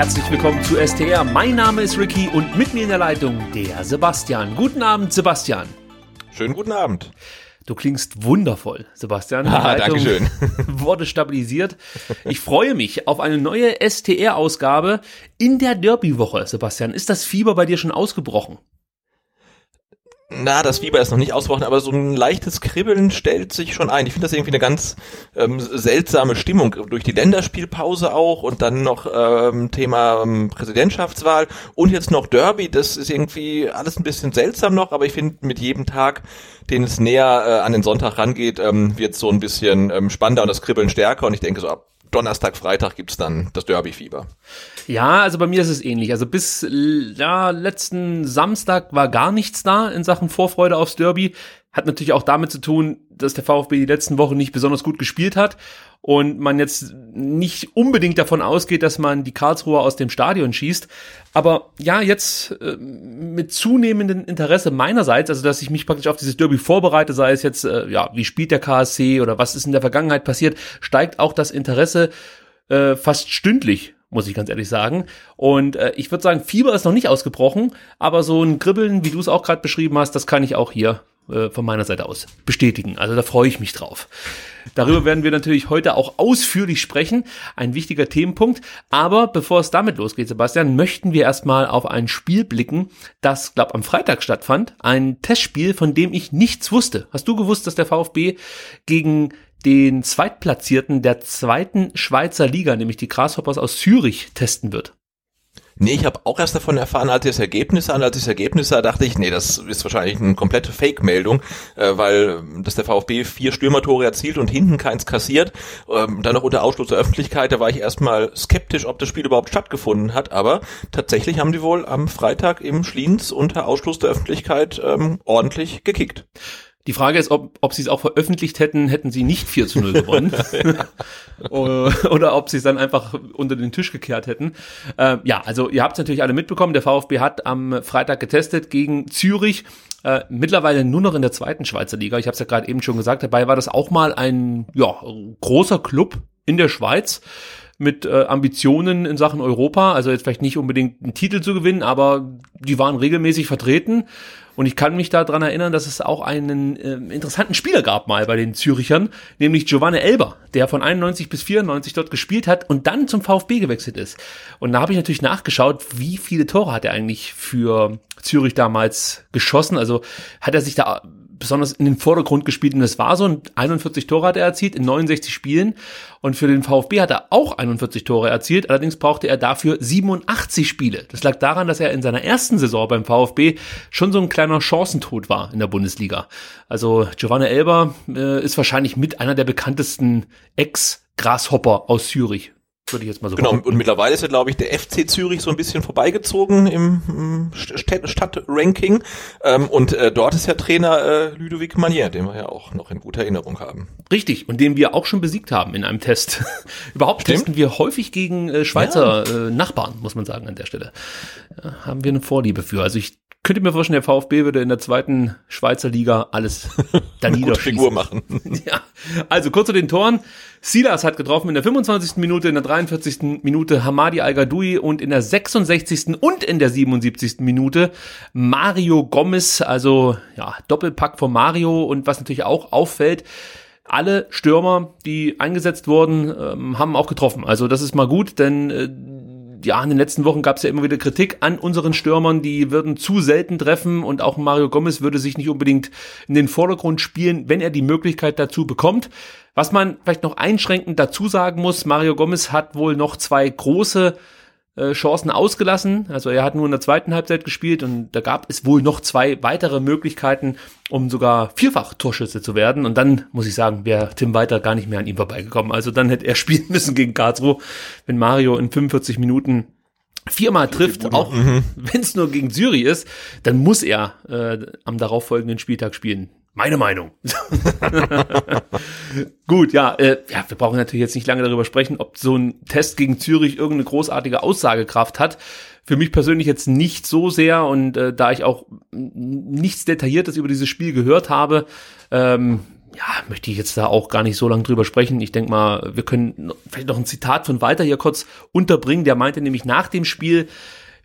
Herzlich willkommen zu STR. Mein Name ist Ricky und mit mir in der Leitung der Sebastian. Guten Abend, Sebastian. Schönen guten Abend. Du klingst wundervoll, Sebastian. Die ah, danke schön. wurde stabilisiert. Ich freue mich auf eine neue STR-Ausgabe in der Derby-Woche, Sebastian. Ist das Fieber bei dir schon ausgebrochen? Na, das Fieber ist noch nicht ausgebrochen, aber so ein leichtes Kribbeln stellt sich schon ein. Ich finde das irgendwie eine ganz ähm, seltsame Stimmung durch die Länderspielpause auch und dann noch ähm, Thema ähm, Präsidentschaftswahl und jetzt noch Derby. Das ist irgendwie alles ein bisschen seltsam noch, aber ich finde mit jedem Tag, den es näher äh, an den Sonntag rangeht, ähm, wird so ein bisschen ähm, spannender und das Kribbeln stärker und ich denke so ab Donnerstag, Freitag gibt's dann das Derby-Fieber. Ja, also bei mir ist es ähnlich. Also bis ja, letzten Samstag war gar nichts da in Sachen Vorfreude aufs Derby. Hat natürlich auch damit zu tun, dass der VfB die letzten Wochen nicht besonders gut gespielt hat und man jetzt nicht unbedingt davon ausgeht, dass man die Karlsruher aus dem Stadion schießt. Aber ja, jetzt äh, mit zunehmendem Interesse meinerseits, also dass ich mich praktisch auf dieses Derby vorbereite, sei es jetzt, äh, ja, wie spielt der KSC oder was ist in der Vergangenheit passiert, steigt auch das Interesse äh, fast stündlich muss ich ganz ehrlich sagen. Und äh, ich würde sagen, Fieber ist noch nicht ausgebrochen, aber so ein Kribbeln, wie du es auch gerade beschrieben hast, das kann ich auch hier äh, von meiner Seite aus bestätigen. Also da freue ich mich drauf. Darüber werden wir natürlich heute auch ausführlich sprechen. Ein wichtiger Themenpunkt. Aber bevor es damit losgeht, Sebastian, möchten wir erstmal auf ein Spiel blicken, das, glaub, am Freitag stattfand. Ein Testspiel, von dem ich nichts wusste. Hast du gewusst, dass der VfB gegen den Zweitplatzierten der zweiten Schweizer Liga, nämlich die Grasshoppers aus Zürich, testen wird? Nee, ich habe auch erst davon erfahren, als ich das Ergebnis an, als ich das Ergebnis sah, dachte ich, nee, das ist wahrscheinlich eine komplette Fake-Meldung, äh, weil dass der VfB vier Stürmertore erzielt und hinten keins kassiert, ähm, dann noch unter Ausschluss der Öffentlichkeit, da war ich erstmal skeptisch, ob das Spiel überhaupt stattgefunden hat, aber tatsächlich haben die wohl am Freitag im Schliens unter Ausschluss der Öffentlichkeit ähm, ordentlich gekickt. Die Frage ist, ob, ob sie es auch veröffentlicht hätten, hätten sie nicht 4 zu 0 gewonnen. Oder ob sie es dann einfach unter den Tisch gekehrt hätten. Äh, ja, also ihr habt es natürlich alle mitbekommen. Der VfB hat am Freitag getestet gegen Zürich. Äh, mittlerweile nur noch in der zweiten Schweizer Liga. Ich habe es ja gerade eben schon gesagt. Dabei war das auch mal ein ja, großer Club in der Schweiz mit äh, Ambitionen in Sachen Europa. Also jetzt vielleicht nicht unbedingt einen Titel zu gewinnen, aber die waren regelmäßig vertreten. Und ich kann mich daran erinnern, dass es auch einen äh, interessanten Spieler gab mal bei den Zürichern, nämlich Giovanni Elber, der von 91 bis 94 dort gespielt hat und dann zum VfB gewechselt ist. Und da habe ich natürlich nachgeschaut, wie viele Tore hat er eigentlich für Zürich damals geschossen. Also hat er sich da besonders in den Vordergrund gespielt und das war so. Und 41 Tore hat er erzielt in 69 Spielen. Und für den VfB hat er auch 41 Tore erzielt. Allerdings brauchte er dafür 87 Spiele. Das lag daran, dass er in seiner ersten Saison beim VfB schon so ein kleiner Chancentod war in der Bundesliga. Also Giovanni Elber äh, ist wahrscheinlich mit einer der bekanntesten Ex-Grashopper aus Zürich würde ich jetzt mal so Genau, und mittlerweile ist ja, glaube ich, der FC Zürich so ein bisschen vorbeigezogen im, im Stadtranking. Ähm, und äh, dort ist ja Trainer äh, Ludovic Manier, den wir ja auch noch in guter Erinnerung haben. Richtig, und den wir auch schon besiegt haben in einem Test. Überhaupt Stimmt. testen wir häufig gegen äh, Schweizer ja. äh, Nachbarn, muss man sagen, an der Stelle. Ja, haben wir eine Vorliebe für. Also ich könnte mir vorstellen, der VfB würde in der zweiten Schweizer Liga alles da. Figur machen. ja. Also kurz zu den Toren. Silas hat getroffen in der 25. Minute, in der 43. Minute Hamadi Al-Gadoui und in der 66. und in der 77. Minute Mario Gomez, also ja, Doppelpack von Mario und was natürlich auch auffällt, alle Stürmer, die eingesetzt wurden, ähm, haben auch getroffen. Also das ist mal gut, denn äh, ja, in den letzten Wochen gab es ja immer wieder Kritik an unseren Stürmern, die würden zu selten treffen und auch Mario Gomez würde sich nicht unbedingt in den Vordergrund spielen, wenn er die Möglichkeit dazu bekommt. Was man vielleicht noch einschränkend dazu sagen muss, Mario Gomez hat wohl noch zwei große äh, Chancen ausgelassen. Also er hat nur in der zweiten Halbzeit gespielt und da gab es wohl noch zwei weitere Möglichkeiten, um sogar vierfach Torschütze zu werden. Und dann muss ich sagen, wäre Tim Weiter gar nicht mehr an ihm vorbeigekommen. Also dann hätte er spielen müssen gegen Karlsruhe, wenn Mario in 45 Minuten viermal trifft, auch mhm. wenn es nur gegen Zürich ist, dann muss er äh, am darauffolgenden Spieltag spielen. Meine Meinung. Gut, ja, äh, ja, wir brauchen natürlich jetzt nicht lange darüber sprechen, ob so ein Test gegen Zürich irgendeine großartige Aussagekraft hat. Für mich persönlich jetzt nicht so sehr und äh, da ich auch nichts Detailliertes über dieses Spiel gehört habe, ähm, ja, möchte ich jetzt da auch gar nicht so lange drüber sprechen. Ich denke mal, wir können vielleicht noch ein Zitat von Walter hier kurz unterbringen. Der meinte nämlich nach dem Spiel,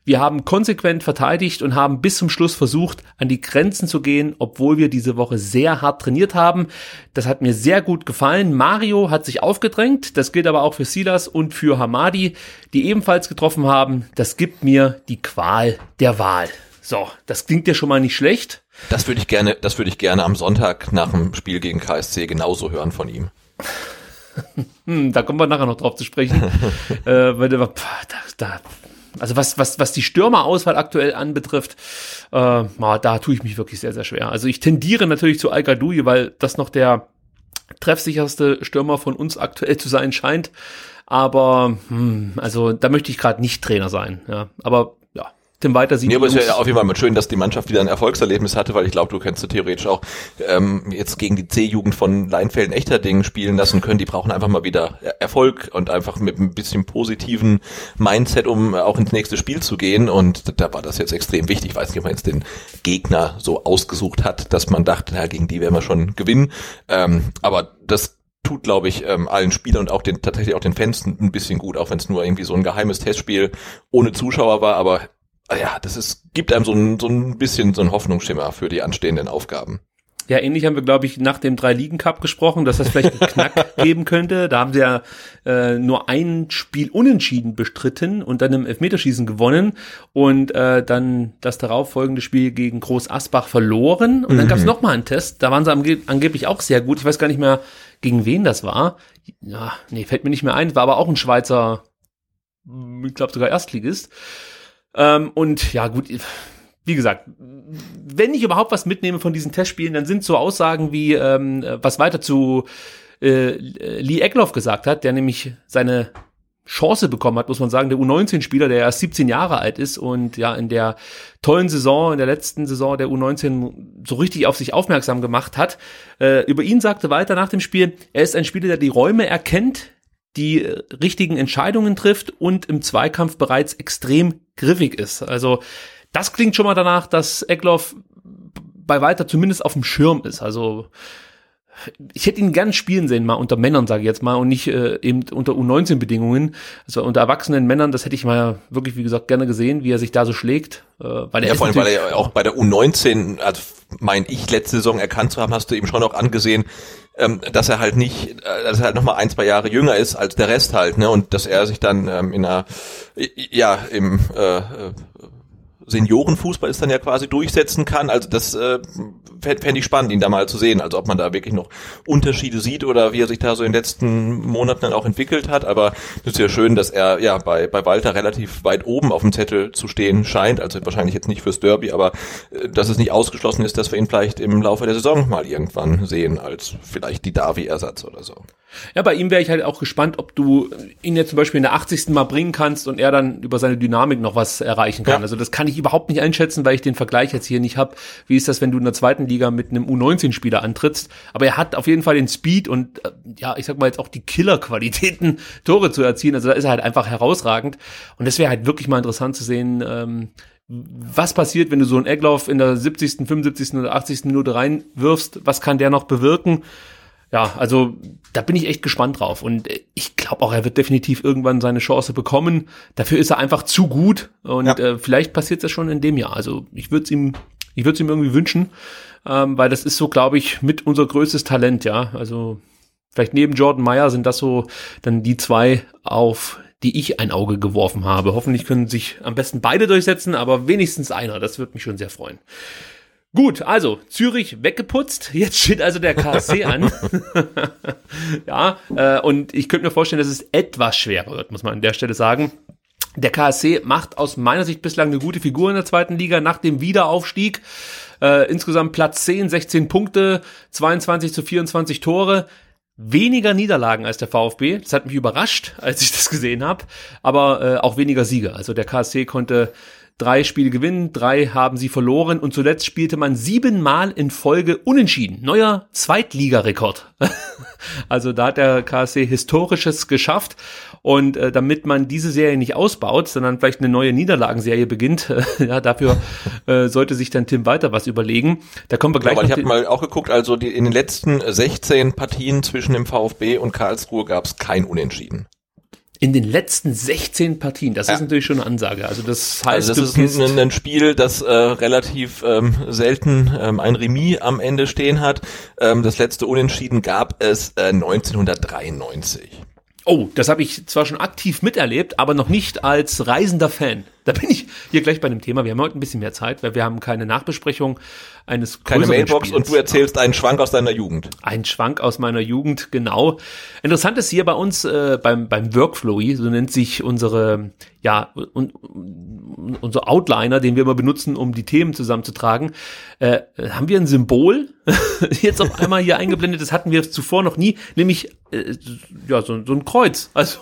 wir haben konsequent verteidigt und haben bis zum Schluss versucht, an die Grenzen zu gehen, obwohl wir diese Woche sehr hart trainiert haben. Das hat mir sehr gut gefallen. Mario hat sich aufgedrängt. Das gilt aber auch für Silas und für Hamadi, die ebenfalls getroffen haben. Das gibt mir die Qual der Wahl. So, das klingt ja schon mal nicht schlecht. Das würde ich gerne, das würde ich gerne am Sonntag nach dem Spiel gegen KSC genauso hören von ihm. hm, da kommen wir nachher noch drauf zu sprechen. äh, weil, da, da, also was, was, was die Stürmerauswahl aktuell anbetrifft, äh, da tue ich mich wirklich sehr, sehr schwer. Also ich tendiere natürlich zu al weil das noch der treffsicherste Stürmer von uns aktuell zu sein scheint. Aber hm, also da möchte ich gerade nicht Trainer sein. Ja, aber Tim Weiter sieht. Ja, aber es ist ja auf jeden Fall mal schön, dass die Mannschaft wieder ein Erfolgserlebnis hatte, weil ich glaube, du kannst du theoretisch auch ähm, jetzt gegen die C-Jugend von Leinfelden Echterdingen spielen lassen können. Die brauchen einfach mal wieder Erfolg und einfach mit ein bisschen positiven Mindset, um auch ins nächste Spiel zu gehen. Und da war das jetzt extrem wichtig. Ich weiß nicht, ob man jetzt den Gegner so ausgesucht hat, dass man dachte, na, gegen die werden wir schon gewinnen. Ähm, aber das tut, glaube ich, ähm, allen Spielern und auch den tatsächlich auch den Fans ein bisschen gut, auch wenn es nur irgendwie so ein geheimes Testspiel ohne Zuschauer war. Aber ja, das ist, gibt einem so ein, so ein bisschen so ein Hoffnungsschimmer für die anstehenden Aufgaben. Ja, ähnlich haben wir, glaube ich, nach dem Drei-Ligen-Cup gesprochen, dass das vielleicht einen Knack geben könnte. Da haben sie ja äh, nur ein Spiel unentschieden bestritten und dann im Elfmeterschießen gewonnen und äh, dann das darauffolgende Spiel gegen Groß Asbach verloren. Und dann mhm. gab es nochmal einen Test, da waren sie ange angeblich auch sehr gut. Ich weiß gar nicht mehr, gegen wen das war. Ja, nee, fällt mir nicht mehr ein. War aber auch ein Schweizer, ich glaube sogar Erstligist. Ähm, und ja, gut, wie gesagt, wenn ich überhaupt was mitnehme von diesen Testspielen, dann sind so Aussagen wie, ähm, was weiter zu äh, Lee Eckloff gesagt hat, der nämlich seine Chance bekommen hat, muss man sagen, der U19-Spieler, der erst 17 Jahre alt ist und ja in der tollen Saison, in der letzten Saison der U19 so richtig auf sich aufmerksam gemacht hat. Äh, über ihn sagte weiter nach dem Spiel, er ist ein Spieler, der die Räume erkennt, die richtigen Entscheidungen trifft und im Zweikampf bereits extrem griffig ist. Also das klingt schon mal danach, dass Eckloff bei weiter zumindest auf dem Schirm ist. Also ich hätte ihn gern spielen sehen, mal unter Männern, sage ich jetzt mal, und nicht äh, eben unter U19-Bedingungen. Also unter erwachsenen Männern, das hätte ich mal wirklich, wie gesagt, gerne gesehen, wie er sich da so schlägt. Äh, weil er ja, vor allem, weil er auch bei der U19, also mein ich, letzte Saison erkannt zu haben, hast du eben schon auch angesehen, ähm, dass er halt nicht, äh, dass er halt noch mal ein, zwei Jahre jünger ist als der Rest halt, ne? Und dass er sich dann ähm, in einer, ja, im äh, Seniorenfußball ist dann ja quasi durchsetzen kann. Also das äh, fände ich spannend, ihn da mal zu sehen. Also ob man da wirklich noch Unterschiede sieht oder wie er sich da so in den letzten Monaten dann auch entwickelt hat. Aber es ist ja schön, dass er ja bei, bei Walter relativ weit oben auf dem Zettel zu stehen scheint. Also wahrscheinlich jetzt nicht fürs Derby, aber äh, dass es nicht ausgeschlossen ist, dass wir ihn vielleicht im Laufe der Saison mal irgendwann sehen als vielleicht die Davi-Ersatz oder so. Ja, bei ihm wäre ich halt auch gespannt, ob du ihn jetzt zum Beispiel in der 80. mal bringen kannst und er dann über seine Dynamik noch was erreichen kann. Ja. Also das kann ich überhaupt nicht einschätzen, weil ich den Vergleich jetzt hier nicht habe. Wie ist das, wenn du in der zweiten Liga mit einem U19-Spieler antrittst? Aber er hat auf jeden Fall den Speed und äh, ja, ich sag mal jetzt auch die Killer-Qualitäten, Tore zu erzielen. Also da ist er halt einfach herausragend. Und das wäre halt wirklich mal interessant zu sehen, ähm, was passiert, wenn du so einen Egglauf in der 70., 75. oder 80. Minute reinwirfst? Was kann der noch bewirken? Ja, also da bin ich echt gespannt drauf. Und ich glaube auch, er wird definitiv irgendwann seine Chance bekommen. Dafür ist er einfach zu gut. Und ja. äh, vielleicht passiert das schon in dem Jahr. Also ich würde es ihm, ich würde es ihm irgendwie wünschen, ähm, weil das ist so, glaube ich, mit unser größtes Talent, ja. Also vielleicht neben Jordan Meyer sind das so dann die zwei, auf die ich ein Auge geworfen habe. Hoffentlich können sich am besten beide durchsetzen, aber wenigstens einer. Das würde mich schon sehr freuen. Gut, also Zürich weggeputzt. Jetzt steht also der KSC an. ja, äh, und ich könnte mir vorstellen, dass es etwas schwerer wird, muss man an der Stelle sagen. Der KSC macht aus meiner Sicht bislang eine gute Figur in der zweiten Liga nach dem Wiederaufstieg. Äh, insgesamt Platz 10, 16 Punkte, 22 zu 24 Tore. Weniger Niederlagen als der VfB. Das hat mich überrascht, als ich das gesehen habe. Aber äh, auch weniger Siege. Also der KSC konnte drei Spiele gewinnen, drei haben sie verloren und zuletzt spielte man siebenmal in Folge unentschieden. Neuer Zweitligarekord. also da hat der KSC Historisches geschafft und äh, damit man diese Serie nicht ausbaut, sondern vielleicht eine neue Niederlagenserie beginnt, äh, ja, dafür äh, sollte sich dann Tim weiter was überlegen. Da kommen wir gleich. Ja, ich habe mal auch geguckt, also die, in den letzten 16 Partien zwischen dem VfB und Karlsruhe gab es kein Unentschieden. In den letzten 16 Partien, das ja. ist natürlich schon eine Ansage. Also das heißt, also das ist ein, ein, Spiel, das äh, relativ ähm, selten ähm, ein Remis am Ende stehen hat. Ähm, das letzte Unentschieden gab es äh, 1993. Oh, das habe ich zwar schon aktiv miterlebt, aber noch nicht als reisender Fan. Da bin ich hier gleich bei dem Thema. Wir haben heute ein bisschen mehr Zeit, weil wir haben keine Nachbesprechung eines Keine Mailbox Spiels. und du erzählst einen Schwank aus deiner Jugend. Ein Schwank aus meiner Jugend, genau. Interessant ist hier bei uns äh, beim, beim Workflowy, so nennt sich unsere, ja, un, unser Outliner, den wir immer benutzen, um die Themen zusammenzutragen, äh, haben wir ein Symbol jetzt auf einmal hier eingeblendet. Das hatten wir zuvor noch nie, nämlich äh, ja, so, so ein Kreuz. Also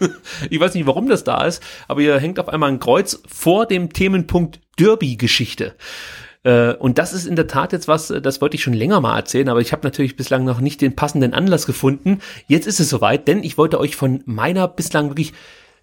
ich weiß nicht, warum das da ist, aber hier hängt auf einmal ein Kreuz vor dem Themenpunkt Derby-Geschichte. Äh, und das ist in der Tat jetzt was, das wollte ich schon länger mal erzählen, aber ich habe natürlich bislang noch nicht den passenden Anlass gefunden. Jetzt ist es soweit, denn ich wollte euch von meiner bislang wirklich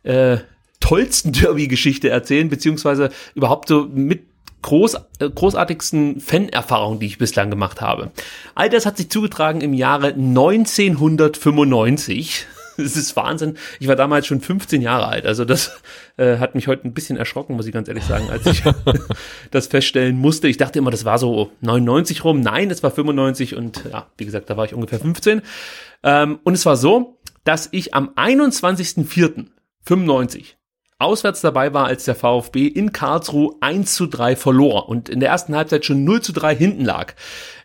äh, tollsten Derby-Geschichte erzählen, beziehungsweise überhaupt so mit groß, äh, großartigsten Fan-Erfahrungen, die ich bislang gemacht habe. All das hat sich zugetragen im Jahre 1995. Das ist Wahnsinn. Ich war damals schon 15 Jahre alt. Also das äh, hat mich heute ein bisschen erschrocken, muss ich ganz ehrlich sagen, als ich das feststellen musste. Ich dachte immer, das war so 99 rum. Nein, es war 95 und ja, wie gesagt, da war ich ungefähr 15. Ähm, und es war so, dass ich am 21.04.95 auswärts dabei war, als der VfB in Karlsruhe 1 zu 3 verlor und in der ersten Halbzeit schon 0 zu 3 hinten lag.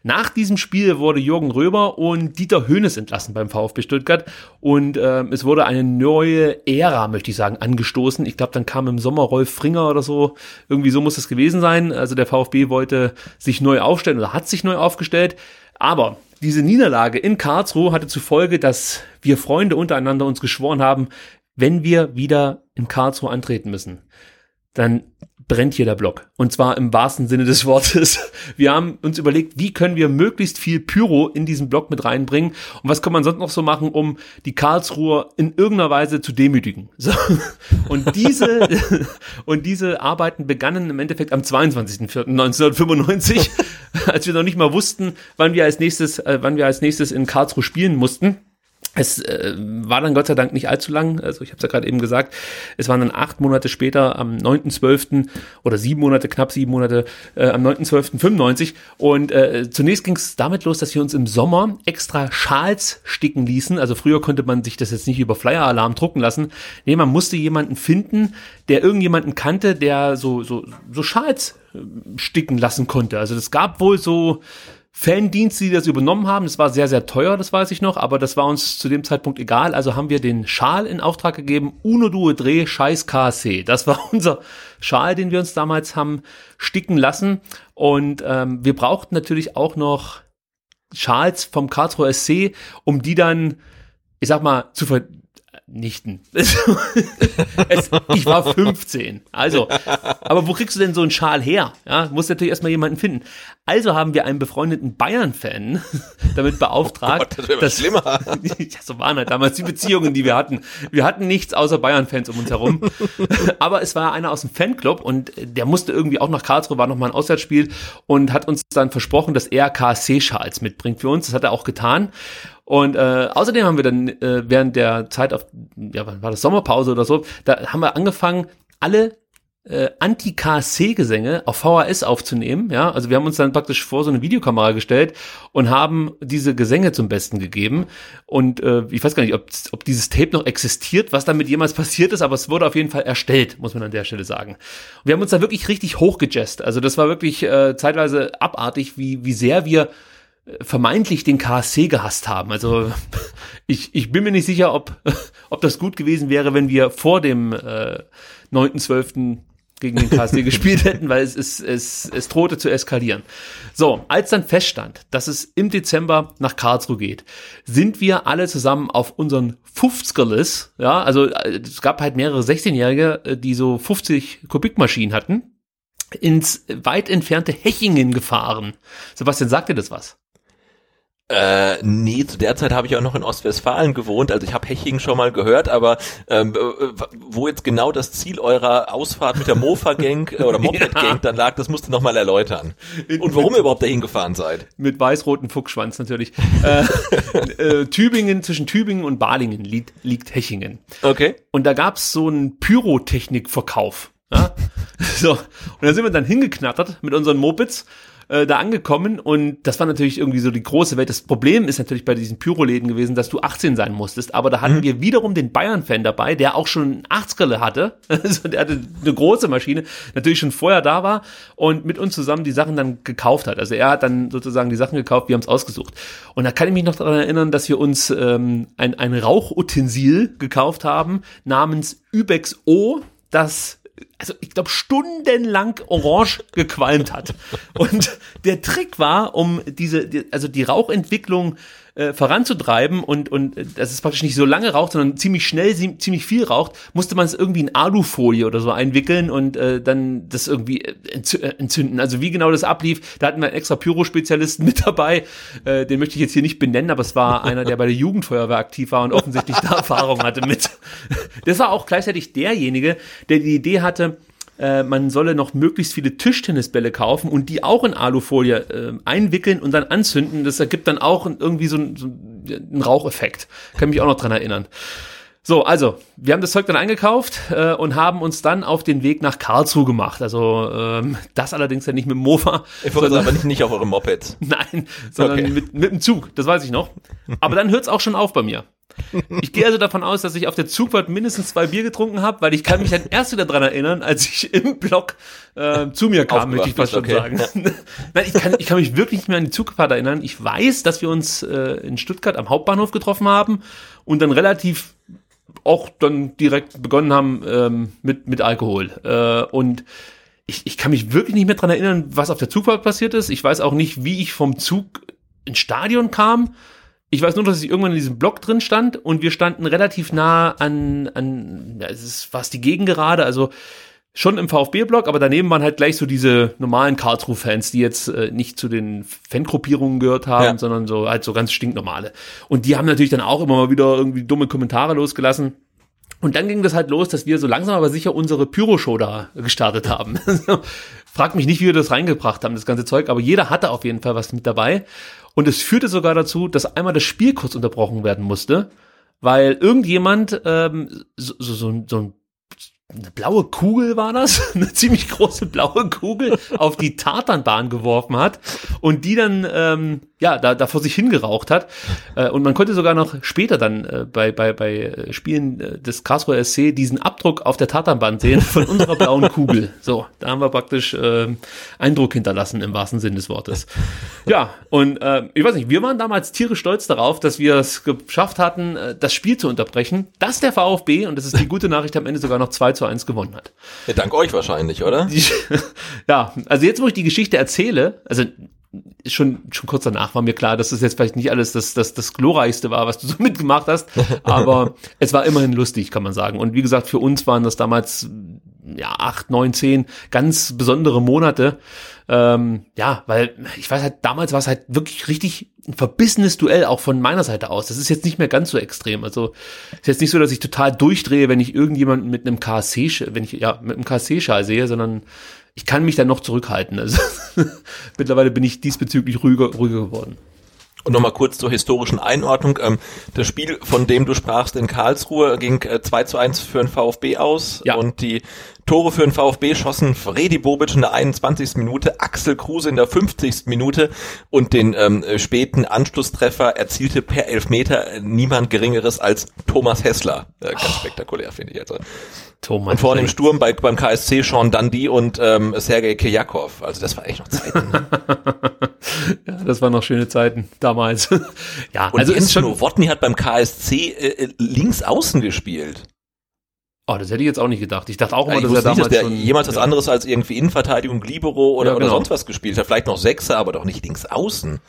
Nach diesem Spiel wurde Jürgen Röber und Dieter Höhnes entlassen beim VfB Stuttgart und äh, es wurde eine neue Ära, möchte ich sagen, angestoßen. Ich glaube, dann kam im Sommer Rolf Fringer oder so. Irgendwie so muss es gewesen sein. Also der VfB wollte sich neu aufstellen oder hat sich neu aufgestellt. Aber diese Niederlage in Karlsruhe hatte zur Folge, dass wir Freunde untereinander uns geschworen haben, wenn wir wieder in Karlsruhe antreten müssen, dann brennt hier der Block. Und zwar im wahrsten Sinne des Wortes. Wir haben uns überlegt, wie können wir möglichst viel Pyro in diesen Block mit reinbringen und was kann man sonst noch so machen, um die Karlsruher in irgendeiner Weise zu demütigen. So. Und diese, und diese Arbeiten begannen im Endeffekt am 22.04.1995, als wir noch nicht mal wussten, wann wir als nächstes, äh, wann wir als nächstes in Karlsruhe spielen mussten. Es äh, war dann Gott sei Dank nicht allzu lang, also ich habe es ja gerade eben gesagt, es waren dann acht Monate später am 9.12. oder sieben Monate, knapp sieben Monate, äh, am 9.12.95 und äh, zunächst ging es damit los, dass wir uns im Sommer extra Schals sticken ließen, also früher konnte man sich das jetzt nicht über Flyer-Alarm drucken lassen, nee, man musste jemanden finden, der irgendjemanden kannte, der so, so, so Schals äh, sticken lassen konnte, also es gab wohl so Fandienste, die das übernommen haben. Das war sehr, sehr teuer, das weiß ich noch, aber das war uns zu dem Zeitpunkt egal. Also haben wir den Schal in Auftrag gegeben. Uno Due Dreh Scheiß KSC. Das war unser Schal, den wir uns damals haben sticken lassen. Und ähm, wir brauchten natürlich auch noch Schals vom Karlsruher SC, um die dann, ich sag mal, zu ver Nichten. es, ich war 15. Also, aber wo kriegst du denn so einen Schal her? Ja, muss natürlich erstmal jemanden finden. Also haben wir einen befreundeten Bayern-Fan damit beauftragt. Oh Gott, das dass, schlimmer. ja, so waren halt damals die Beziehungen, die wir hatten. Wir hatten nichts außer Bayern-Fans um uns herum. aber es war einer aus dem Fanclub und der musste irgendwie auch nach Karlsruhe, war nochmal ein Auswärtsspiel und hat uns dann versprochen, dass er KSC-Schals mitbringt für uns. Das hat er auch getan. Und äh, außerdem haben wir dann äh, während der Zeit auf, ja, wann war das Sommerpause oder so, da haben wir angefangen, alle äh, Anti-KSC-Gesänge auf VHS aufzunehmen. Ja, also wir haben uns dann praktisch vor so eine Videokamera gestellt und haben diese Gesänge zum Besten gegeben. Und äh, ich weiß gar nicht, ob, ob dieses Tape noch existiert, was damit jemals passiert ist, aber es wurde auf jeden Fall erstellt, muss man an der Stelle sagen. Und wir haben uns da wirklich richtig hochgejazzt. Also das war wirklich äh, zeitweise abartig, wie, wie sehr wir vermeintlich den KSC gehasst haben. Also ich, ich bin mir nicht sicher, ob, ob das gut gewesen wäre, wenn wir vor dem äh, 9.12 gegen den KSC gespielt hätten, weil es, es, es, es drohte zu eskalieren. So, als dann feststand, dass es im Dezember nach Karlsruhe geht, sind wir alle zusammen auf unseren 50erless, ja, also äh, es gab halt mehrere 16-Jährige, äh, die so 50 Kubikmaschinen hatten, ins weit entfernte Hechingen gefahren. Sebastian, sagt dir das was? Äh, nee, zu der Zeit habe ich auch noch in Ostwestfalen gewohnt, also ich habe Heching schon mal gehört, aber ähm, äh, wo jetzt genau das Ziel eurer Ausfahrt mit der Mofa-Gang äh, oder Moped-Gang dann lag, das musst du nochmal erläutern. Und warum ihr überhaupt dahin gefahren seid. Mit weiß-roten Fuchsschwanz natürlich. äh, äh, Tübingen, zwischen Tübingen und Balingen liegt, liegt Hechingen. Okay. Und da gab's so einen Pyrotechnik-Verkauf. Ja? so, und da sind wir dann hingeknattert mit unseren Mopeds äh, da angekommen und das war natürlich irgendwie so die große Welt. Das Problem ist natürlich bei diesen Pyroläden gewesen, dass du 18 sein musstest, aber da hatten mhm. wir wiederum den Bayern-Fan dabei, der auch schon 80er hatte, also der hatte eine große Maschine, natürlich schon vorher da war und mit uns zusammen die Sachen dann gekauft hat. Also er hat dann sozusagen die Sachen gekauft, wir haben es ausgesucht. Und da kann ich mich noch daran erinnern, dass wir uns ähm, ein, ein Rauchutensil gekauft haben namens Übex O, das also ich glaube, stundenlang orange gequalmt hat. Und der Trick war, um diese, die, also die Rauchentwicklung äh, voranzutreiben und, und äh, dass es praktisch nicht so lange raucht, sondern ziemlich schnell ziemlich viel raucht, musste man es irgendwie in Alufolie oder so einwickeln und äh, dann das irgendwie äh, äh, entzünden. Also wie genau das ablief, da hatten wir einen extra Pyro-Spezialisten mit dabei. Äh, den möchte ich jetzt hier nicht benennen, aber es war einer, der bei der Jugendfeuerwehr aktiv war und offensichtlich da Erfahrung hatte mit. Das war auch gleichzeitig derjenige, der die Idee hatte, äh, man solle noch möglichst viele Tischtennisbälle kaufen und die auch in Alufolie äh, einwickeln und dann anzünden. Das ergibt dann auch irgendwie so, ein, so einen Raucheffekt. Kann mich auch noch dran erinnern. So, also, wir haben das Zeug dann eingekauft äh, und haben uns dann auf den Weg nach Karlsruhe gemacht. Also, ähm, das allerdings ja nicht mit dem Mofa. Ich wollte aber nicht, nicht auf eurem Moped. Nein, sondern okay. mit, mit dem Zug, das weiß ich noch. Aber dann hört's auch schon auf bei mir. Ich gehe also davon aus, dass ich auf der Zugfahrt mindestens zwei Bier getrunken habe, weil ich kann mich dann erst wieder dran erinnern, als ich im Block äh, zu mir kam, möchte ich fast schon okay. sagen. Nein, ich kann, ich kann mich wirklich nicht mehr an die Zugfahrt erinnern. Ich weiß, dass wir uns äh, in Stuttgart am Hauptbahnhof getroffen haben und dann relativ auch dann direkt begonnen haben ähm, mit, mit Alkohol. Äh, und ich, ich kann mich wirklich nicht mehr dran erinnern, was auf der Zugfahrt passiert ist. Ich weiß auch nicht, wie ich vom Zug ins Stadion kam. Ich weiß nur, dass ich irgendwann in diesem Block drin stand und wir standen relativ nah an, an ja, es ist fast die Gegengerade, also schon im VfB-Block, aber daneben waren halt gleich so diese normalen Karlsruhe-Fans, die jetzt äh, nicht zu den Fangruppierungen gehört haben, ja. sondern so halt so ganz stinknormale. Und die haben natürlich dann auch immer mal wieder irgendwie dumme Kommentare losgelassen. Und dann ging das halt los, dass wir so langsam aber sicher unsere Pyro-Show da gestartet haben. Frag mich nicht, wie wir das reingebracht haben, das ganze Zeug, aber jeder hatte auf jeden Fall was mit dabei. Und es führte sogar dazu, dass einmal das Spiel kurz unterbrochen werden musste, weil irgendjemand ähm, so, so, so, so ein eine blaue Kugel war das, eine ziemlich große blaue Kugel auf die Tatanbahn geworfen hat und die dann ähm, ja da, da vor sich hingeraucht hat äh, und man konnte sogar noch später dann äh, bei bei bei Spielen äh, des Karlsruher SC diesen Abdruck auf der Tatanbahn sehen von unserer blauen Kugel. So, da haben wir praktisch äh, Eindruck hinterlassen im wahrsten Sinn des Wortes. Ja und äh, ich weiß nicht, wir waren damals tierisch stolz darauf, dass wir es geschafft hatten, äh, das Spiel zu unterbrechen. Dass der VfB und das ist die gute Nachricht am Ende sogar noch zwei zu 1 gewonnen hat. Ja, dank euch wahrscheinlich, oder? ja, also jetzt, wo ich die Geschichte erzähle, also schon, schon kurz danach war mir klar, dass das jetzt vielleicht nicht alles das, das, das Glorreichste war, was du so mitgemacht hast, aber es war immerhin lustig, kann man sagen. Und wie gesagt, für uns waren das damals ja acht, neun, zehn ganz besondere Monate. Ähm, ja, weil ich weiß halt, damals war es halt wirklich richtig ein verbissenes Duell, auch von meiner Seite aus. Das ist jetzt nicht mehr ganz so extrem. Also ist jetzt nicht so, dass ich total durchdrehe, wenn ich irgendjemanden mit einem KSC, wenn ich ja mit einem KSC-Schal sehe, sondern ich kann mich dann noch zurückhalten. Also mittlerweile bin ich diesbezüglich ruhiger, ruhiger geworden. Und nochmal kurz zur historischen Einordnung. Ähm, das Spiel, von dem du sprachst in Karlsruhe, ging äh, 2 zu 1 für den VfB aus. Ja. Und die Tore für den VfB schossen Fredi Bobic in der 21. Minute, Axel Kruse in der 50. Minute und den ähm, späten Anschlusstreffer erzielte per Elfmeter niemand Geringeres als Thomas Hessler. Äh, ganz oh. spektakulär, finde ich. Also. Thomas und vorne im Sturm bei, beim KSC Sean Dundee und ähm, Sergei Kijakov. Also das war echt noch Zeiten. Ne? ja, das waren noch schöne Zeiten damals. ja, und also Jens ist schon Nowotny hat beim KSC äh, äh, links außen gespielt. Oh, das hätte ich jetzt auch nicht gedacht. Ich dachte auch immer, ja, dass er damals nicht, dass der schon, jemals was ja. anderes als irgendwie Innenverteidigung, Libero oder, ja, genau. oder sonst was gespielt hat. Vielleicht noch Sechser, aber doch nicht links außen.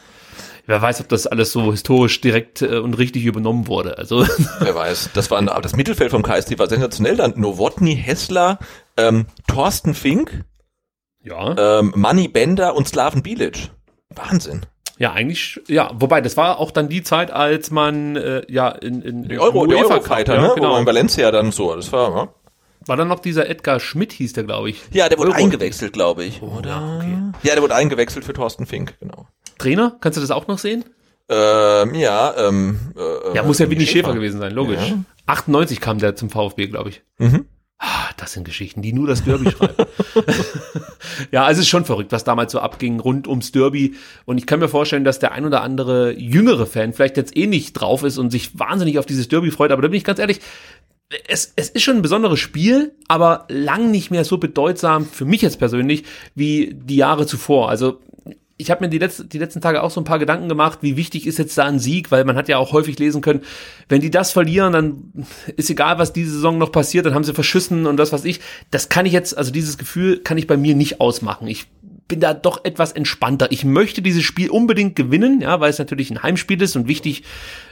Wer weiß, ob das alles so historisch direkt äh, und richtig übernommen wurde. Also wer weiß. Das war das Mittelfeld vom KST war sensationell. Dann Nowotny, Hessler, ähm, Thorsten Fink, ja, ähm, Manny Bender und Slaven Bilic. Wahnsinn. Ja, eigentlich, ja, wobei, das war auch dann die Zeit, als man äh, ja in, in die Euro, die Eurofighter, ja, ne? Genau. In Valencia dann so, das war, ja. War dann noch dieser Edgar Schmidt, hieß der, glaube ich. Ja, der wurde Euro eingewechselt, glaube ich. Oder? Ja, okay. ja, der wurde eingewechselt für Thorsten Fink, genau. Trainer, kannst du das auch noch sehen? Ähm, ja, ähm, äh, ja, muss ja Winnie Schäfer. Schäfer gewesen sein, logisch. Ja. 98 kam der zum VfB, glaube ich. Mhm. Ah, das sind Geschichten, die nur das Derby schreiben. ja, also es ist schon verrückt, was damals so abging rund ums Derby. Und ich kann mir vorstellen, dass der ein oder andere jüngere Fan vielleicht jetzt eh nicht drauf ist und sich wahnsinnig auf dieses Derby freut. Aber da bin ich ganz ehrlich, es, es ist schon ein besonderes Spiel, aber lang nicht mehr so bedeutsam für mich jetzt persönlich wie die Jahre zuvor. Also ich habe mir die, letzte, die letzten Tage auch so ein paar Gedanken gemacht, wie wichtig ist jetzt da ein Sieg, weil man hat ja auch häufig lesen können, wenn die das verlieren, dann ist egal, was diese Saison noch passiert, dann haben sie verschissen und das, was ich. Das kann ich jetzt, also dieses Gefühl kann ich bei mir nicht ausmachen. Ich bin da doch etwas entspannter. Ich möchte dieses Spiel unbedingt gewinnen, ja, weil es natürlich ein Heimspiel ist und wichtig,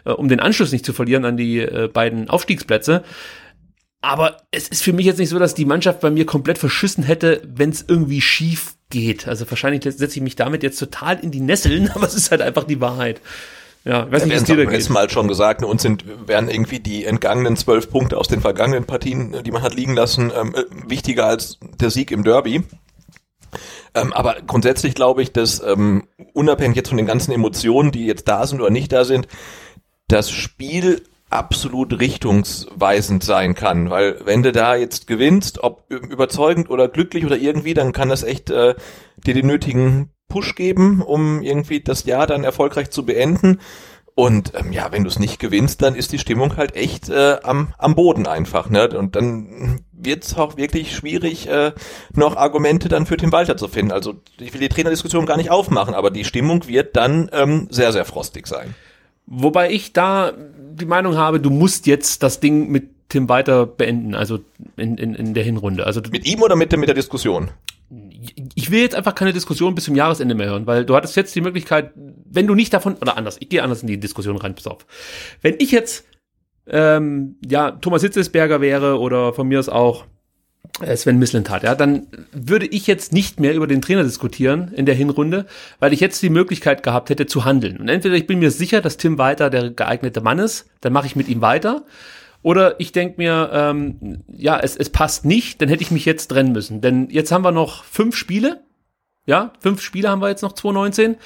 äh, um den Anschluss nicht zu verlieren an die äh, beiden Aufstiegsplätze. Aber es ist für mich jetzt nicht so, dass die Mannschaft bei mir komplett verschissen hätte, wenn es irgendwie schief geht. Also wahrscheinlich setze ich mich damit jetzt total in die Nesseln, aber es ist halt einfach die Wahrheit. Ja, ich weiß nicht, es dir da geht. letzten Mal schon gesagt, ne, uns sind, wären irgendwie die entgangenen zwölf Punkte aus den vergangenen Partien, die man hat liegen lassen, ähm, äh, wichtiger als der Sieg im Derby. Ähm, aber grundsätzlich glaube ich, dass ähm, unabhängig jetzt von den ganzen Emotionen, die jetzt da sind oder nicht da sind, das Spiel absolut richtungsweisend sein kann, weil wenn du da jetzt gewinnst, ob überzeugend oder glücklich oder irgendwie, dann kann das echt äh, dir den nötigen Push geben, um irgendwie das Jahr dann erfolgreich zu beenden. Und ähm, ja, wenn du es nicht gewinnst, dann ist die Stimmung halt echt äh, am, am Boden einfach. Ne? Und dann wird es auch wirklich schwierig, äh, noch Argumente dann für Tim Walter zu finden. Also ich will die Trainerdiskussion gar nicht aufmachen, aber die Stimmung wird dann ähm, sehr, sehr frostig sein. Wobei ich da die Meinung habe, du musst jetzt das Ding mit Tim weiter beenden, also in, in, in der Hinrunde. Also mit ihm oder mit der, mit der Diskussion? Ich will jetzt einfach keine Diskussion bis zum Jahresende mehr hören, weil du hattest jetzt die Möglichkeit, wenn du nicht davon, oder anders, ich gehe anders in die Diskussion rein, pass auf. Wenn ich jetzt ähm, ja Thomas Hitzelsberger wäre oder von mir aus auch Sven Mislintat, ja, dann würde ich jetzt nicht mehr über den Trainer diskutieren in der Hinrunde, weil ich jetzt die Möglichkeit gehabt hätte zu handeln. Und entweder ich bin mir sicher, dass Tim weiter der geeignete Mann ist, dann mache ich mit ihm weiter. Oder ich denke mir, ähm, ja, es, es passt nicht, dann hätte ich mich jetzt trennen müssen. Denn jetzt haben wir noch fünf Spiele. Ja, fünf Spiele haben wir jetzt noch 2019.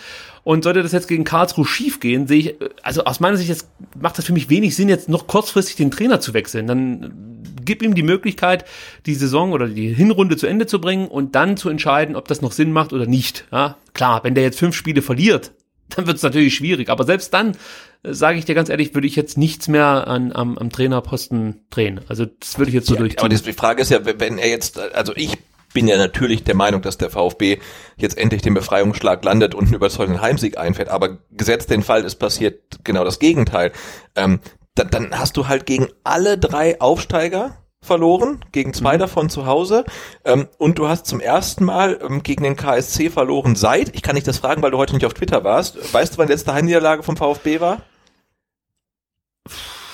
Und sollte das jetzt gegen Karlsruhe schief gehen, sehe ich, also aus meiner Sicht jetzt macht das für mich wenig Sinn, jetzt noch kurzfristig den Trainer zu wechseln. Dann gib ihm die Möglichkeit, die Saison oder die Hinrunde zu Ende zu bringen und dann zu entscheiden, ob das noch Sinn macht oder nicht. Ja, klar, wenn der jetzt fünf Spiele verliert, dann wird es natürlich schwierig. Aber selbst dann, äh, sage ich dir ganz ehrlich, würde ich jetzt nichts mehr an, am, am Trainerposten drehen. Also das würde ich jetzt so ja, durchziehen. Aber die Frage ist ja, wenn er jetzt, also ich bin ja natürlich der Meinung, dass der VfB jetzt endlich den Befreiungsschlag landet und einen überzeugenden Heimsieg einfährt. Aber gesetzt den Fall, es passiert genau das Gegenteil. Ähm, dann, dann hast du halt gegen alle drei Aufsteiger verloren, gegen zwei mhm. davon zu Hause. Ähm, und du hast zum ersten Mal ähm, gegen den KSC verloren seit, ich kann nicht das fragen, weil du heute nicht auf Twitter warst. Weißt du, wann die letzte Heimniederlage vom VfB war?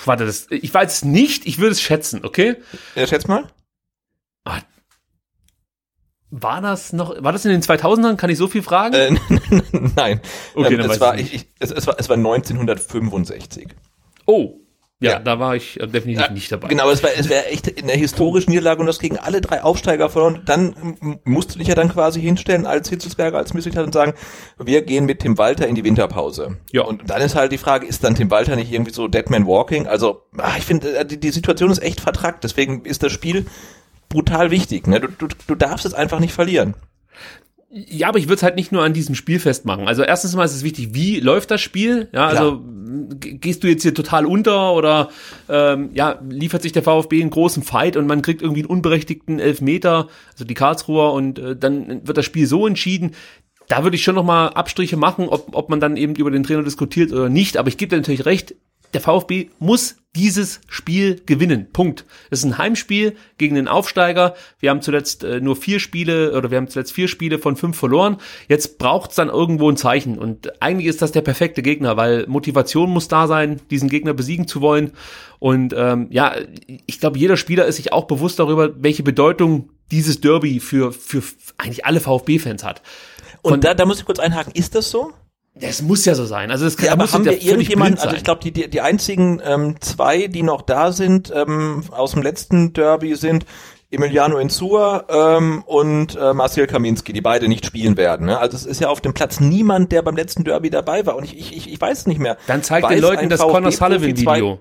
Warte, das, ich weiß es nicht, ich würde es schätzen, okay? Ja, schätz mal. Ah, war das noch, war das in den 2000ern? Kann ich so viel fragen? Äh, nein. Okay, ähm, es, war, ich, ich, es, es, war, es war 1965. Oh, ja, ja, da war ich äh, definitiv ja, nicht dabei. Genau, es wäre es wär echt eine historische Niederlage und das gegen alle drei Aufsteiger verloren. Dann musst du dich ja dann quasi hinstellen als Hitzelsberger, als Misslichter und sagen, wir gehen mit Tim Walter in die Winterpause. Ja. Und dann ist halt die Frage, ist dann Tim Walter nicht irgendwie so Deadman Walking? Also, ach, ich finde, äh, die, die Situation ist echt vertrackt. Deswegen ist das Spiel brutal wichtig. Ne? Du, du, du darfst es einfach nicht verlieren. Ja, aber ich würde es halt nicht nur an diesem Spiel festmachen. Also erstens mal ist es wichtig, wie läuft das Spiel? Ja, also gehst du jetzt hier total unter oder ähm, ja, liefert sich der VfB einen großen Fight und man kriegt irgendwie einen unberechtigten Elfmeter, also die Karlsruher und äh, dann wird das Spiel so entschieden. Da würde ich schon nochmal Abstriche machen, ob, ob man dann eben über den Trainer diskutiert oder nicht. Aber ich gebe dir natürlich recht, der VfB muss dieses Spiel gewinnen. Punkt. Es ist ein Heimspiel gegen den Aufsteiger. Wir haben zuletzt äh, nur vier Spiele oder wir haben zuletzt vier Spiele von fünf verloren. Jetzt braucht es dann irgendwo ein Zeichen. Und eigentlich ist das der perfekte Gegner, weil Motivation muss da sein, diesen Gegner besiegen zu wollen. Und ähm, ja, ich glaube, jeder Spieler ist sich auch bewusst darüber, welche Bedeutung dieses Derby für, für eigentlich alle VfB-Fans hat. Und da, da muss ich kurz einhaken, ist das so? Das muss ja so sein. Also es kann, Ja, aber haben wir irgendjemanden, also ich glaube, die, die, die einzigen ähm, zwei, die noch da sind, ähm, aus dem letzten Derby sind Emiliano Insua ähm, und äh, Marcel Kaminski, die beide nicht spielen werden. Ne? Also es ist ja auf dem Platz niemand, der beim letzten Derby dabei war. Und ich, ich, ich, ich weiß nicht mehr. Dann zeigt den Leuten das Profi Sullivan-Video.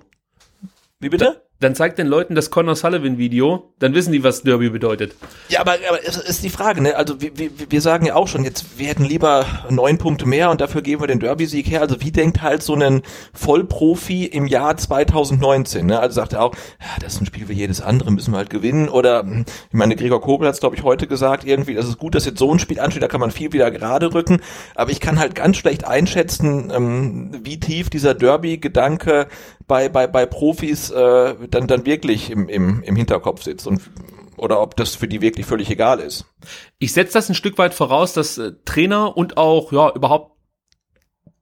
Wie bitte? Dann zeigt den Leuten das Connor Sullivan-Video, dann wissen die, was Derby bedeutet. Ja, aber, aber es ist die Frage, ne? Also wir, wir, wir sagen ja auch schon, jetzt wir hätten lieber neun Punkte mehr und dafür geben wir den Derby-Sieg her. Also wie denkt halt so ein Vollprofi im Jahr 2019? Ne? Also sagt er auch, ja, das ist ein Spiel wie jedes andere, müssen wir halt gewinnen. Oder hm, ich meine, Gregor Kobel hat es, glaube ich, heute gesagt, irgendwie, das ist gut, dass jetzt so ein Spiel ansteht, da kann man viel wieder gerade rücken. Aber ich kann halt ganz schlecht einschätzen, ähm, wie tief dieser Derby-Gedanke bei, bei, bei Profis äh, dann, dann wirklich im, im, im Hinterkopf sitzt. Und oder ob das für die wirklich völlig egal ist. Ich setze das ein Stück weit voraus, dass äh, Trainer und auch ja überhaupt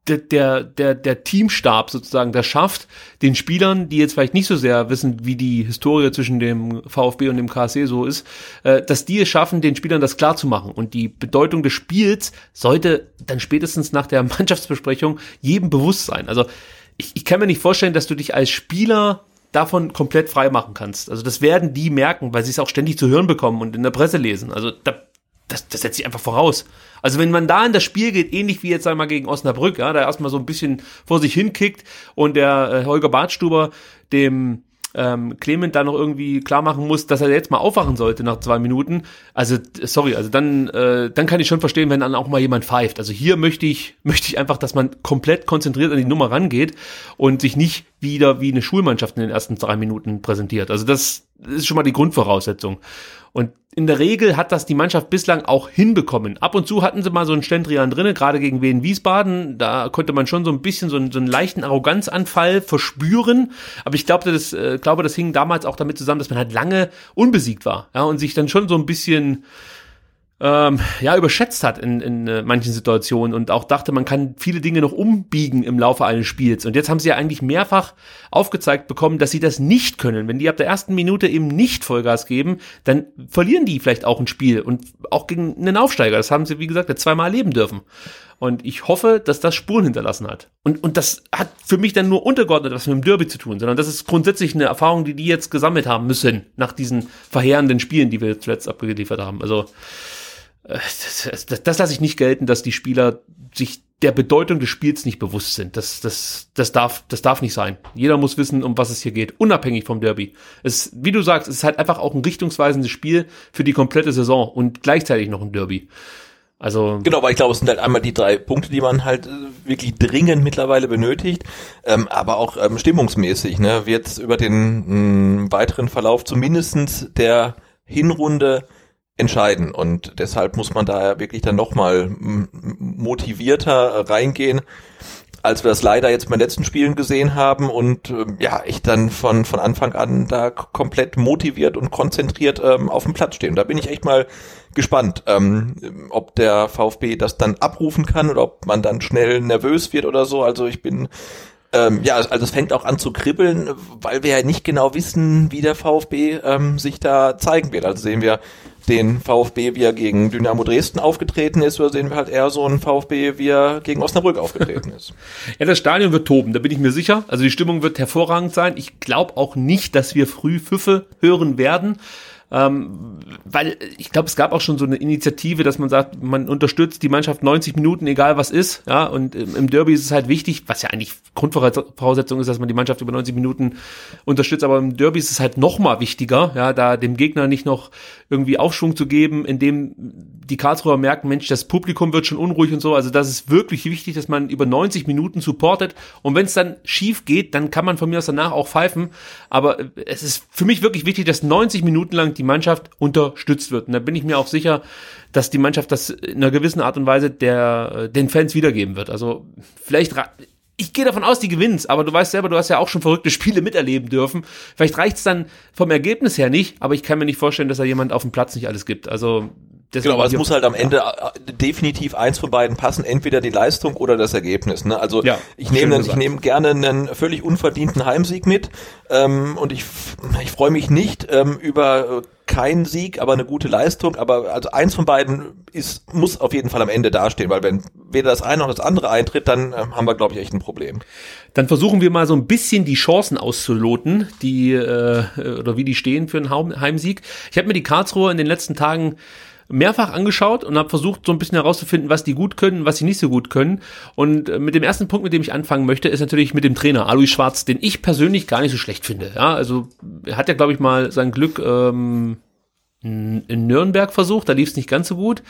der, der, der, der Teamstab sozusagen das schafft, den Spielern, die jetzt vielleicht nicht so sehr wissen, wie die Historie zwischen dem VfB und dem KSC so ist, äh, dass die es schaffen, den Spielern das klar zu machen. Und die Bedeutung des Spiels sollte dann spätestens nach der Mannschaftsbesprechung jedem bewusst sein. Also ich, ich kann mir nicht vorstellen, dass du dich als Spieler davon komplett frei machen kannst. Also das werden die merken, weil sie es auch ständig zu hören bekommen und in der Presse lesen. Also da, das, das setzt sich einfach voraus. Also wenn man da in das Spiel geht, ähnlich wie jetzt einmal gegen Osnabrück, ja, da erstmal so ein bisschen vor sich hinkickt und der äh, Holger Bartstuber dem ähm, Clement da noch irgendwie klar machen muss, dass er jetzt mal aufwachen sollte nach zwei Minuten. Also sorry, also dann äh, dann kann ich schon verstehen, wenn dann auch mal jemand pfeift. Also hier möchte ich möchte ich einfach, dass man komplett konzentriert an die Nummer rangeht und sich nicht wieder wie eine Schulmannschaft in den ersten drei Minuten präsentiert. Also das ist schon mal die Grundvoraussetzung. Und in der Regel hat das die Mannschaft bislang auch hinbekommen. Ab und zu hatten sie mal so einen Stendrian drinne, gerade gegen Wien Wiesbaden. Da konnte man schon so ein bisschen so einen, so einen leichten Arroganzanfall verspüren. Aber ich glaube, das, äh, glaube, das hing damals auch damit zusammen, dass man halt lange unbesiegt war. Ja, und sich dann schon so ein bisschen ähm, ja, überschätzt hat in, in äh, manchen Situationen und auch dachte, man kann viele Dinge noch umbiegen im Laufe eines Spiels. Und jetzt haben sie ja eigentlich mehrfach aufgezeigt bekommen, dass sie das nicht können. Wenn die ab der ersten Minute eben nicht Vollgas geben, dann verlieren die vielleicht auch ein Spiel und auch gegen einen Aufsteiger. Das haben sie, wie gesagt, ja zweimal erleben dürfen. Und ich hoffe, dass das Spuren hinterlassen hat. Und, und das hat für mich dann nur untergeordnet was mit dem Derby zu tun, sondern das ist grundsätzlich eine Erfahrung, die die jetzt gesammelt haben müssen nach diesen verheerenden Spielen, die wir zuletzt abgeliefert haben. Also das, das, das lasse ich nicht gelten, dass die Spieler sich der Bedeutung des Spiels nicht bewusst sind. Das, das, das, darf, das darf nicht sein. Jeder muss wissen, um was es hier geht, unabhängig vom Derby. Es, wie du sagst, es ist halt einfach auch ein richtungsweisendes Spiel für die komplette Saison und gleichzeitig noch ein Derby. Also Genau, weil ich glaube, es sind halt einmal die drei Punkte, die man halt äh, wirklich dringend mittlerweile benötigt, ähm, aber auch ähm, stimmungsmäßig, ne, wird über den mh, weiteren Verlauf zumindestens der Hinrunde entscheiden und deshalb muss man da ja wirklich dann nochmal motivierter reingehen, als wir das leider jetzt bei den letzten Spielen gesehen haben und ähm, ja, ich dann von, von Anfang an da komplett motiviert und konzentriert ähm, auf dem Platz stehen. Da bin ich echt mal gespannt, ähm, ob der VfB das dann abrufen kann oder ob man dann schnell nervös wird oder so. Also ich bin ähm, ja, also es fängt auch an zu kribbeln, weil wir ja nicht genau wissen, wie der VfB ähm, sich da zeigen wird. Also sehen wir den VfB, wie er gegen Dynamo Dresden aufgetreten ist, oder sehen wir halt eher so einen VfB, wie er gegen Osnabrück aufgetreten ist. Ja, das Stadion wird toben, da bin ich mir sicher. Also die Stimmung wird hervorragend sein. Ich glaube auch nicht, dass wir früh Pfiffe hören werden. Ähm, weil ich glaube, es gab auch schon so eine Initiative, dass man sagt, man unterstützt die Mannschaft 90 Minuten, egal was ist. Ja, und im Derby ist es halt wichtig, was ja eigentlich Grundvoraussetzung ist, dass man die Mannschaft über 90 Minuten unterstützt. Aber im Derby ist es halt noch mal wichtiger, ja, da dem Gegner nicht noch irgendwie Aufschwung zu geben, indem die Karlsruher merken, Mensch, das Publikum wird schon unruhig und so. Also das ist wirklich wichtig, dass man über 90 Minuten supportet. Und wenn es dann schief geht, dann kann man von mir aus danach auch pfeifen. Aber es ist für mich wirklich wichtig, dass 90 Minuten lang die Mannschaft unterstützt wird. Und da bin ich mir auch sicher, dass die Mannschaft das in einer gewissen Art und Weise der, den Fans wiedergeben wird. Also vielleicht ich gehe davon aus, die gewinnt's, aber du weißt selber, du hast ja auch schon verrückte Spiele miterleben dürfen. Vielleicht reicht's dann vom Ergebnis her nicht, aber ich kann mir nicht vorstellen, dass da jemand auf dem Platz nicht alles gibt. Also genau, aber es muss halt am Ende ja. Äh, definitiv eins von beiden passen, entweder die Leistung oder das Ergebnis. Ne? Also ja, ich nehme ich nehme gerne einen völlig unverdienten Heimsieg mit ähm, und ich, ich freue mich nicht ähm, über keinen Sieg, aber eine gute Leistung. Aber also eins von beiden ist muss auf jeden Fall am Ende dastehen, weil wenn weder das eine noch das andere eintritt, dann äh, haben wir glaube ich echt ein Problem. Dann versuchen wir mal so ein bisschen die Chancen auszuloten, die äh, oder wie die stehen für einen Heimsieg. Ich habe mir die Karlsruhe in den letzten Tagen mehrfach angeschaut und habe versucht, so ein bisschen herauszufinden, was die gut können, was sie nicht so gut können. Und äh, mit dem ersten Punkt, mit dem ich anfangen möchte, ist natürlich mit dem Trainer, Alois Schwarz, den ich persönlich gar nicht so schlecht finde. Ja, also er hat ja, glaube ich, mal sein Glück ähm, in Nürnberg versucht, da lief es nicht ganz so gut.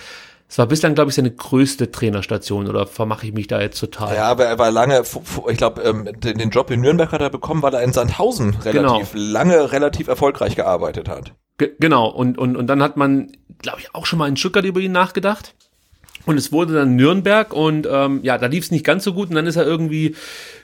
Es war bislang, glaube ich, seine größte Trainerstation oder vermache ich mich da jetzt total? Ja, aber er war lange, ich glaube, ähm, den, den, Job in Nürnberg hat er bekommen, weil er in Sandhausen relativ genau. lange, relativ erfolgreich gearbeitet hat. Ge genau, und, und, und dann hat man glaube ich, auch schon mal in Stuttgart über ihn nachgedacht. Und es wurde dann Nürnberg und ähm, ja, da lief es nicht ganz so gut und dann ist er irgendwie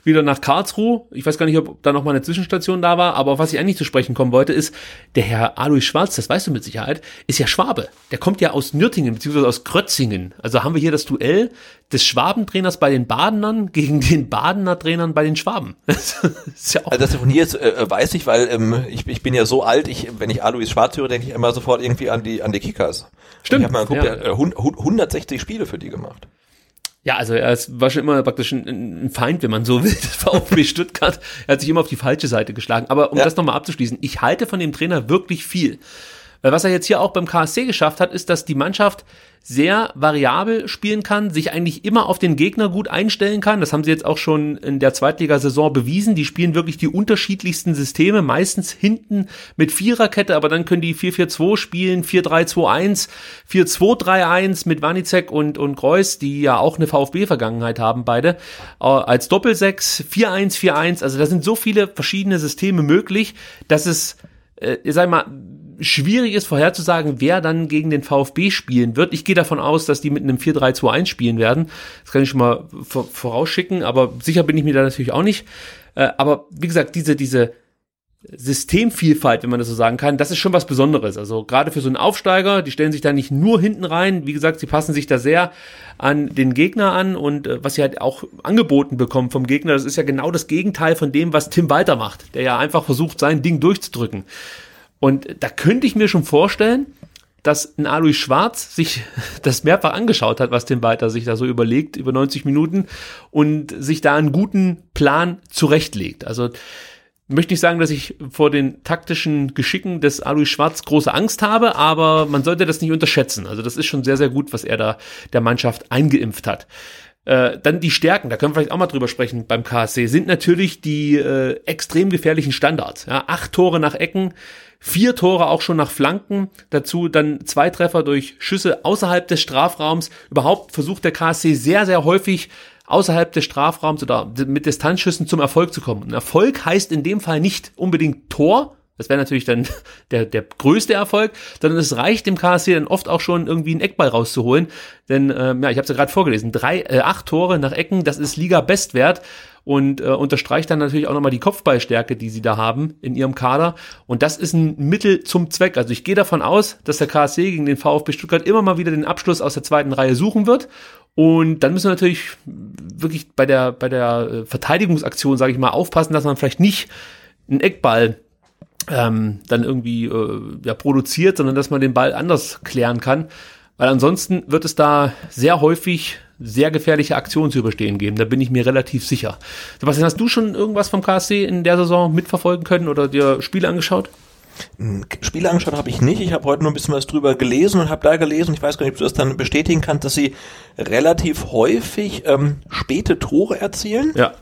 wieder nach Karlsruhe. Ich weiß gar nicht, ob da noch mal eine Zwischenstation da war, aber was ich eigentlich zu sprechen kommen wollte, ist, der Herr Alois Schwarz, das weißt du mit Sicherheit, ist ja Schwabe. Der kommt ja aus Nürtingen, beziehungsweise aus Krötzingen. Also haben wir hier das Duell des Schwabentrainers bei den Badenern gegen den Badener Trainern bei den Schwaben. Das ist ja auch also das von hier ist, äh, weiß ich, weil ähm, ich, ich bin ja so alt, ich, wenn ich Alois Schwarz höre, denke ich immer sofort irgendwie an die, an die Kickers. Stimmt. Ich habe mal geguckt, ja. der, äh, 160 Spiele für die gemacht. Ja, also er ist, war schon immer praktisch ein, ein Feind, wenn man so will, des VfB Stuttgart. Er hat sich immer auf die falsche Seite geschlagen. Aber um ja. das nochmal abzuschließen, ich halte von dem Trainer wirklich viel. Weil was er jetzt hier auch beim KSC geschafft hat, ist, dass die Mannschaft sehr variabel spielen kann, sich eigentlich immer auf den Gegner gut einstellen kann. Das haben sie jetzt auch schon in der Zweitligasaison bewiesen. Die spielen wirklich die unterschiedlichsten Systeme, meistens hinten mit Viererkette, aber dann können die 4-4-2 spielen, 4-3-2-1, 4-2-3-1 mit Wanizek und, und Kreuz, die ja auch eine VfB-Vergangenheit haben, beide, äh, als Doppelsechs, 4-1-4-1. Also da sind so viele verschiedene Systeme möglich, dass es, äh, sag mal, schwierig ist vorherzusagen, wer dann gegen den VfB spielen wird. Ich gehe davon aus, dass die mit einem 4-3-2-1 spielen werden. Das kann ich schon mal vorausschicken, aber sicher bin ich mir da natürlich auch nicht. Äh, aber wie gesagt, diese, diese Systemvielfalt, wenn man das so sagen kann, das ist schon was Besonderes. Also gerade für so einen Aufsteiger, die stellen sich da nicht nur hinten rein. Wie gesagt, sie passen sich da sehr an den Gegner an und äh, was sie halt auch angeboten bekommen vom Gegner, das ist ja genau das Gegenteil von dem, was Tim Walter macht, der ja einfach versucht, sein Ding durchzudrücken. Und da könnte ich mir schon vorstellen, dass ein Alois Schwarz sich das mehrfach angeschaut hat, was Tim Walter sich da so überlegt über 90 Minuten und sich da einen guten Plan zurechtlegt. Also möchte nicht sagen, dass ich vor den taktischen Geschicken des Alois Schwarz große Angst habe, aber man sollte das nicht unterschätzen. Also das ist schon sehr, sehr gut, was er da der Mannschaft eingeimpft hat. Äh, dann die Stärken, da können wir vielleicht auch mal drüber sprechen beim KSC, sind natürlich die äh, extrem gefährlichen Standards. Ja, acht Tore nach Ecken, Vier Tore auch schon nach Flanken, dazu dann zwei Treffer durch Schüsse außerhalb des Strafraums. Überhaupt versucht der KSC sehr, sehr häufig außerhalb des Strafraums oder mit Distanzschüssen zum Erfolg zu kommen. Und Erfolg heißt in dem Fall nicht unbedingt Tor, das wäre natürlich dann der, der größte Erfolg, sondern es reicht dem KSC dann oft auch schon irgendwie einen Eckball rauszuholen. Denn ähm, ja, ich habe es ja gerade vorgelesen, drei, äh, acht Tore nach Ecken, das ist Liga-Bestwert und äh, unterstreicht dann natürlich auch nochmal die Kopfballstärke, die sie da haben in ihrem Kader. Und das ist ein Mittel zum Zweck. Also ich gehe davon aus, dass der KSC gegen den VfB Stuttgart immer mal wieder den Abschluss aus der zweiten Reihe suchen wird. Und dann müssen wir natürlich wirklich bei der, bei der äh, Verteidigungsaktion, sage ich mal, aufpassen, dass man vielleicht nicht einen Eckball ähm, dann irgendwie äh, ja, produziert, sondern dass man den Ball anders klären kann. Weil ansonsten wird es da sehr häufig sehr gefährliche Aktionen zu überstehen geben. Da bin ich mir relativ sicher. Sebastian, hast du schon irgendwas vom KSC in der Saison mitverfolgen können oder dir Spiele angeschaut? Spiele angeschaut habe ich nicht. Ich habe heute nur ein bisschen was drüber gelesen und habe da gelesen, ich weiß gar nicht, ob du das dann bestätigen kannst, dass sie relativ häufig ähm, späte Tore erzielen. Ja.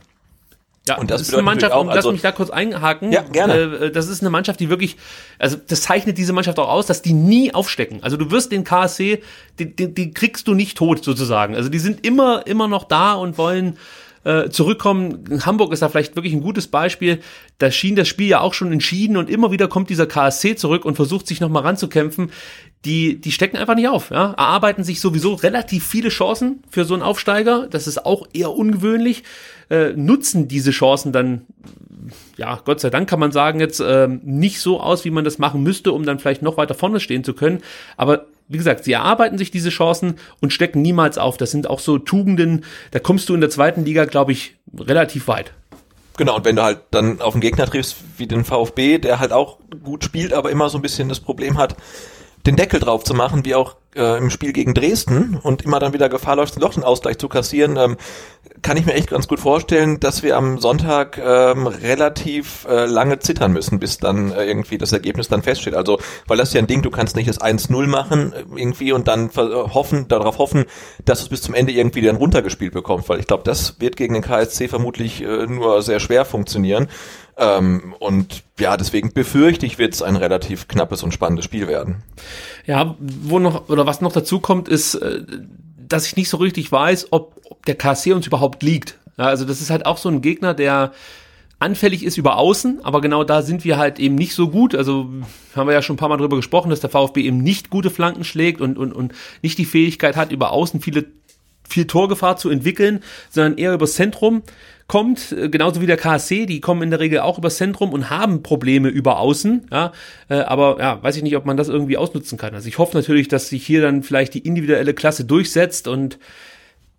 Ja, Und das ist eine Mannschaft, auch, lass also- mich da kurz einhaken. Ja, gerne. Äh, das ist eine Mannschaft, die wirklich, also das zeichnet diese Mannschaft auch aus, dass die nie aufstecken. Also du wirst den KSC, die, die, die kriegst du nicht tot sozusagen. Also die sind immer, immer noch da und wollen äh, zurückkommen. Hamburg ist da vielleicht wirklich ein gutes Beispiel. Da schien das Spiel ja auch schon entschieden und immer wieder kommt dieser KSC zurück und versucht sich nochmal ranzukämpfen. Die, die stecken einfach nicht auf, ja. Erarbeiten sich sowieso relativ viele Chancen für so einen Aufsteiger. Das ist auch eher ungewöhnlich. Äh, nutzen diese Chancen dann ja, Gott sei Dank kann man sagen, jetzt ähm, nicht so aus, wie man das machen müsste, um dann vielleicht noch weiter vorne stehen zu können. Aber wie gesagt, sie erarbeiten sich diese Chancen und stecken niemals auf. Das sind auch so Tugenden, da kommst du in der zweiten Liga, glaube ich, relativ weit. Genau, und wenn du halt dann auf einen Gegner triffst wie den VfB, der halt auch gut spielt, aber immer so ein bisschen das Problem hat, den Deckel drauf zu machen, wie auch äh, im Spiel gegen Dresden und immer dann wieder Gefahr läuft, doch einen Ausgleich zu kassieren, ähm, kann ich mir echt ganz gut vorstellen, dass wir am Sonntag ähm, relativ äh, lange zittern müssen, bis dann äh, irgendwie das Ergebnis dann feststeht. Also, weil das ist ja ein Ding, du kannst nicht das 1-0 machen äh, irgendwie und dann ver- hoffen, darauf hoffen, dass es bis zum Ende irgendwie dann runtergespielt bekommt, weil ich glaube, das wird gegen den KSC vermutlich äh, nur sehr schwer funktionieren. Ähm, und ja, deswegen befürchte ich, wird es ein relativ knappes und spannendes Spiel werden. Ja, wo noch, oder was noch dazu kommt, ist, äh, dass ich nicht so richtig weiß, ob, ob der KSC uns überhaupt liegt. Ja, also das ist halt auch so ein Gegner, der anfällig ist über außen, aber genau da sind wir halt eben nicht so gut. Also haben wir ja schon ein paar Mal drüber gesprochen, dass der VfB eben nicht gute Flanken schlägt und, und, und nicht die Fähigkeit hat, über außen viele viel Torgefahr zu entwickeln, sondern eher übers Zentrum kommt, äh, genauso wie der KSC, die kommen in der Regel auch übers Zentrum und haben Probleme über außen, ja, äh, aber ja, weiß ich nicht, ob man das irgendwie ausnutzen kann. Also ich hoffe natürlich, dass sich hier dann vielleicht die individuelle Klasse durchsetzt und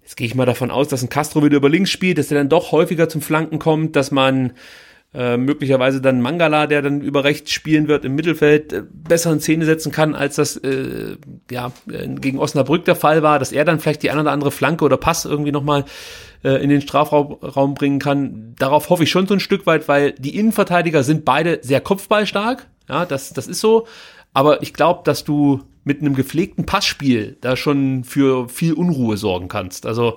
jetzt gehe ich mal davon aus, dass ein Castro wieder über links spielt, dass er dann doch häufiger zum Flanken kommt, dass man äh, möglicherweise dann Mangala, der dann über rechts spielen wird im Mittelfeld, äh, besser in Szene setzen kann, als das äh, ja äh, gegen Osnabrück der Fall war, dass er dann vielleicht die eine oder andere Flanke oder Pass irgendwie nochmal äh, in den Strafraum Raum bringen kann. Darauf hoffe ich schon so ein Stück weit, weil die Innenverteidiger sind beide sehr kopfballstark, ja, das, das ist so, aber ich glaube, dass du mit einem gepflegten Passspiel da schon für viel Unruhe sorgen kannst. Also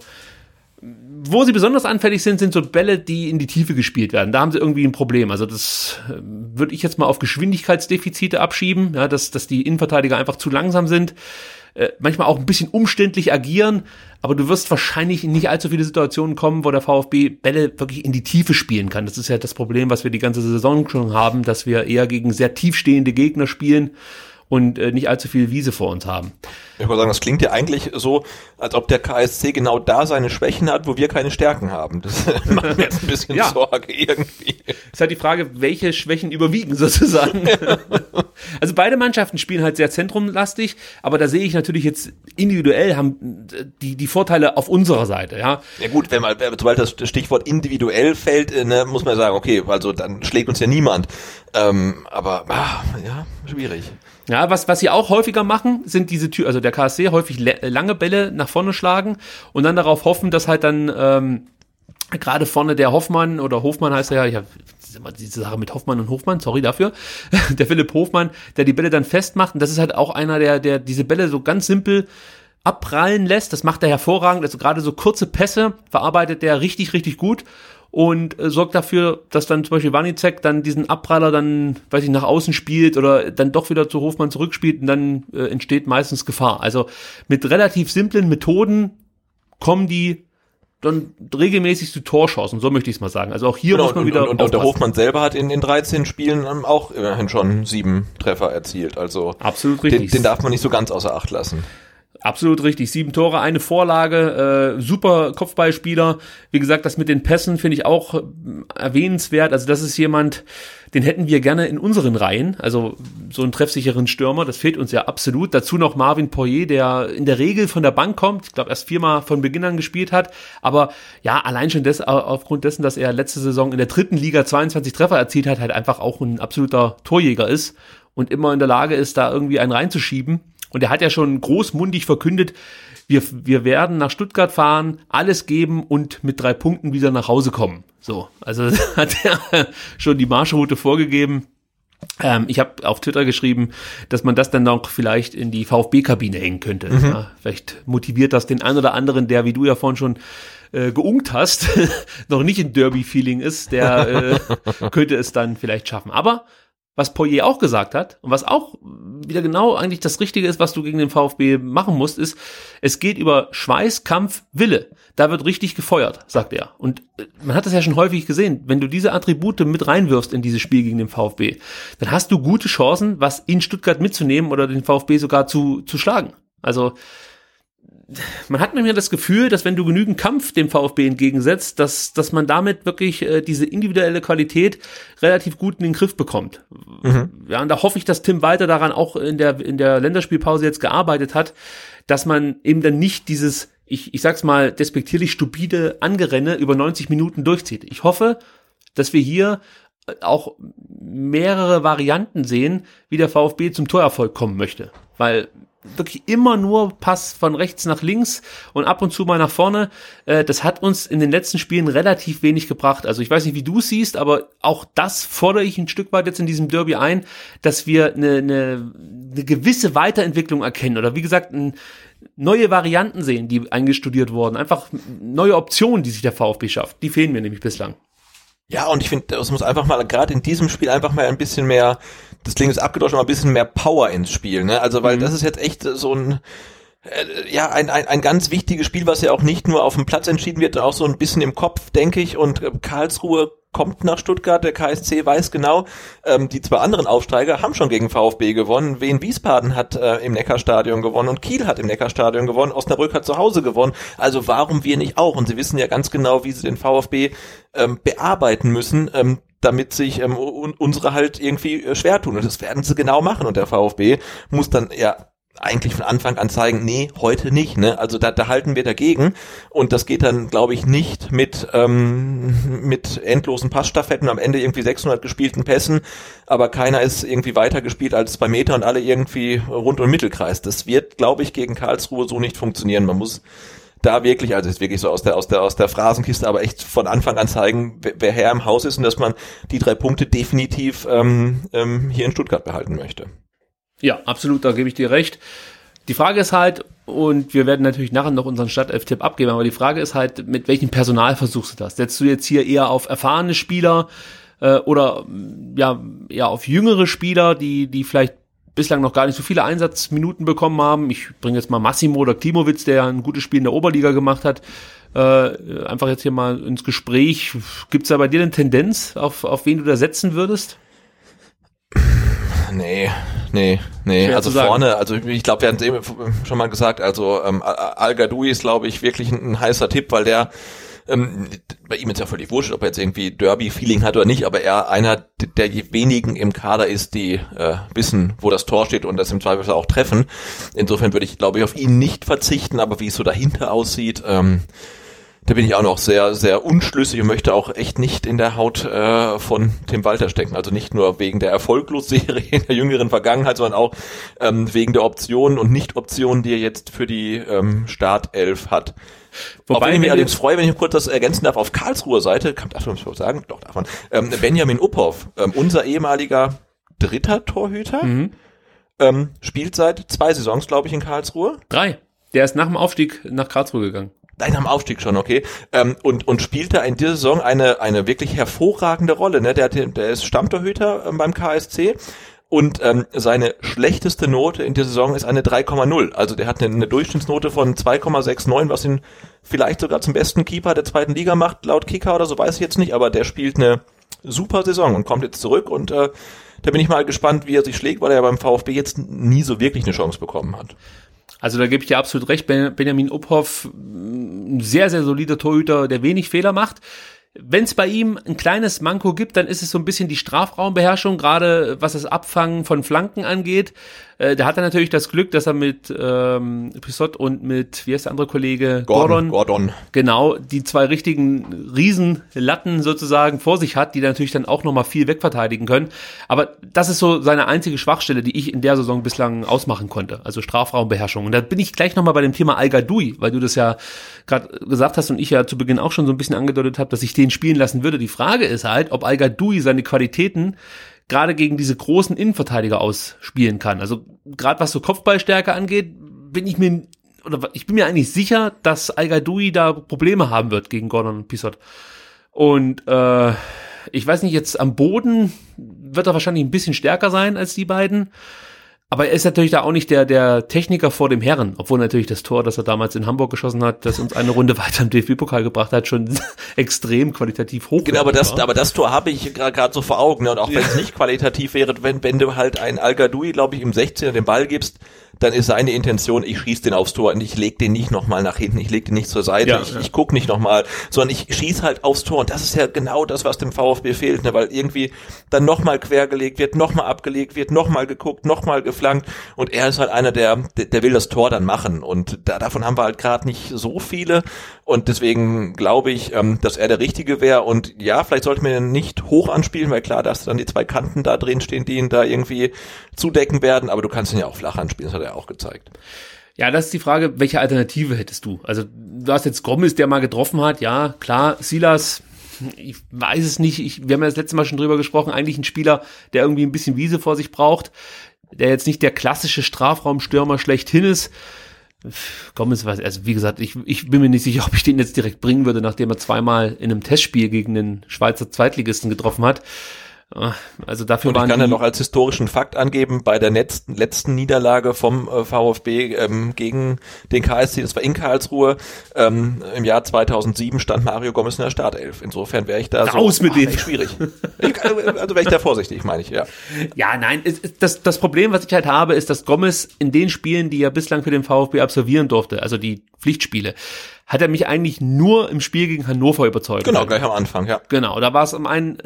wo sie besonders anfällig sind, sind so Bälle, die in die Tiefe gespielt werden. Da haben sie irgendwie ein Problem. Also das äh, würde ich jetzt mal auf Geschwindigkeitsdefizite abschieben, ja, dass, dass die Innenverteidiger einfach zu langsam sind, äh, manchmal auch ein bisschen umständlich agieren, aber du wirst wahrscheinlich in nicht allzu viele Situationen kommen, wo der VfB Bälle wirklich in die Tiefe spielen kann. Das ist ja das Problem, was wir die ganze Saison schon haben, dass wir eher gegen sehr tiefstehende Gegner spielen und äh, nicht allzu viel Wiese vor uns haben. Ich würde sagen, das klingt ja eigentlich so, als ob der KSC genau da seine Schwächen hat, wo wir keine Stärken haben. Das macht mir jetzt ein bisschen Ja. Sorge irgendwie. Ist halt die Frage, welche Schwächen überwiegen sozusagen. also beide Mannschaften spielen halt sehr zentrumlastig, aber da sehe ich natürlich jetzt individuell haben die, die Vorteile auf unserer Seite, ja. Ja gut, wenn man, sobald das Stichwort individuell fällt, äh, ne, muss man sagen, okay, also dann schlägt uns ja niemand. Ähm, aber ah, ja, schwierig. Ja, was, was sie auch häufiger machen, sind diese Tür, also der KSC häufig lange Bälle nach vorne schlagen und dann darauf hoffen, dass halt dann ähm, gerade vorne der Hoffmann oder Hofmann heißt er ja, ich habe diese Sache mit Hoffmann und Hofmann, sorry dafür, der Philipp Hofmann, der die Bälle dann festmacht und das ist halt auch einer, der, der diese Bälle so ganz simpel abprallen lässt. Das macht er hervorragend. Also gerade so kurze Pässe verarbeitet der richtig, richtig gut und äh, sorgt dafür, dass dann zum Beispiel Wanizek dann diesen Abpraller dann, weiß ich, nach außen spielt oder dann doch wieder zu Hofmann zurückspielt und dann äh, entsteht meistens Gefahr. Also mit relativ simplen Methoden kommen die dann regelmäßig zu Torschancen, so möchte ich es mal sagen. Also auch hier Genau, muss man und, wieder und, und, der. Hofmann selber hat in den 13 Spielen ähm, auch immerhin schon sieben Treffer erzielt. Also Absolut den, richtig. den darf man nicht so ganz außer Acht lassen. Absolut richtig. Sieben Tore, eine Vorlage, äh, super Kopfballspieler. Wie gesagt, das mit den Pässen finde ich auch äh, erwähnenswert. Also das ist jemand, den hätten wir gerne in unseren Reihen. Also so einen treffsicheren Stürmer, das fehlt uns ja absolut. Dazu noch Marvin Poirier, der in der Regel von der Bank kommt. Ich glaube, erst viermal von Beginn an gespielt hat. Aber ja, allein schon des, aufgrund dessen, dass er letzte Saison in der dritten Liga 22 Treffer erzielt hat, halt einfach auch ein absoluter Torjäger ist und immer in der Lage ist, da irgendwie einen reinzuschieben. Und er hat ja schon großmundig verkündet, wir, wir werden nach Stuttgart fahren, alles geben und mit drei Punkten wieder nach Hause kommen. So, also hat er schon die Marschroute vorgegeben. Ähm, ich habe auf Twitter geschrieben, dass man das dann noch vielleicht in die VfB-Kabine hängen könnte. Mhm. Ja, vielleicht motiviert das den einen oder anderen, der, wie du ja vorhin schon äh, geungt hast, noch nicht in Derby-Feeling ist, der äh, könnte es dann vielleicht schaffen. Aber was Poirier auch gesagt hat und was auch wieder genau eigentlich das Richtige ist, was du gegen den VfB machen musst, ist, es geht über Schweiß, Kampf, Wille. Da wird richtig gefeuert, sagt er. Und äh, man hat das ja schon häufig gesehen. Wenn du diese Attribute mit reinwirfst in dieses Spiel gegen den VfB, dann hast du gute Chancen, was in Stuttgart mitzunehmen oder den VfB sogar zu, zu schlagen. Also, man hat mir das Gefühl, dass wenn du genügend Kampf dem VfB entgegensetzt, dass, dass man damit wirklich äh, diese individuelle Qualität relativ gut in den Griff bekommt. Mhm. Ja, und da hoffe ich, dass Tim Walter daran auch in der, in der Länderspielpause jetzt gearbeitet hat, dass man eben dann nicht dieses, ich, ich sag's mal, despektierlich stupide Angerenne über 90 Minuten durchzieht. Ich hoffe, dass wir hier auch mehrere Varianten sehen, wie der VfB zum Torerfolg kommen möchte. Weil wirklich immer nur Pass von rechts nach links und ab und zu mal nach vorne. Äh, das hat uns in den letzten Spielen relativ wenig gebracht. Also ich weiß nicht, wie du siehst, aber auch das fordere ich ein Stück weit jetzt in diesem Derby ein, dass wir eine, eine, eine gewisse Weiterentwicklung erkennen oder wie gesagt neue Varianten sehen, die eingestudiert wurden. Einfach neue Optionen, die sich der VfB schafft. Die fehlen mir nämlich bislang. Ja, und ich finde, es muss einfach mal gerade in diesem Spiel einfach mal ein bisschen mehr das klingt jetzt abgedroschen, aber ein bisschen mehr Power ins Spiel, ne? Also, weil mhm. das ist jetzt echt so ein, äh, ja, ein, ein, ein ganz wichtiges Spiel, was ja auch nicht nur auf dem Platz entschieden wird, auch so ein bisschen im Kopf, denke ich. Und äh, Karlsruhe kommt nach Stuttgart, der KSC weiß genau, ähm, die zwei anderen Aufsteiger haben schon gegen VfB gewonnen. Wien Wiesbaden hat äh, im Neckarstadion gewonnen und Kiel hat im Neckarstadion gewonnen, Osnabrück hat zu Hause gewonnen. Also warum wir nicht auch? Und sie wissen ja ganz genau, wie sie den VfB ähm, bearbeiten müssen. Ähm, damit sich ähm, unsere halt irgendwie äh, schwer tun. Und das werden sie genau machen. Und der VfB muss dann ja eigentlich von Anfang an zeigen, nee, heute nicht. Ne? Also da, da halten wir dagegen. Und das geht dann, glaube ich, nicht mit, ähm, mit endlosen Passstaffetten, am Ende irgendwie 600 gespielten Pässen, aber keiner ist irgendwie weiter gespielt als zwei Meter und alle irgendwie rund um Mittelkreis. Das wird, glaube ich, gegen Karlsruhe so nicht funktionieren. Man muss da wirklich, also ist wirklich so aus der, aus der, aus der Phrasenkiste, aber echt von Anfang an zeigen, wer, wer Herr im Haus ist und dass man die drei Punkte definitiv ähm, ähm, hier in Stuttgart behalten möchte. Ja, absolut, da gebe ich dir recht. Die Frage ist halt, und wir werden natürlich nachher noch unseren Stadt-F-Tipp abgeben, aber die Frage ist halt, mit welchem Personal versuchst du das? Setzt du jetzt hier eher auf erfahrene Spieler äh, oder ja, eher auf jüngere Spieler, die, die vielleicht bislang noch gar nicht so viele Einsatzminuten bekommen haben. Ich bringe jetzt mal Massimo oder Klimowitz, der ein gutes Spiel in der Oberliga gemacht hat, äh, einfach jetzt hier mal ins Gespräch. Gibt es da bei dir eine Tendenz, auf, auf wen du da setzen würdest? Nee, nee, nee. Schwer also vorne, also ich glaube, wir hatten es eben schon mal gesagt, also ähm, Al Gadoui ist, glaube ich, wirklich ein, ein heißer Tipp, weil der ähm, bei ihm ist ja völlig wurscht, ob er jetzt irgendwie Derby-Feeling hat oder nicht, aber er einer der wenigen im Kader ist, die äh, wissen, wo das Tor steht und das im Zweifelsfall auch treffen. Insofern würde ich, glaube ich, auf ihn nicht verzichten, aber wie es so dahinter aussieht, ähm, da bin ich auch noch sehr, sehr unschlüssig und möchte auch echt nicht in der Haut äh, von Tim Walter stecken. Also nicht nur wegen der Erfolglosserie in der jüngeren Vergangenheit, sondern auch ähm, wegen der Optionen und Nicht-Optionen, die er jetzt für die ähm, Startelf hat. Wobei ich mich allerdings freue, wenn ich kurz das ergänzen darf, auf Karlsruher Seite, kann darf man das sagen? Doch, darf man. Ähm, Benjamin Uphoff, ähm, unser ehemaliger dritter Torhüter, mhm. ähm, spielt seit zwei Saisons, glaube ich, in Karlsruhe. Drei. Der ist nach dem Aufstieg nach Karlsruhe gegangen. Nein, am Aufstieg schon, okay. Ähm, und, und spielte in dieser Saison eine, eine wirklich hervorragende Rolle. Ne? Der, der ist Stammtorhüter ähm, beim KSC und ähm, seine schlechteste Note in der Saison ist eine 3,0. Also der hat eine, eine Durchschnittsnote von 2,69, was ihn vielleicht sogar zum besten Keeper der zweiten Liga macht, laut Kicker oder so, weiß ich jetzt nicht, aber der spielt eine super Saison und kommt jetzt zurück und äh, da bin ich mal gespannt, wie er sich schlägt, weil er ja beim VfB jetzt nie so wirklich eine Chance bekommen hat. Also da gebe ich dir absolut recht. Benjamin Uphoff, ein sehr, sehr solider Torhüter, der wenig Fehler macht. Wenn es bei ihm ein kleines Manko gibt, dann ist es so ein bisschen die Strafraumbeherrschung, gerade was das Abfangen von Flanken angeht. Äh, da hat er natürlich das Glück, dass er mit ähm, Pissot und mit, wie heißt der andere Kollege? Gordon, Gordon. Genau, die zwei richtigen Riesenlatten sozusagen vor sich hat, die natürlich dann auch nochmal viel wegverteidigen können. Aber das ist so seine einzige Schwachstelle, die ich in der Saison bislang ausmachen konnte. Also Strafraumbeherrschung. Und da bin ich gleich nochmal bei dem Thema al weil du das ja gerade gesagt hast und ich ja zu Beginn auch schon so ein bisschen angedeutet habe, dass ich den spielen lassen würde. Die Frage ist halt, ob al seine Qualitäten gerade gegen diese großen Innenverteidiger ausspielen kann. Also gerade was so Kopfballstärke angeht, bin ich mir oder ich bin mir eigentlich sicher, dass Al da Probleme haben wird gegen Gordon und Pisot. Und äh, ich weiß nicht, jetzt am Boden wird er wahrscheinlich ein bisschen stärker sein als die beiden. Aber er ist natürlich da auch nicht der, der Techniker vor dem Herren, obwohl natürlich das Tor, das er damals in Hamburg geschossen hat, das uns eine Runde weiter im DFB-Pokal gebracht hat, schon extrem qualitativ hoch Genau, aber das, aber das Tor habe ich gerade so vor Augen. Ne? Und auch wenn es nicht qualitativ wäre, wenn, wenn du halt ein Al glaube ich, im 16er den Ball gibst, dann ist seine Intention, ich schieße den aufs Tor und ich leg den nicht nochmal nach hinten, ich leg den nicht zur Seite, ja, ich, ja. ich guck nicht nochmal, sondern ich schieße halt aufs Tor und das ist ja genau das, was dem VfB fehlt, ne? weil irgendwie dann nochmal quergelegt wird, nochmal abgelegt wird, nochmal geguckt, nochmal geflankt und er ist halt einer, der, der will das Tor dann machen. Und da, davon haben wir halt gerade nicht so viele. Und deswegen glaube ich, ähm, dass er der Richtige wäre. Und ja, vielleicht sollte man ihn nicht hoch anspielen, weil klar, dass dann die zwei Kanten da drin stehen, die ihn da irgendwie zudecken werden, aber du kannst ihn ja auch flach anspielen, das hat er auch gezeigt. Ja, das ist die Frage, welche Alternative hättest du? Also du hast jetzt Gomez, der mal getroffen hat, ja, klar, Silas, ich weiß es nicht, ich, wir haben ja das letzte Mal schon drüber gesprochen, eigentlich ein Spieler, der irgendwie ein bisschen Wiese vor sich braucht, der jetzt nicht der klassische Strafraumstürmer schlechthin ist. Gomez, also wie gesagt, ich, ich bin mir nicht sicher, ob ich den jetzt direkt bringen würde, nachdem er zweimal in einem Testspiel gegen den Schweizer Zweitligisten getroffen hat. Ah, also dafür Und ich kann ja noch als historischen Fakt angeben, bei der letzten, letzten Niederlage vom äh, VfB ähm, gegen den KSC, das war in Karlsruhe, ähm, im Jahr 2007 stand Mario Gomez in der Startelf. Insofern wäre ich da Raus so, mit dem. schwierig. Ich, also wäre ich da vorsichtig, meine ich, ja. Ja, nein, das, das Problem, was ich halt habe, ist, dass Gomez in den Spielen, die er bislang für den VfB absolvieren durfte, also die Pflichtspiele, hat er mich eigentlich nur im Spiel gegen Hannover überzeugt. Genau, gleich am Anfang, ja. Genau, da war es um einen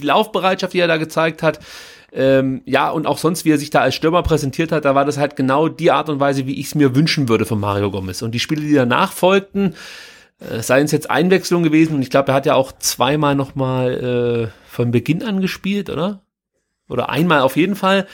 die Laufbereitschaft, die er da gezeigt hat, ähm, ja, und auch sonst, wie er sich da als Stürmer präsentiert hat, da war das halt genau die Art und Weise, wie ich es mir wünschen würde von Mario Gomez. Und die Spiele, die danach folgten, äh, seien es jetzt Einwechslung gewesen, und ich glaube, er hat ja auch zweimal nochmal äh, von Beginn an gespielt, oder? Oder einmal auf jeden Fall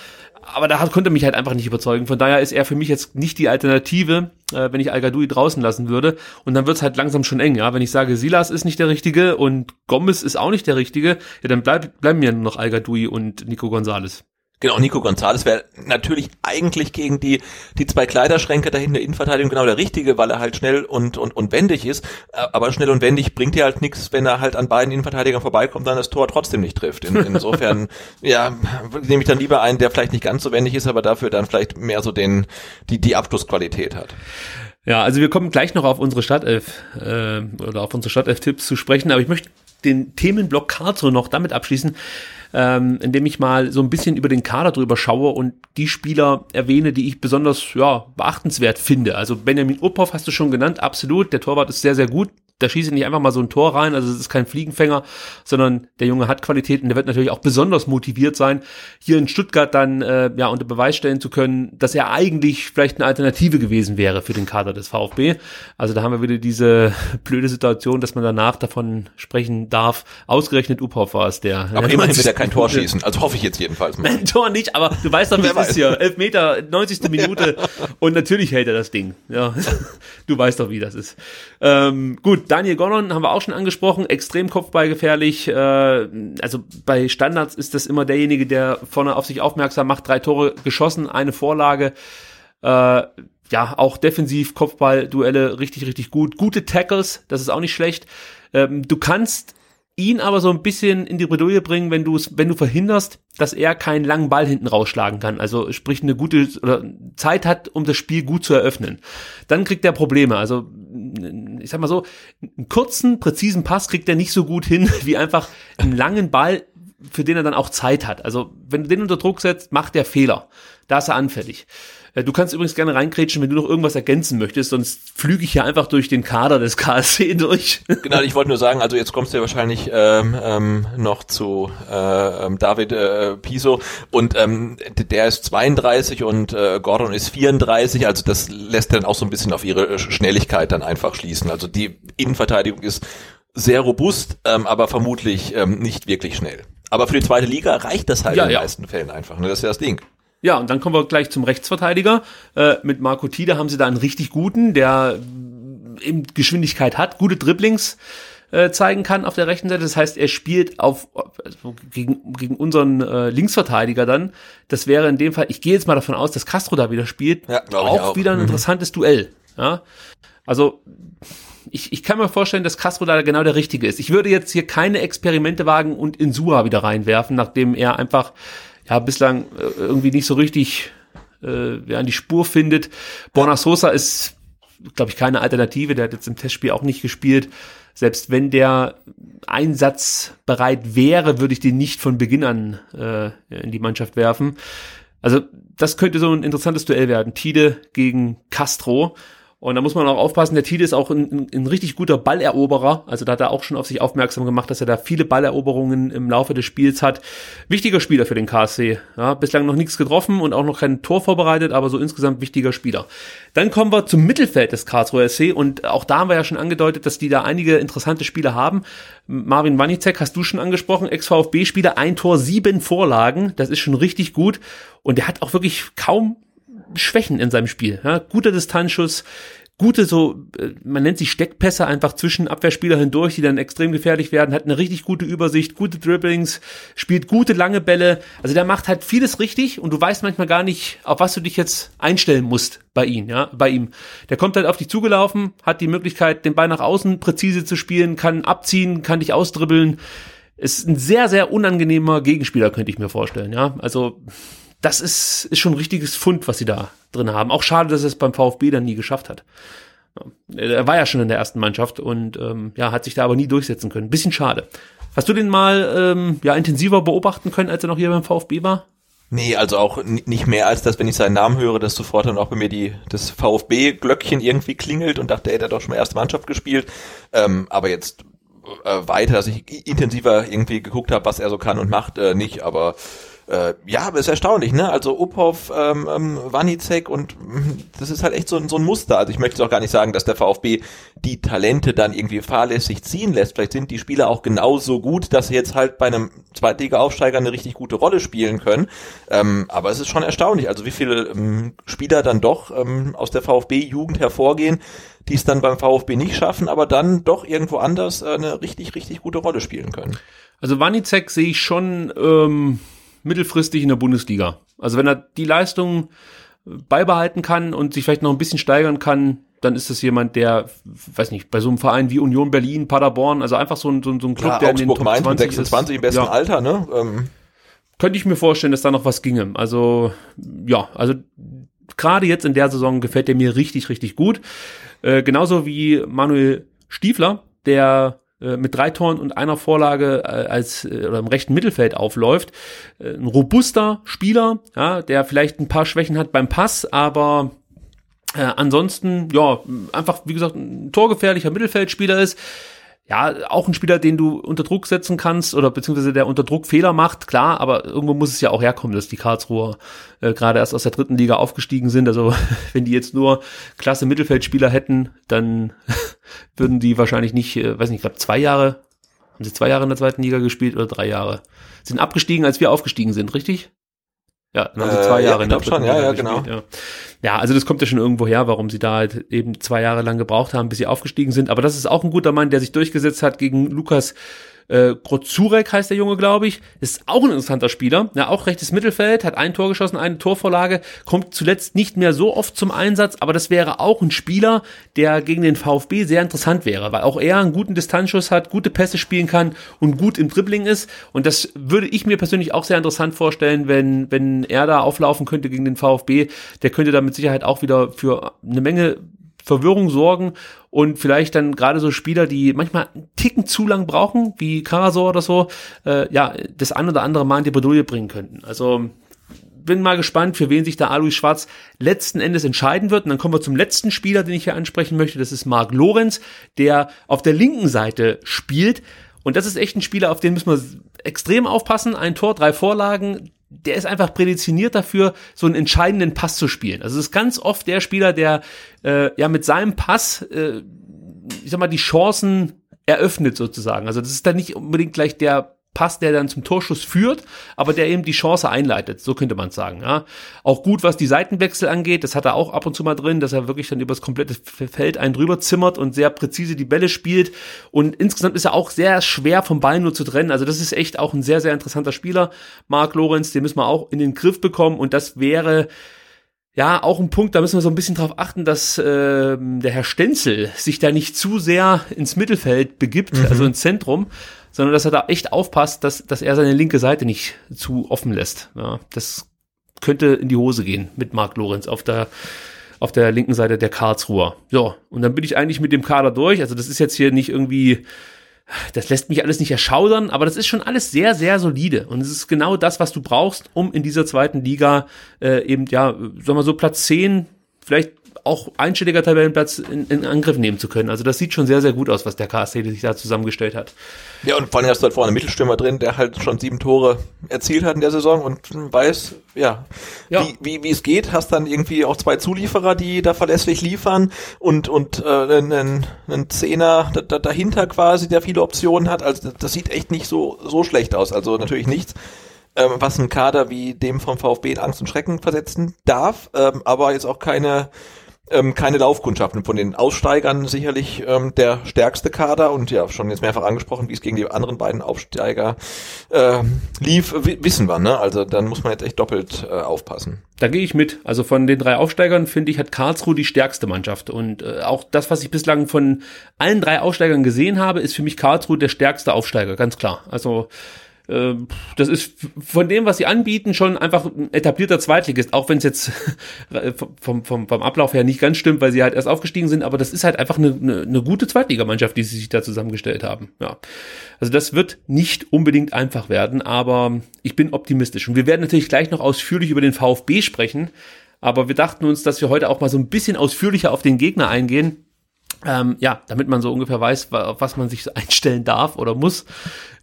aber da konnte mich halt einfach nicht überzeugen. Von daher ist er für mich jetzt nicht die Alternative, äh, wenn ich Al draußen lassen würde. Und dann wird's halt langsam schon eng, ja. Wenn ich sage, Silas ist nicht der Richtige und Gomez ist auch nicht der Richtige, ja, dann bleib, bleiben mir nur noch Al und Nico Gonzalez. Genau, Nico Gonzalez wäre natürlich eigentlich gegen die, die zwei Kleiderschränke dahinter der Innenverteidigung genau der Richtige, weil er halt schnell und, und, und wendig ist. Aber schnell und wendig bringt dir halt nichts, wenn er halt an beiden Innenverteidigern vorbeikommt, dann das Tor trotzdem nicht trifft. In, insofern, ja, nehme ich dann lieber einen, der vielleicht nicht ganz so wendig ist, aber dafür dann vielleicht mehr so den, die, die Abschlussqualität hat. Ja, also wir kommen gleich noch auf unsere Stadtelf, äh, oder auf unsere Stadtelf-Tipps zu sprechen, aber ich möchte den Themenblock Karlsruhe noch damit abschließen, ähm, indem ich mal so ein bisschen über den Kader drüber schaue und die Spieler erwähne, die ich besonders ja, beachtenswert finde. Also Benjamin Uphoff hast du schon genannt, absolut. Der Torwart ist sehr, sehr gut da schießt er nicht einfach mal so ein Tor rein, also es ist kein Fliegenfänger, sondern der Junge hat Qualität und der wird natürlich auch besonders motiviert sein, hier in Stuttgart dann äh, ja unter Beweis stellen zu können, dass er eigentlich vielleicht eine Alternative gewesen wäre für den Kader des VfB. Also da haben wir wieder diese blöde Situation, dass man danach davon sprechen darf. Ausgerechnet Uphoff war es der. Aber immerhin wird er kein Tor schießen, also hoffe ich jetzt jedenfalls mal. Ein Tor nicht, aber du weißt doch, wie es ist hier. Elf Meter, 90. Minute und natürlich hält er das Ding. Ja, du weißt doch, wie das ist. Ähm, gut, Daniel Gollon haben wir auch schon angesprochen, extrem kopfballgefährlich. Äh, also bei Standards ist das immer derjenige, der vorne auf sich aufmerksam macht. Drei Tore geschossen, eine Vorlage. Äh, ja, auch defensiv Kopfballduelle richtig, richtig gut. Gute Tackles, das ist auch nicht schlecht. Ähm, du kannst ihn aber so ein bisschen in die Bredouille bringen, wenn du es, wenn du verhinderst, dass er keinen langen Ball hinten rausschlagen kann. Also sprich eine gute oder Zeit hat, um das Spiel gut zu eröffnen. Dann kriegt er Probleme. Also ich sag mal so, einen kurzen, präzisen Pass kriegt er nicht so gut hin, wie einfach einen langen Ball, für den er dann auch Zeit hat. Also wenn du den unter Druck setzt, macht er Fehler. Da ist er anfällig. Äh, du kannst übrigens gerne reinkrätschen, wenn du noch irgendwas ergänzen möchtest, sonst flüge ich hier einfach durch den Kader des KSC durch. Genau, ich wollte nur sagen, also jetzt kommst du ja wahrscheinlich ähm, ähm, noch zu äh, ähm, David äh, Piso und ähm, der ist 32 und äh, Gordon ist 34, also das lässt dann auch so ein bisschen auf ihre Schnelligkeit dann einfach schließen. Also die Innenverteidigung ist sehr robust, ähm, aber vermutlich ähm, nicht wirklich schnell. Aber für die zweite Liga reicht das halt ja, in den ja. meisten Fällen einfach. Ne? Das ist ja das Ding. Ja, und dann kommen wir gleich zum Rechtsverteidiger. Äh, mit Marco Tide haben sie da einen richtig guten, der eben Geschwindigkeit hat, gute Dribblings. äh, zeigen kann auf der rechten Seite. Das heißt, er spielt auf also gegen, gegen unseren äh, Linksverteidiger dann. Das wäre in dem Fall, ich gehe jetzt mal davon aus, dass Castro da wieder spielt. Ja, auch, auch, wieder ein mhm. interessantes Duell. Ja? Also ich, ich kann mir vorstellen, dass Castro da genau der Richtige ist. Ich würde jetzt hier keine Experimente wagen und Insua wieder reinwerfen, nachdem er einfach ja bislang äh, irgendwie nicht so richtig äh, ja, an die Spur findet. Borna Sosa ist, glaube ich, keine Alternative. Der hat jetzt im Testspiel auch nicht gespielt. Selbst wenn der einsatzbereit wäre, würde ich den nicht von Beginn an äh, in die Mannschaft werfen. Also das könnte so ein interessantes Duell werden. Tide gegen Castro. Und da muss man auch aufpassen, der Tide ist auch ein, ein, ein, richtig guter Balleroberer. Also da hat er auch schon auf sich aufmerksam gemacht, dass er da viele Balleroberungen im Laufe des Spiels hat. Wichtiger Spieler für den KSC. Ja, bislang noch nichts getroffen und auch noch kein Tor vorbereitet, aber so insgesamt wichtiger Spieler. Dann kommen wir zum Mittelfeld des Karlsruher SC und auch da haben wir ja schon angedeutet, dass die da einige interessante Spieler haben. Marvin Wanicek hast du schon angesprochen, Ex-VfB-Spieler, ein Tor, sieben Vorlagen. Das ist schon richtig gut. Und der hat auch wirklich kaum Schwächen in seinem Spiel. Ja, guter Distanzschuss, gute so, äh, man nennt sie Steckpässe einfach zwischen Abwehrspieler hindurch, die dann extrem gefährlich werden, hat eine richtig gute Übersicht, gute Dribblings, spielt gute lange Bälle. Also der macht halt vieles richtig und du weißt manchmal gar nicht, auf was du dich jetzt einstellen musst bei ihm, ja, bei ihm. Der kommt halt auf dich zugelaufen, hat die Möglichkeit, den Ball nach außen präzise zu spielen, kann abziehen, kann dich ausdribbeln. Ist ein sehr, sehr unangenehmer Gegenspieler, könnte ich mir vorstellen, ja. Also, das ist, ist schon ein richtiges Fund, was sie da drin haben. Auch schade, dass er es beim VfB dann nie geschafft hat. Er war ja schon in der ersten Mannschaft und ähm, ja, hat sich da aber nie durchsetzen können. Bisschen schade. Hast du den mal ähm, ja intensiver beobachten können, als er noch hier beim VfB war? Nee, also auch nicht mehr als das, wenn ich seinen Namen höre, dass sofort dann auch bei mir die, das VfB-Glöckchen irgendwie klingelt und dachte, der hat doch schon mal erste Mannschaft gespielt. Ähm, aber jetzt äh, weiter, dass ich intensiver irgendwie geguckt habe, was er so kann und macht, äh, nicht, aber äh, ja, aber ist erstaunlich, ne? Also Uphoff, ähm, ähm, Wanicek und mm, das ist halt echt so, so ein Muster. Also ich möchte auch gar nicht sagen, dass der VfB die Talente dann irgendwie fahrlässig ziehen lässt. Vielleicht sind die Spieler auch genauso gut, dass sie jetzt halt bei einem Zweitliga-Aufsteiger eine richtig gute Rolle spielen können. Ähm, aber es ist schon erstaunlich, also wie viele ähm, Spieler dann doch ähm, aus der VfB-Jugend hervorgehen, die es dann beim VfB nicht schaffen, aber dann doch irgendwo anders äh, eine richtig, richtig gute Rolle spielen können. Also Wanicek sehe ich schon ähm, mittelfristig in der Bundesliga. Also wenn er die Leistung beibehalten kann und sich vielleicht noch ein bisschen steigern kann, dann ist das jemand, der, weiß nicht, bei so einem Verein wie Union Berlin, Paderborn, also einfach so ein, so ein, Club, ja, der Augsburg in den Top Mainz 20 26 ist. im besten ja. Alter, ne? Ähm. Könnte ich mir vorstellen, dass da noch was ginge. Also, ja, also gerade jetzt in der Saison gefällt der mir richtig, richtig gut. Äh, genauso wie Manuel Stiefler, der äh, mit drei Toren und einer Vorlage äh, als äh, oder im rechten Mittelfeld aufläuft. Äh, ein robuster Spieler, ja, der vielleicht ein paar Schwächen hat beim Pass, aber äh, ansonsten ja einfach wie gesagt ein torgefährlicher Mittelfeldspieler ist ja, auch ein Spieler, den du unter Druck setzen kannst oder beziehungsweise der unter Druck Fehler macht, klar, aber irgendwo muss es ja auch herkommen, dass die Karlsruher äh, gerade erst aus der dritten Liga aufgestiegen sind. Also wenn die jetzt nur klasse Mittelfeldspieler hätten, dann würden die wahrscheinlich nicht, äh, weiß nicht, ich glaube zwei Jahre, haben sie zwei Jahre in der zweiten Liga gespielt oder drei Jahre? Sind abgestiegen, als wir aufgestiegen sind, richtig? Ja, dann haben sie zwei Äh, Jahre ja, in der schon, ja, ja, gespielt, genau. ja. ja, also das kommt ja schon irgendwo her, warum sie da halt eben zwei Jahre lang gebraucht haben, bis sie aufgestiegen sind. Aber das ist auch ein guter Mann, der sich durchgesetzt hat gegen Lukas äh, Grozurek heißt der Junge, glaube ich. Ist auch ein interessanter Spieler. Ja, auch rechtes Mittelfeld, hat ein Tor geschossen, eine Torvorlage, kommt zuletzt nicht mehr so oft zum Einsatz, aber das wäre auch ein Spieler, der gegen den VfB sehr interessant wäre, weil auch er einen guten Distanzschuss hat, gute Pässe spielen kann und gut im Dribbling ist. Und das würde ich mir persönlich auch sehr interessant vorstellen, wenn, wenn er da auflaufen könnte gegen den VfB. Der könnte da mit Sicherheit auch wieder für eine Menge Verwirrung sorgen und vielleicht dann gerade so Spieler, die manchmal einen Ticken zu lang brauchen, wie Karasor oder so, äh, ja, das ein oder andere Mal in die Bredouille bringen könnten. Also bin mal gespannt, für wen sich da Alois Schwarz letzten Endes entscheiden wird. Und dann kommen wir zum letzten Spieler, den ich hier ansprechen möchte. Das ist Marc Lorenz, der auf der linken Seite spielt. Und das ist echt ein Spieler, auf den müssen wir extrem aufpassen. Ein Tor, drei Vorlagen. Der ist einfach prädestiniert dafür, so einen entscheidenden Pass zu spielen. Also es ist ganz oft der Spieler, der äh, ja mit seinem Pass, äh, ich sag mal, die Chancen eröffnet sozusagen. Also das ist dann nicht unbedingt gleich der Pass, der dann zum Torschuss führt, aber der eben die Chance einleitet. So könnte man sagen. Ja. Auch gut, was die Seitenwechsel angeht. Das hat er auch ab und zu mal drin, dass er wirklich dann über das komplette Feld einen drüber zimmert und sehr präzise die Bälle spielt. Und insgesamt ist er auch sehr schwer vom Ball nur zu trennen. Also das ist echt auch ein sehr, sehr interessanter Spieler. Marc Lorenz, den müssen wir auch in den Griff bekommen. Und das wäre ja, auch ein Punkt, da müssen wir so ein bisschen drauf achten, dass äh, der Herr Stenzel sich da nicht zu sehr ins Mittelfeld begibt, mhm. also ins Zentrum, sondern dass er da echt aufpasst, dass, dass er seine linke Seite nicht zu offen lässt. Ja, das könnte in die Hose gehen mit Marc Lorenz auf der auf der linken Seite der Karlsruher. So, und dann bin ich eigentlich mit dem Kader durch. Also das ist jetzt hier nicht irgendwie das lässt mich alles nicht erschaudern, aber das ist schon alles sehr, sehr solide. Und es ist genau das, was du brauchst, um in dieser zweiten Liga äh, eben, ja, sagen wir so, Platz 10, vielleicht auch einstelliger Tabellenplatz in, in Angriff nehmen zu können. Also das sieht schon sehr, sehr gut aus, was der KSC sich da zusammengestellt hat. Ja, und vor allem hast du halt vorne einen Mittelstürmer drin, der halt schon sieben Tore erzielt hat in der Saison und weiß, ja, ja. Wie, wie, wie es geht, hast dann irgendwie auch zwei Zulieferer, die da verlässlich liefern und, und äh, einen, einen Zehner da, dahinter quasi, der viele Optionen hat. Also das sieht echt nicht so, so schlecht aus. Also natürlich nichts ähm, was ein Kader wie dem vom VfB in Angst und Schrecken versetzen darf, ähm, aber jetzt auch keine ähm, keine Laufkundschaften. Von den Aussteigern sicherlich ähm, der stärkste Kader und ja, schon jetzt mehrfach angesprochen, wie es gegen die anderen beiden Aufsteiger äh, lief, wissen wir, ne? Also dann muss man jetzt echt doppelt äh, aufpassen. Da gehe ich mit. Also von den drei Aufsteigern finde ich, hat Karlsruhe die stärkste Mannschaft. Und äh, auch das, was ich bislang von allen drei Aufsteigern gesehen habe, ist für mich Karlsruhe der stärkste Aufsteiger, ganz klar. Also ähm, das ist von dem, was sie anbieten, schon einfach ein etablierter Zweitligist, auch wenn es jetzt vom, vom, vom Ablauf her nicht ganz stimmt, weil sie halt erst aufgestiegen sind, aber das ist halt einfach eine, eine, eine gute Zweitligamannschaft, die sie sich da zusammengestellt haben. Ja. Also das wird nicht unbedingt einfach werden, aber ich bin optimistisch. Und wir werden natürlich gleich noch ausführlich über den VfB sprechen, aber wir dachten uns, dass wir heute auch mal so ein bisschen ausführlicher auf den Gegner eingehen ähm, ja, damit man so ungefähr weiß, auf was man sich einstellen darf oder muss,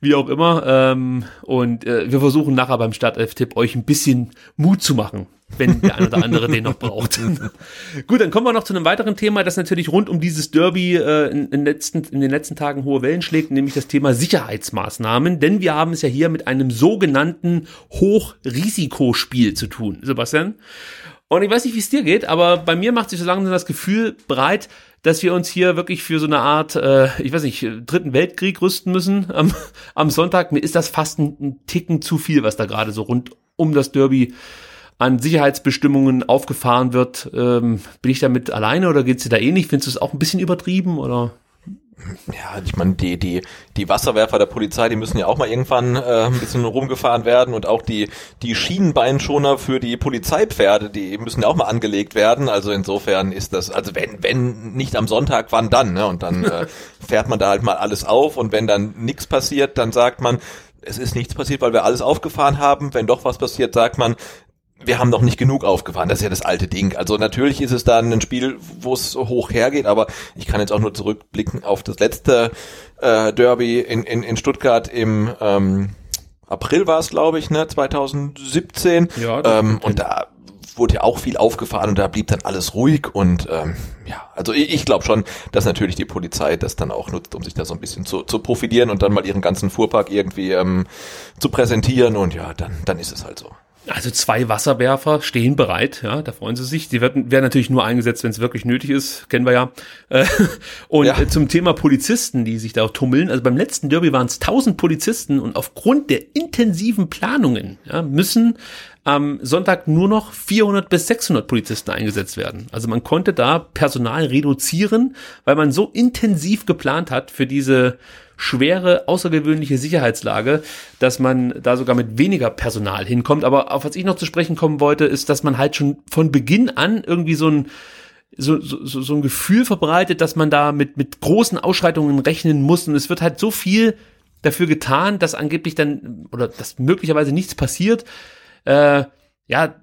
wie auch immer. Ähm, und äh, wir versuchen nachher beim Startelf-Tipp euch ein bisschen Mut zu machen, wenn der eine oder andere den noch braucht. Gut, dann kommen wir noch zu einem weiteren Thema, das natürlich rund um dieses Derby äh, in, in, letzten, in den letzten Tagen hohe Wellen schlägt, nämlich das Thema Sicherheitsmaßnahmen. Denn wir haben es ja hier mit einem sogenannten Hochrisikospiel zu tun, Sebastian. Und ich weiß nicht, wie es dir geht, aber bei mir macht sich so langsam das Gefühl breit, dass wir uns hier wirklich für so eine Art, äh, ich weiß nicht, dritten Weltkrieg rüsten müssen am, am Sonntag. Mir ist das fast ein, ein Ticken zu viel, was da gerade so rund um das Derby an Sicherheitsbestimmungen aufgefahren wird. Ähm, bin ich damit alleine oder geht's dir da ähnlich? Findest du es auch ein bisschen übertrieben oder? Ja, ich meine, die, die, die Wasserwerfer der Polizei, die müssen ja auch mal irgendwann äh, ein bisschen rumgefahren werden und auch die, die Schienenbeinschoner für die Polizeipferde, die müssen ja auch mal angelegt werden. Also insofern ist das, also wenn, wenn nicht am Sonntag, wann dann? Ne? Und dann äh, fährt man da halt mal alles auf und wenn dann nichts passiert, dann sagt man, es ist nichts passiert, weil wir alles aufgefahren haben. Wenn doch was passiert, sagt man, wir haben noch nicht genug aufgefahren. Das ist ja das alte Ding. Also natürlich ist es dann ein Spiel, wo es hoch hergeht, aber ich kann jetzt auch nur zurückblicken auf das letzte äh, Derby in, in, in Stuttgart im ähm, April war es, glaube ich, ne, 2017. Ja, ähm, und da wurde ja auch viel aufgefahren und da blieb dann alles ruhig und ähm, ja, also ich, ich glaube schon, dass natürlich die Polizei das dann auch nutzt, um sich da so ein bisschen zu, zu profitieren und dann mal ihren ganzen Fuhrpark irgendwie ähm, zu präsentieren und ja, dann, dann ist es halt so. Also zwei Wasserwerfer stehen bereit, ja, da freuen sie sich. Die werden, werden natürlich nur eingesetzt, wenn es wirklich nötig ist, kennen wir ja. Äh, und ja. zum Thema Polizisten, die sich da tummeln. Also beim letzten Derby waren es 1000 Polizisten und aufgrund der intensiven Planungen ja, müssen am Sonntag nur noch 400 bis 600 Polizisten eingesetzt werden. Also man konnte da Personal reduzieren, weil man so intensiv geplant hat für diese schwere, außergewöhnliche Sicherheitslage, dass man da sogar mit weniger Personal hinkommt. Aber auf was ich noch zu sprechen kommen wollte, ist, dass man halt schon von Beginn an irgendwie so ein so, so, so ein Gefühl verbreitet, dass man da mit, mit großen Ausschreitungen rechnen muss. Und es wird halt so viel dafür getan, dass angeblich dann, oder dass möglicherweise nichts passiert. Äh, ja,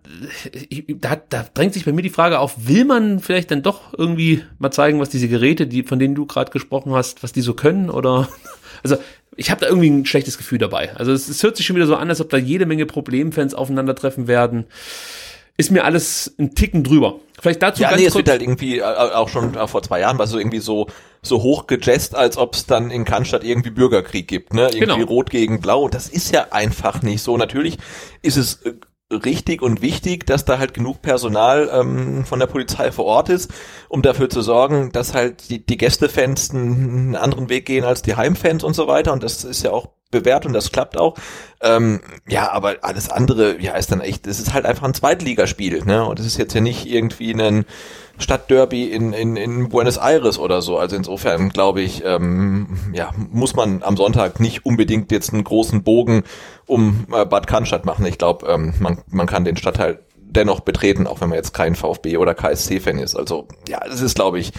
da, da drängt sich bei mir die Frage auf, will man vielleicht dann doch irgendwie mal zeigen, was diese Geräte, die, von denen du gerade gesprochen hast, was die so können? Oder also ich habe da irgendwie ein schlechtes Gefühl dabei. Also es, es hört sich schon wieder so an, als ob da jede Menge Problemfans aufeinandertreffen werden. ist mir alles ein Ticken drüber. Vielleicht dazu Ja, ganz nee, es kurz. wird halt irgendwie äh, auch schon äh, vor zwei Jahren war es so irgendwie so so hoch gejazzt, als ob es dann in Cannstatt irgendwie Bürgerkrieg gibt, ne? Irgendwie Genau. Rot gegen Blau. Das ist ja einfach nicht so. Natürlich ist es äh, richtig und wichtig, dass da halt genug Personal ähm, von der Polizei vor Ort ist, um dafür zu sorgen, dass halt die, die Gästefans einen, anderen Weg gehen als die Heimfans und so weiter. Und das ist ja auch bewährt und das klappt auch. Ähm, ja, aber alles andere, ja, ist dann echt, es ist halt einfach ein Zweitligaspiel, ne? Und es ist jetzt ja nicht irgendwie ein Stadtderby in, in, in Buenos Aires oder so. Also insofern glaube ich, ähm, ja, muss man am Sonntag nicht unbedingt jetzt einen großen Bogen um äh, Bad Cannstatt machen. Ich glaube, ähm, man, man kann den Stadtteil dennoch betreten, auch wenn man jetzt kein VfB oder KSC-Fan ist. Also ja, es ist, glaube ich,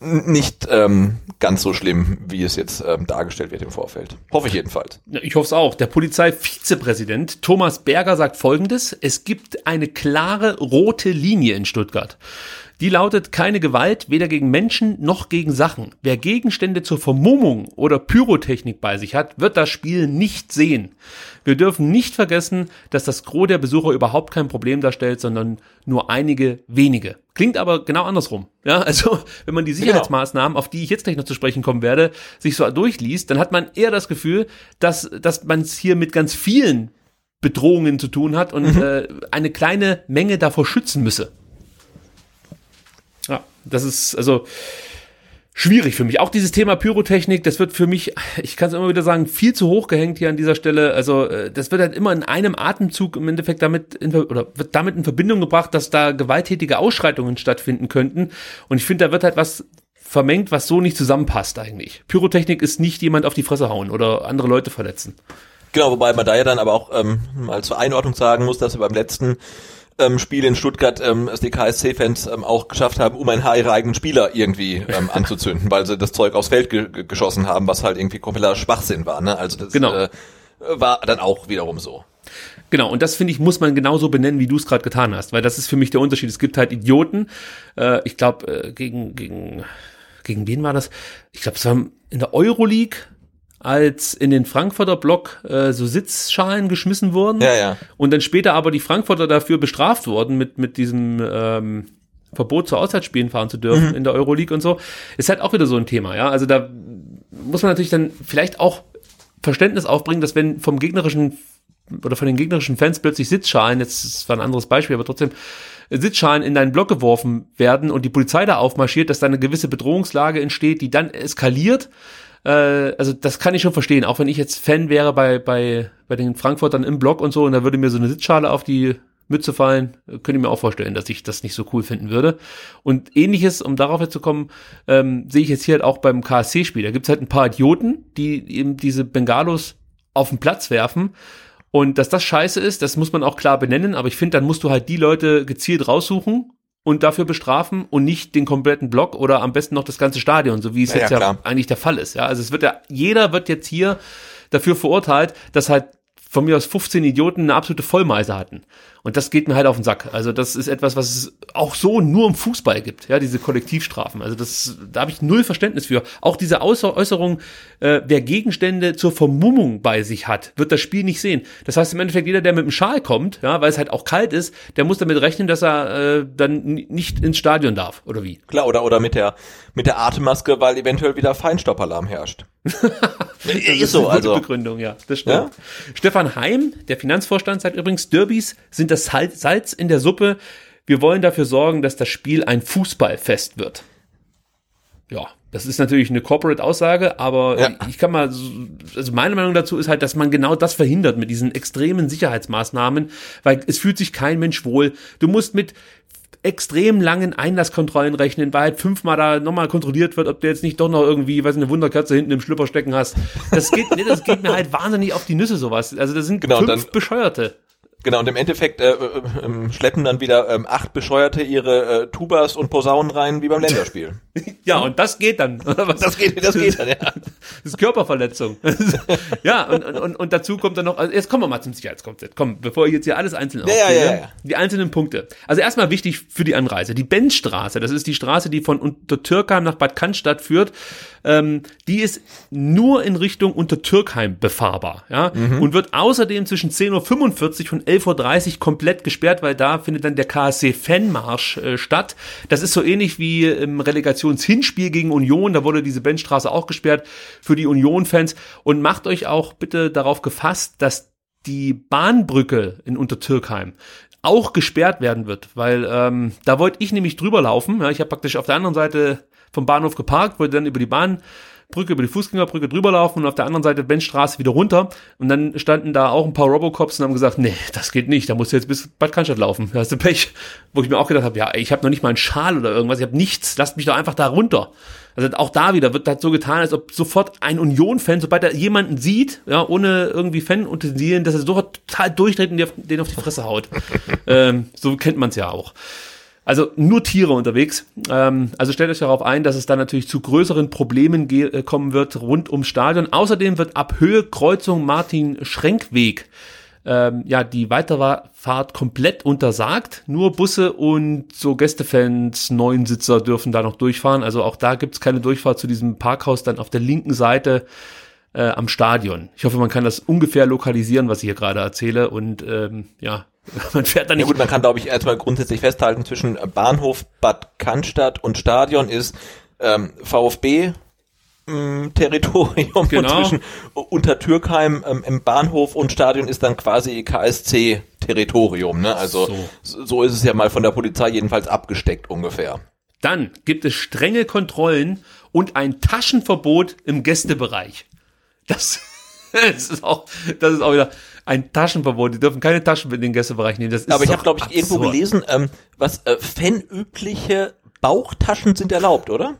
nicht ähm, ganz so schlimm, wie es jetzt ähm, dargestellt wird im Vorfeld. Hoffe ich jedenfalls. Ich hoffe es auch. Der Polizeivizepräsident Thomas Berger sagt Folgendes. Es gibt eine klare rote Linie in Stuttgart. Die lautet keine Gewalt weder gegen Menschen noch gegen Sachen. Wer Gegenstände zur Vermummung oder Pyrotechnik bei sich hat, wird das Spiel nicht sehen. Wir dürfen nicht vergessen, dass das Gros der Besucher überhaupt kein Problem darstellt, sondern nur einige wenige. Klingt aber genau andersrum. Ja, also wenn man die Sicherheitsmaßnahmen, auf die ich jetzt gleich noch zu sprechen kommen werde, sich so durchliest, dann hat man eher das Gefühl, dass, dass man es hier mit ganz vielen Bedrohungen zu tun hat und äh, eine kleine Menge davor schützen müsse. Das ist also schwierig für mich. Auch dieses Thema Pyrotechnik, das wird für mich, ich kann es immer wieder sagen, viel zu hoch gehängt hier an dieser Stelle. Also äh, das wird halt immer in einem Atemzug im Endeffekt damit in, oder wird damit in Verbindung gebracht, dass da gewalttätige Ausschreitungen stattfinden könnten. Und ich finde, da wird halt was vermengt, was so nicht zusammenpasst eigentlich. Pyrotechnik ist nicht jemand auf die Fresse hauen oder andere Leute verletzen. Genau, wobei man da ja dann aber auch ähm, mal zur Einordnung sagen muss, dass wir beim letzten ähm, Spiel in Stuttgart ähm, es die KSC-Fans ähm, auch geschafft haben, um ein Haar ihre eigenen Spieler irgendwie ähm, anzuzünden, weil sie das Zeug aufs Feld ge geschossen haben, was halt irgendwie kompletter Schwachsinn war. Ne? Also das Genau. äh, war dann auch wiederum so. Genau, und das finde ich, muss man genauso benennen, wie du es gerade getan hast, weil das ist für mich der Unterschied. Es gibt halt Idioten, äh, ich glaube, äh, gegen, gegen, gegen wen war das? Ich glaube, es war in der Euroleague, als in den Frankfurter Block äh, so Sitzschalen geschmissen wurden. Ja, ja. Und dann später aber die Frankfurter dafür bestraft wurden mit, mit diesem ähm, Verbot zu Auswärtsspielen fahren zu dürfen in der Euroleague und so. Ist halt auch wieder so ein Thema, ja. Also da muss man natürlich dann vielleicht auch Verständnis aufbringen, dass wenn vom gegnerischen oder von den gegnerischen Fans plötzlich Sitzschalen, jetzt das war ein anderes Beispiel, aber trotzdem Sitzschalen in deinen Block geworfen werden und die Polizei da aufmarschiert, dass da eine gewisse Bedrohungslage entsteht, die dann eskaliert. Äh, also das kann ich schon verstehen, auch wenn ich jetzt Fan wäre bei, bei, bei den Frankfurtern im Block und so und da würde mir so eine Sitzschale auf die Mütze fallen, könnte ich mir auch vorstellen, dass ich das nicht so cool finden würde. Und ähnliches, um darauf jetzt zu kommen, ähm, sehe ich jetzt hier halt auch beim KSC-Spiel. Da gibt's halt ein paar Idioten, die eben diese Bengalos auf den Platz werfen. Und dass das scheiße ist, das muss man auch klar benennen, aber ich finde, dann musst du halt die Leute gezielt raussuchen und dafür bestrafen und nicht den kompletten Block oder am besten noch das ganze Stadion, so wie es Ja, jetzt ja, ja, eigentlich der Fall ist. Ja, also es wird ja, jeder wird jetzt hier dafür verurteilt, dass halt von mir aus 15 Idioten eine absolute Vollmeise hatten. Und das geht mir halt auf den Sack. Also das ist etwas, was es auch so nur im Fußball gibt, ja, diese Kollektivstrafen. Also das, da habe ich null Verständnis für. Auch diese Äußer Äußerung, äh, wer Gegenstände zur Vermummung bei sich hat, wird das Spiel nicht sehen. Das heißt im Endeffekt, jeder, der mit dem Schal kommt, ja, weil es halt auch kalt ist, der muss damit rechnen, dass er äh, dann nicht ins Stadion darf, oder wie? Klar, oder, oder mit der, mit der Atemmaske, weil eventuell wieder Feinstaubalarm herrscht. ist so, eine gute also. Begründung, ja, das stimmt. Stefan Heim, der Finanzvorstand, sagt übrigens, Derbys sind das Salz, Salz in der Suppe. Wir wollen dafür sorgen, dass das Spiel ein Fußballfest wird. Ja, das ist natürlich eine Corporate-Aussage, aber Ja. ich kann mal, so- also meine Meinung dazu ist halt, dass man genau das verhindert mit diesen extremen Sicherheitsmaßnahmen, weil es fühlt sich kein Mensch wohl. Du musst mit extrem langen Einlasskontrollen rechnen, weil halt fünfmal da nochmal kontrolliert wird, ob du jetzt nicht doch noch irgendwie, weiß eine Wunderkerze hinten im Schlüpper stecken hast. Das geht, nee, das geht mir halt wahnsinnig auf die Nüsse sowas. Also das sind Genau, fünf dann- Bescheuerte. Genau, und im Endeffekt äh, äh, ähm, schleppen dann wieder ähm, acht Bescheuerte ihre äh, Tubas und Posaunen rein, wie beim Länderspiel. Ja, und das geht dann. Oder was? Das geht, das geht dann, ja. Das ist Körperverletzung. ja, und, und, und, dazu kommt dann noch, also jetzt kommen wir mal zum Sicherheitskonzept. Komm, bevor ich jetzt hier alles einzeln ja, aufzähle, ja, ja. Die einzelnen Punkte. Also erstmal wichtig für die Anreise. Die Benzstraße, das ist die Straße, die von Untertürkheim nach Bad Cannstatt führt, ähm, die ist nur in Richtung Untertürkheim befahrbar. Ja? Mhm. Und wird außerdem zwischen 10.45 Uhr und 11.30 Uhr komplett gesperrt, weil da findet dann der KSC-Fanmarsch äh, statt. Das ist so ähnlich wie im Relegationshinspiel gegen Union, da wurde diese Benchstraße auch gesperrt für die Union-Fans. Und macht euch auch bitte darauf gefasst, dass die Bahnbrücke in Untertürkheim auch gesperrt werden wird, weil ähm, da wollte ich nämlich drüber laufen. Ja, ich habe praktisch auf der anderen Seite vom Bahnhof geparkt, wollte dann über die Bahnbrücke, über die Fußgängerbrücke drüber laufen und auf der anderen Seite Benchstraße wieder runter. Und dann standen da auch ein paar Robocops und haben gesagt, nee, das geht nicht, da musst du jetzt bis Bad Cannstatt laufen. Da hast du Pech. Wo ich mir auch gedacht habe, ja, ich habe noch nicht mal einen Schal oder irgendwas, ich habe nichts, lasst mich doch einfach da runter. Also auch da wieder wird das so getan, als ob sofort ein Union-Fan, sobald er jemanden sieht, ja, ohne irgendwie Fan-Utensilien, dass er sofort total durchdreht und den auf die Fresse haut. ähm, so kennt man es ja auch. Also nur Tiere unterwegs. Ähm, also stellt euch darauf ein, dass es dann natürlich zu größeren Problemen äh, kommen wird rund ums Stadion. Außerdem wird ab Höhe Kreuzung Martin Schrenkweg ähm, ja die Weiterfahrt komplett untersagt. Nur Busse und so Gästefans, Neunsitzer dürfen da noch durchfahren. Also auch da gibt's keine Durchfahrt zu diesem Parkhaus dann auf der linken Seite äh, am Stadion. Ich hoffe, man kann das ungefähr lokalisieren, was ich hier gerade erzähle. Und ähm, ja, man fährt da nicht. Ja gut, man kann, glaube ich, erstmal grundsätzlich festhalten, zwischen Bahnhof Bad Cannstatt und Stadion ist ähm, VfB mm, Territorium Genau. und zwischen Untertürkheim ähm, im Bahnhof und Stadion ist dann quasi KSC Territorium, ne? Also So. so. so ist es ja mal von der Polizei jedenfalls abgesteckt ungefähr. Dann gibt es strenge Kontrollen und ein Taschenverbot im Gästebereich. Das, das ist auch, das ist auch wieder ein Taschenverbot. Die dürfen keine Taschen in den Gästebereich nehmen. Das ist Aber ich habe glaube ich irgendwo absurd. gelesen, ähm, was äh, fanübliche Bauchtaschen sind erlaubt, oder?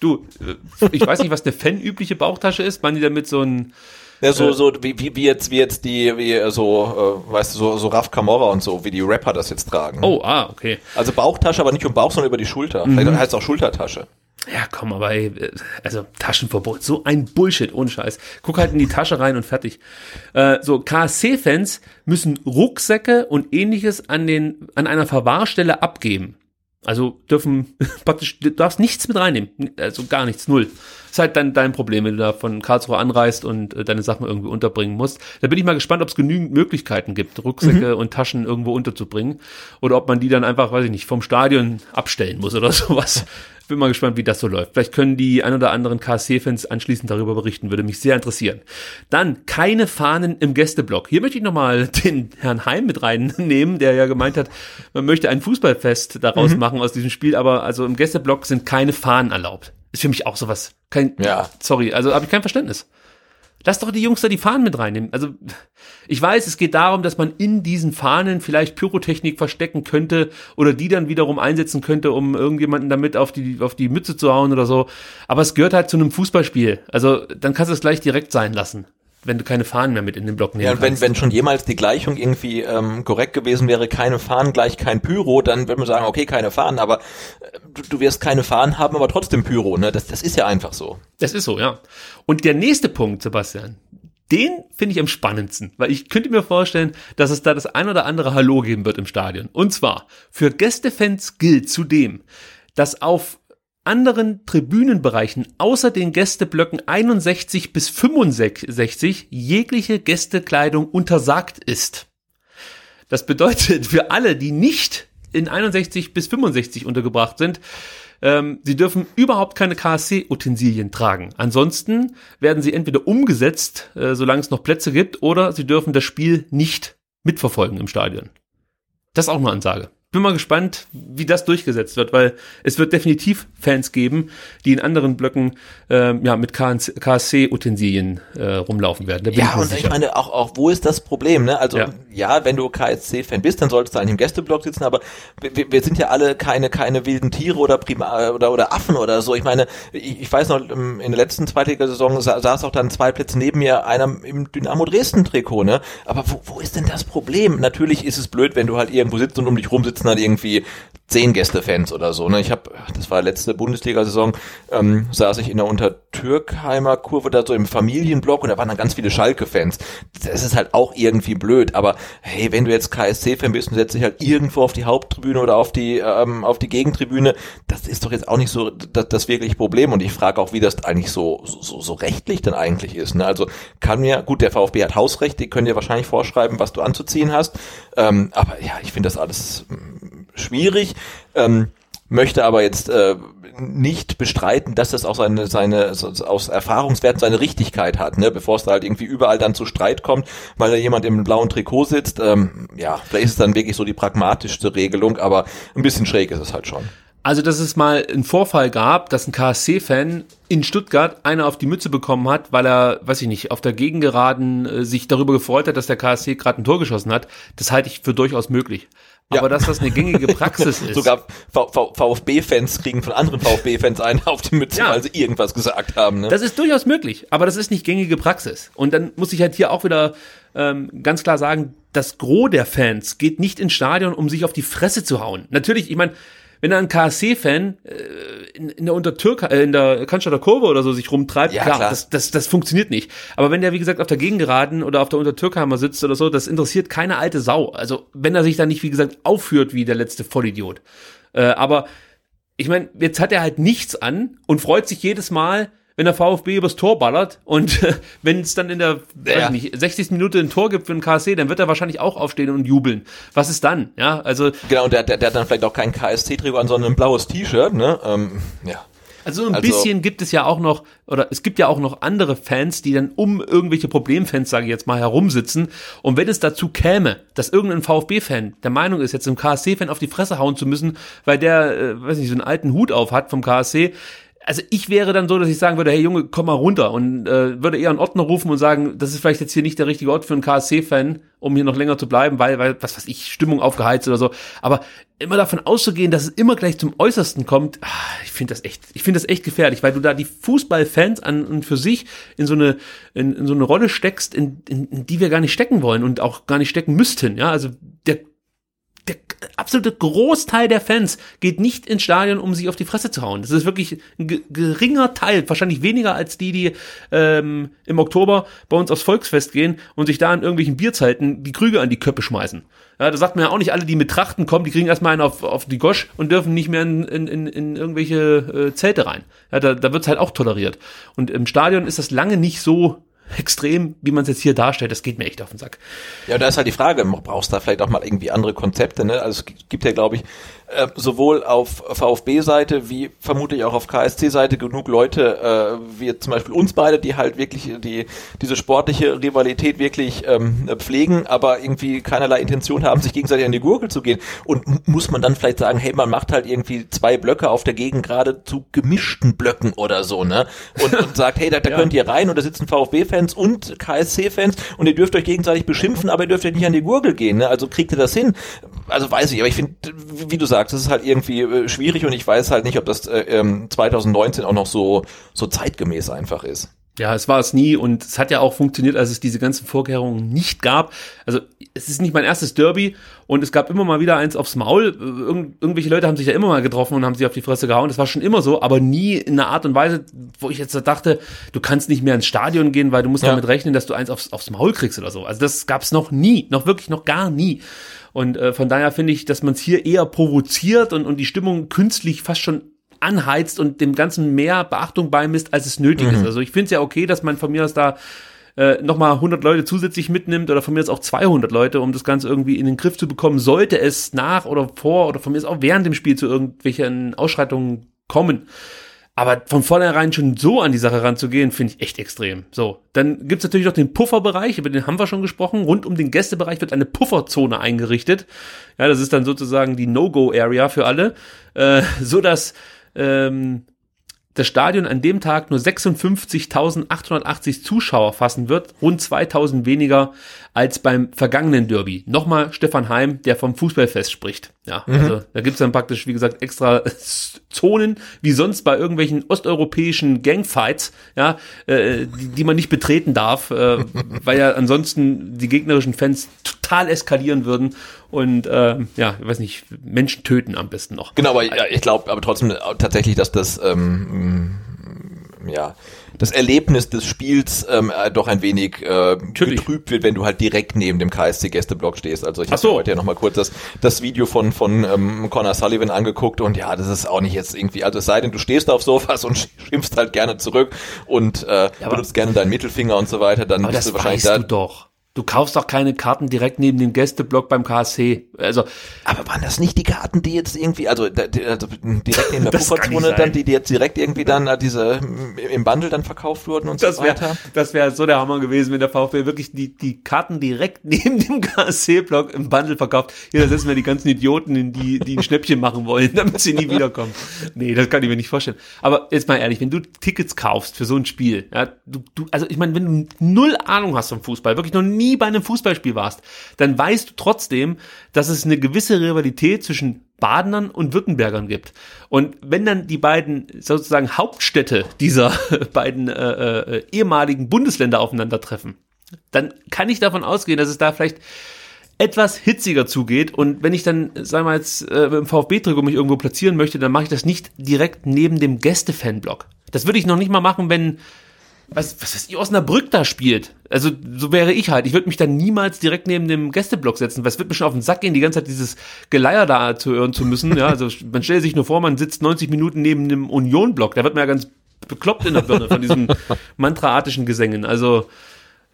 Du, äh, ich weiß nicht, was eine fanübliche Bauchtasche ist. Meinen die damit so ein, Ja, so, Äh. so wie, wie, wie jetzt, wie jetzt die, wie äh, so, äh, weißt du, so, so Raf Camorra und so, wie die Rapper das jetzt tragen. oh, ah, okay. Also Bauchtasche, aber nicht um Bauch, sondern über die Schulter. Mhm. Vielleicht heißt es auch Schultertasche. Ja, komm, aber ey, also Taschenverbot, so ein Bullshit, ohne Scheiß. Guck halt in die Tasche rein und fertig. Äh, so, KSC-Fans müssen Rucksäcke und ähnliches an den, an einer Verwahrstelle abgeben. Also dürfen praktisch, du darfst nichts mit reinnehmen. Also gar nichts, null. Ist halt dann dein Problem, wenn du da von Karlsruhe anreist und äh, deine Sachen irgendwie unterbringen musst. Da bin ich mal gespannt, ob es genügend Möglichkeiten gibt, Rucksäcke und Taschen irgendwo unterzubringen. Oder ob man die dann einfach, weiß ich nicht, vom Stadion abstellen muss oder sowas. Bin mal gespannt, wie das so läuft. Vielleicht können die ein oder anderen KSC-Fans anschließend darüber berichten, würde mich sehr interessieren. Dann keine Fahnen im Gästeblock. Hier möchte ich nochmal den Herrn Heim mit reinnehmen, der ja gemeint hat, man möchte ein Fußballfest daraus machen aus diesem Spiel, aber also im Gästeblock sind keine Fahnen erlaubt. Ist für mich auch sowas. Kein, Ja. sorry, also habe ich kein Verständnis. Lass doch die Jungs da die Fahnen mit reinnehmen. Also ich weiß, es geht darum, dass man in diesen Fahnen vielleicht Pyrotechnik verstecken könnte oder die dann wiederum einsetzen könnte, um irgendjemanden damit auf die auf die Mütze zu hauen oder so. Aber es gehört halt zu einem Fußballspiel. Also dann kannst du es gleich direkt sein lassen, wenn du keine Fahnen mehr mit in den Block nehmen Ja, und wenn, kannst. wenn schon jemals die Gleichung irgendwie ähm, korrekt gewesen wäre, keine Fahnen gleich kein Pyro, dann würde man sagen, okay, keine Fahnen, aber äh, du, du wirst keine Fahnen haben, aber trotzdem Pyro, ne? Das, das ist ja einfach so. Das ist so, ja. Und der nächste Punkt, Sebastian, den finde ich am spannendsten, weil ich könnte mir vorstellen, dass es da das ein oder andere Hallo geben wird im Stadion. Und zwar, für Gästefans gilt zudem, dass auf anderen Tribünenbereichen außer den Gästeblöcken 61 bis 65 jegliche Gästekleidung untersagt ist. Das bedeutet für alle, die nicht in 61 bis 65 untergebracht sind, ähm, sie dürfen überhaupt keine KSC-Utensilien tragen. Ansonsten werden sie entweder umgesetzt, äh, solange es noch Plätze gibt, oder sie dürfen das Spiel nicht mitverfolgen im Stadion. Das ist auch eine Ansage. Bin mal gespannt, wie das durchgesetzt wird, weil es wird definitiv Fans geben, die in anderen Blöcken ähm, ja mit KSC-Utensilien äh, rumlaufen werden. Ja, ich und sicher. ich meine, auch, auch wo ist das Problem, ne? Also, Ja. ja, wenn du KSC-Fan bist, dann solltest du eigentlich im Gästeblock sitzen, aber wir, wir sind ja alle keine, keine wilden Tiere oder Prima oder, oder Affen oder so. Ich meine, ich, ich weiß noch, ähm, in der letzten Zweitligasaison sa saß auch dann zwei Plätze neben mir einer im Dynamo Dresden-Trikot, ne? Aber wo, wo ist denn das Problem? Natürlich ist es blöd, wenn du halt irgendwo sitzt und um dich rum sitzen halt irgendwie zehn Gästefans oder so. Ne? Ich habe, das war letzte Bundesliga-Saison, ähm, saß ich in der Untertürkheimer Kurve da so im Familienblock und da waren dann ganz viele Schalke-Fans. Das ist halt auch irgendwie blöd, aber hey, wenn du jetzt KSC-Fan bist und setzt dich halt irgendwo auf die Haupttribüne oder auf die ähm, auf die Gegentribüne, das ist doch jetzt auch nicht so das, das wirklich Problem und ich frage auch, wie das eigentlich so, so so rechtlich dann eigentlich ist. Ne? Also kann mir, gut, der VfB hat Hausrecht, die können dir wahrscheinlich vorschreiben, was du anzuziehen hast, ähm, aber ja, ich finde das alles schwierig, ähm, möchte aber jetzt äh, nicht bestreiten, dass das auch seine, seine aus Erfahrungswerten seine Richtigkeit hat, ne? bevor es da halt irgendwie überall dann zu Streit kommt, weil da jemand im blauen Trikot sitzt. Ähm, ja, vielleicht ist es dann wirklich so die pragmatischste Regelung, aber ein bisschen schräg ist es halt schon. Also, dass es mal einen Vorfall gab, dass ein KSC-Fan in Stuttgart eine auf die Mütze bekommen hat, weil er, weiß ich nicht, auf der Gegengeraden äh, sich darüber gefreut hat, dass der KSC gerade ein Tor geschossen hat, das halte ich für durchaus möglich. Aber ja. dass das eine gängige Praxis ist. Sogar VfB-Fans kriegen von anderen VfB-Fans einen auf die Mütze, ja. weil sie irgendwas gesagt haben. Ne? Das ist durchaus möglich, aber das ist nicht gängige Praxis. Und dann muss ich halt hier auch wieder ähm, ganz klar sagen, das Gros der Fans geht nicht ins Stadion, um sich auf die Fresse zu hauen. Natürlich, ich meine, wenn da ein KSC-Fan äh, in, in der Untertürk äh, in der Cannstatter Kurve oder so sich rumtreibt, ja, klar, klar, Das, das, das funktioniert nicht. Aber wenn der, wie gesagt, auf der Gegengeraden oder auf der Untertürkheimer sitzt oder so, das interessiert keine alte Sau. Also wenn er sich da nicht, wie gesagt, aufführt wie der letzte Vollidiot. Äh, aber ich meine, jetzt hat er halt nichts an und freut sich jedes Mal, wenn der VfB übers Tor ballert und äh, wenn es dann in der ja. weiß nicht, 60. Minute ein Tor gibt für den KSC, dann wird er wahrscheinlich auch aufstehen und jubeln. Was ist dann? Ja, also genau, und der, der, der hat dann vielleicht auch kein KSC-Trikot an, sondern ein blaues T-Shirt, ne? Ähm, ja. Also ein also, bisschen gibt es ja auch noch, oder es gibt ja auch noch andere Fans, die dann um irgendwelche Problemfans, sage ich jetzt mal, herumsitzen. Und wenn es dazu käme, dass irgendein VfB-Fan der Meinung ist, jetzt einem KSC-Fan auf die Fresse hauen zu müssen, weil der, äh, weiß nicht, so einen alten Hut auf hat vom KSC, also ich wäre dann so, dass ich sagen würde, hey Junge, komm mal runter und äh, würde eher einen Ordner rufen und sagen, das ist vielleicht jetzt hier nicht der richtige Ort für einen KSC-Fan, um hier noch länger zu bleiben, weil, weil, was weiß ich, Stimmung aufgeheizt oder so. Aber immer davon auszugehen, dass es immer gleich zum Äußersten kommt, ach, ich finde das echt, ich finde das echt gefährlich, weil du da die Fußballfans an und für sich in so eine, in, in so eine Rolle steckst, in, in, in die wir gar nicht stecken wollen und auch gar nicht stecken müssten. Ja, also der absolute Großteil der Fans geht nicht ins Stadion, um sich auf die Fresse zu hauen. Das ist wirklich ein geringer Teil, wahrscheinlich weniger als die, die ähm, im Oktober bei uns aufs Volksfest gehen und sich da in irgendwelchen Bierzeiten die Krüge an die Köppe schmeißen. Ja, da sagt man ja auch nicht alle, die mit Trachten kommen, die kriegen erstmal einen auf, auf die Gosch und dürfen nicht mehr in, in, in, in irgendwelche äh, Zelte rein. Ja, da, da wird's halt auch toleriert. Und im Stadion ist das lange nicht so extrem, wie man es jetzt hier darstellt. Das geht mir echt auf den Sack. Ja, da ist halt die Frage, brauchst du da vielleicht auch mal irgendwie andere Konzepte, ne? Also es gibt ja, glaube ich, äh, sowohl auf VfB-Seite wie vermutlich auch auf KSC-Seite genug Leute, äh, wie zum Beispiel uns beide, die halt wirklich die diese sportliche Rivalität wirklich ähm, pflegen, aber irgendwie keinerlei Intention haben, sich gegenseitig an die Gurgel zu gehen. Und muss man dann vielleicht sagen, hey, man macht halt irgendwie zwei Blöcke auf der Gegend gerade zu gemischten Blöcken oder so, ne? Und, und sagt, hey, da, da ja. könnt ihr rein und da sitzen VfB-Fans und KSC-Fans und ihr dürft euch gegenseitig beschimpfen, aber ihr dürft ja nicht an die Gurgel gehen, ne? Also kriegt ihr das hin? Also weiß ich, aber ich finde, wie du sagst, das ist halt irgendwie äh, schwierig und ich weiß halt nicht, ob das äh, 2019 ähm, auch noch so, so zeitgemäß einfach ist. Ja, es war es nie und es hat ja auch funktioniert, als es diese ganzen Vorkehrungen nicht gab. Also es ist nicht mein erstes Derby und es gab immer mal wieder eins aufs Maul. Irgend, irgendwelche Leute haben sich ja immer mal getroffen und haben sich auf die Fresse gehauen. Das war schon immer so, aber nie in einer Art und Weise, wo ich jetzt dachte, du kannst nicht mehr ins Stadion gehen, weil du musst ja. damit rechnen, dass du eins aufs, aufs Maul kriegst oder so. Also das gab es noch nie, noch wirklich noch gar nie. Und äh, von daher finde ich, dass man es hier eher provoziert und, und die Stimmung künstlich fast schon anheizt und dem Ganzen mehr Beachtung beimisst, als es nötig mhm. ist. Also ich finde es ja okay, dass man von mir aus da äh, nochmal 100 Leute zusätzlich mitnimmt oder von mir aus auch 200 Leute, um das Ganze irgendwie in den Griff zu bekommen, sollte es nach oder vor oder von mir aus auch während dem Spiel zu irgendwelchen Ausschreitungen kommen. Aber von vornherein schon so an die Sache ranzugehen, finde ich echt extrem. So, dann gibt's natürlich noch den Pufferbereich, über den haben wir schon gesprochen. Rund um den Gästebereich wird eine Pufferzone eingerichtet. Ja, das ist dann sozusagen die No-Go-Area für alle, äh, so dass ähm, das Stadion an dem Tag nur 56.880 Zuschauer fassen wird, rund 2000 weniger als beim vergangenen Derby. Nochmal Stefan Heim, der vom Fußballfest spricht. Ja, mhm. also da gibt's dann praktisch, wie gesagt, extra Zonen, wie sonst bei irgendwelchen osteuropäischen Gangfights, ja, äh, die, die man nicht betreten darf, äh, weil ja ansonsten die gegnerischen Fans total eskalieren würden und äh, ja, ich weiß nicht, Menschen töten am besten noch. Genau, aber ja, ich glaube aber trotzdem tatsächlich, dass das ähm, ja das Erlebnis des Spiels ähm, äh, doch ein wenig äh, getrübt wird, wenn du halt direkt neben dem KSC-Gästeblock stehst. Also ich habe so. heute ja nochmal kurz das, das Video von, von ähm, Connor Sullivan angeguckt und ja, das ist auch nicht jetzt irgendwie, also es sei denn, du stehst auf Sofas und schimpfst halt gerne zurück und äh, ja, benutzt gerne deinen Mittelfinger und so weiter, dann bist du wahrscheinlich da. Du doch. Du kaufst doch keine Karten direkt neben dem Gästeblock beim KSC. Also, aber waren das nicht die Karten, die jetzt irgendwie, also, also direkt neben der Pufferzone dann, die, die jetzt direkt irgendwie dann äh, diese im Bundle dann verkauft wurden und das so weiter? Wär, das wäre so der Hammer gewesen, wenn der VfB wirklich die, die Karten direkt neben dem KSC-Block im Bundle verkauft. Hier, da setzen wir die ganzen Idioten, in die, die ein Schnäppchen machen wollen, damit sie nie wiederkommen. Nee, das kann ich mir nicht vorstellen. Aber jetzt mal ehrlich, wenn du Tickets kaufst für so ein Spiel, ja, du, du, also ich meine, wenn du null Ahnung hast vom Fußball, wirklich noch nie bei einem Fußballspiel warst, dann weißt du trotzdem, dass es eine gewisse Rivalität zwischen Badenern und Württembergern gibt. Und wenn dann die beiden sozusagen Hauptstädte dieser beiden äh, äh, ehemaligen Bundesländer aufeinandertreffen, dann kann ich davon ausgehen, dass es da vielleicht etwas hitziger zugeht und wenn ich dann, sagen wir jetzt, äh, im VfB-Trikot mich irgendwo platzieren möchte, dann mache ich das nicht direkt neben dem Gäste-Fanblock. Das würde ich noch nicht mal machen, wenn was, was weiß ich, Osnabrück da spielt. Also so wäre ich halt. Ich würde mich dann niemals direkt neben dem Gästeblock setzen, weil es wird mir schon auf den Sack gehen, die ganze Zeit dieses Geleier da zu hören zu müssen. Ja, also man stellt sich nur vor, man sitzt 90 Minuten neben dem Union-Block. Da wird man ja ganz bekloppt in der Birne von diesen mantraatischen Gesängen. Also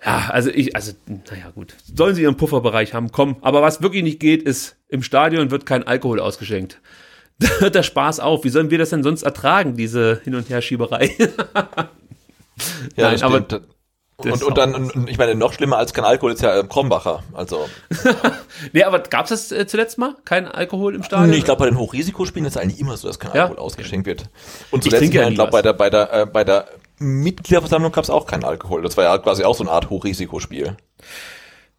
ja, also ich, also, naja, gut. Sollen sie ihren Pufferbereich haben, komm. Aber was wirklich nicht geht, ist, im Stadion wird kein Alkohol ausgeschenkt. Da hört der Spaß auf. Wie sollen wir das denn sonst ertragen, diese Hin- und Herschieberei? Ja, Nein, aber und, und dann, und ich meine, noch schlimmer als kein Alkohol ist ja ähm, Krombacher. Also. nee, aber gab es das äh, zuletzt mal? Kein Alkohol im Stadion? Nee, ich glaube, bei den Hochrisikospielen ist es eigentlich immer so, dass kein ja? Alkohol ausgeschenkt wird. Und zuletzt, ich, ja glaube, bei der, bei der, äh, bei der Mitgliederversammlung gab es auch keinen Alkohol. Das war ja quasi auch so eine Art Hochrisikospiel.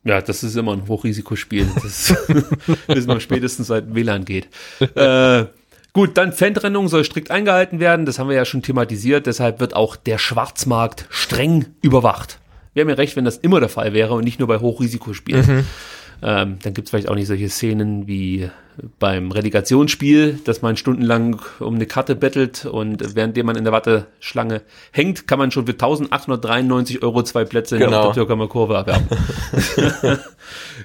Ja, das ist immer ein Hochrisikospiel. Das wissen wir spätestens seit WLAN geht. Äh, Gut, dann Fantrennung soll strikt eingehalten werden. Das haben wir ja schon thematisiert. Deshalb wird auch der Schwarzmarkt streng überwacht. Wäre mir recht, wenn das immer der Fall wäre und nicht nur bei Hochrisikospielen. Mhm. Ähm, dann gibt es vielleicht auch nicht solche Szenen wie beim Relegationsspiel, dass man stundenlang um eine Karte bettelt und währenddem man in der Warteschlange hängt, kann man schon für 1893 Euro zwei Plätze genau. in der Türkamer Kurve erwerben.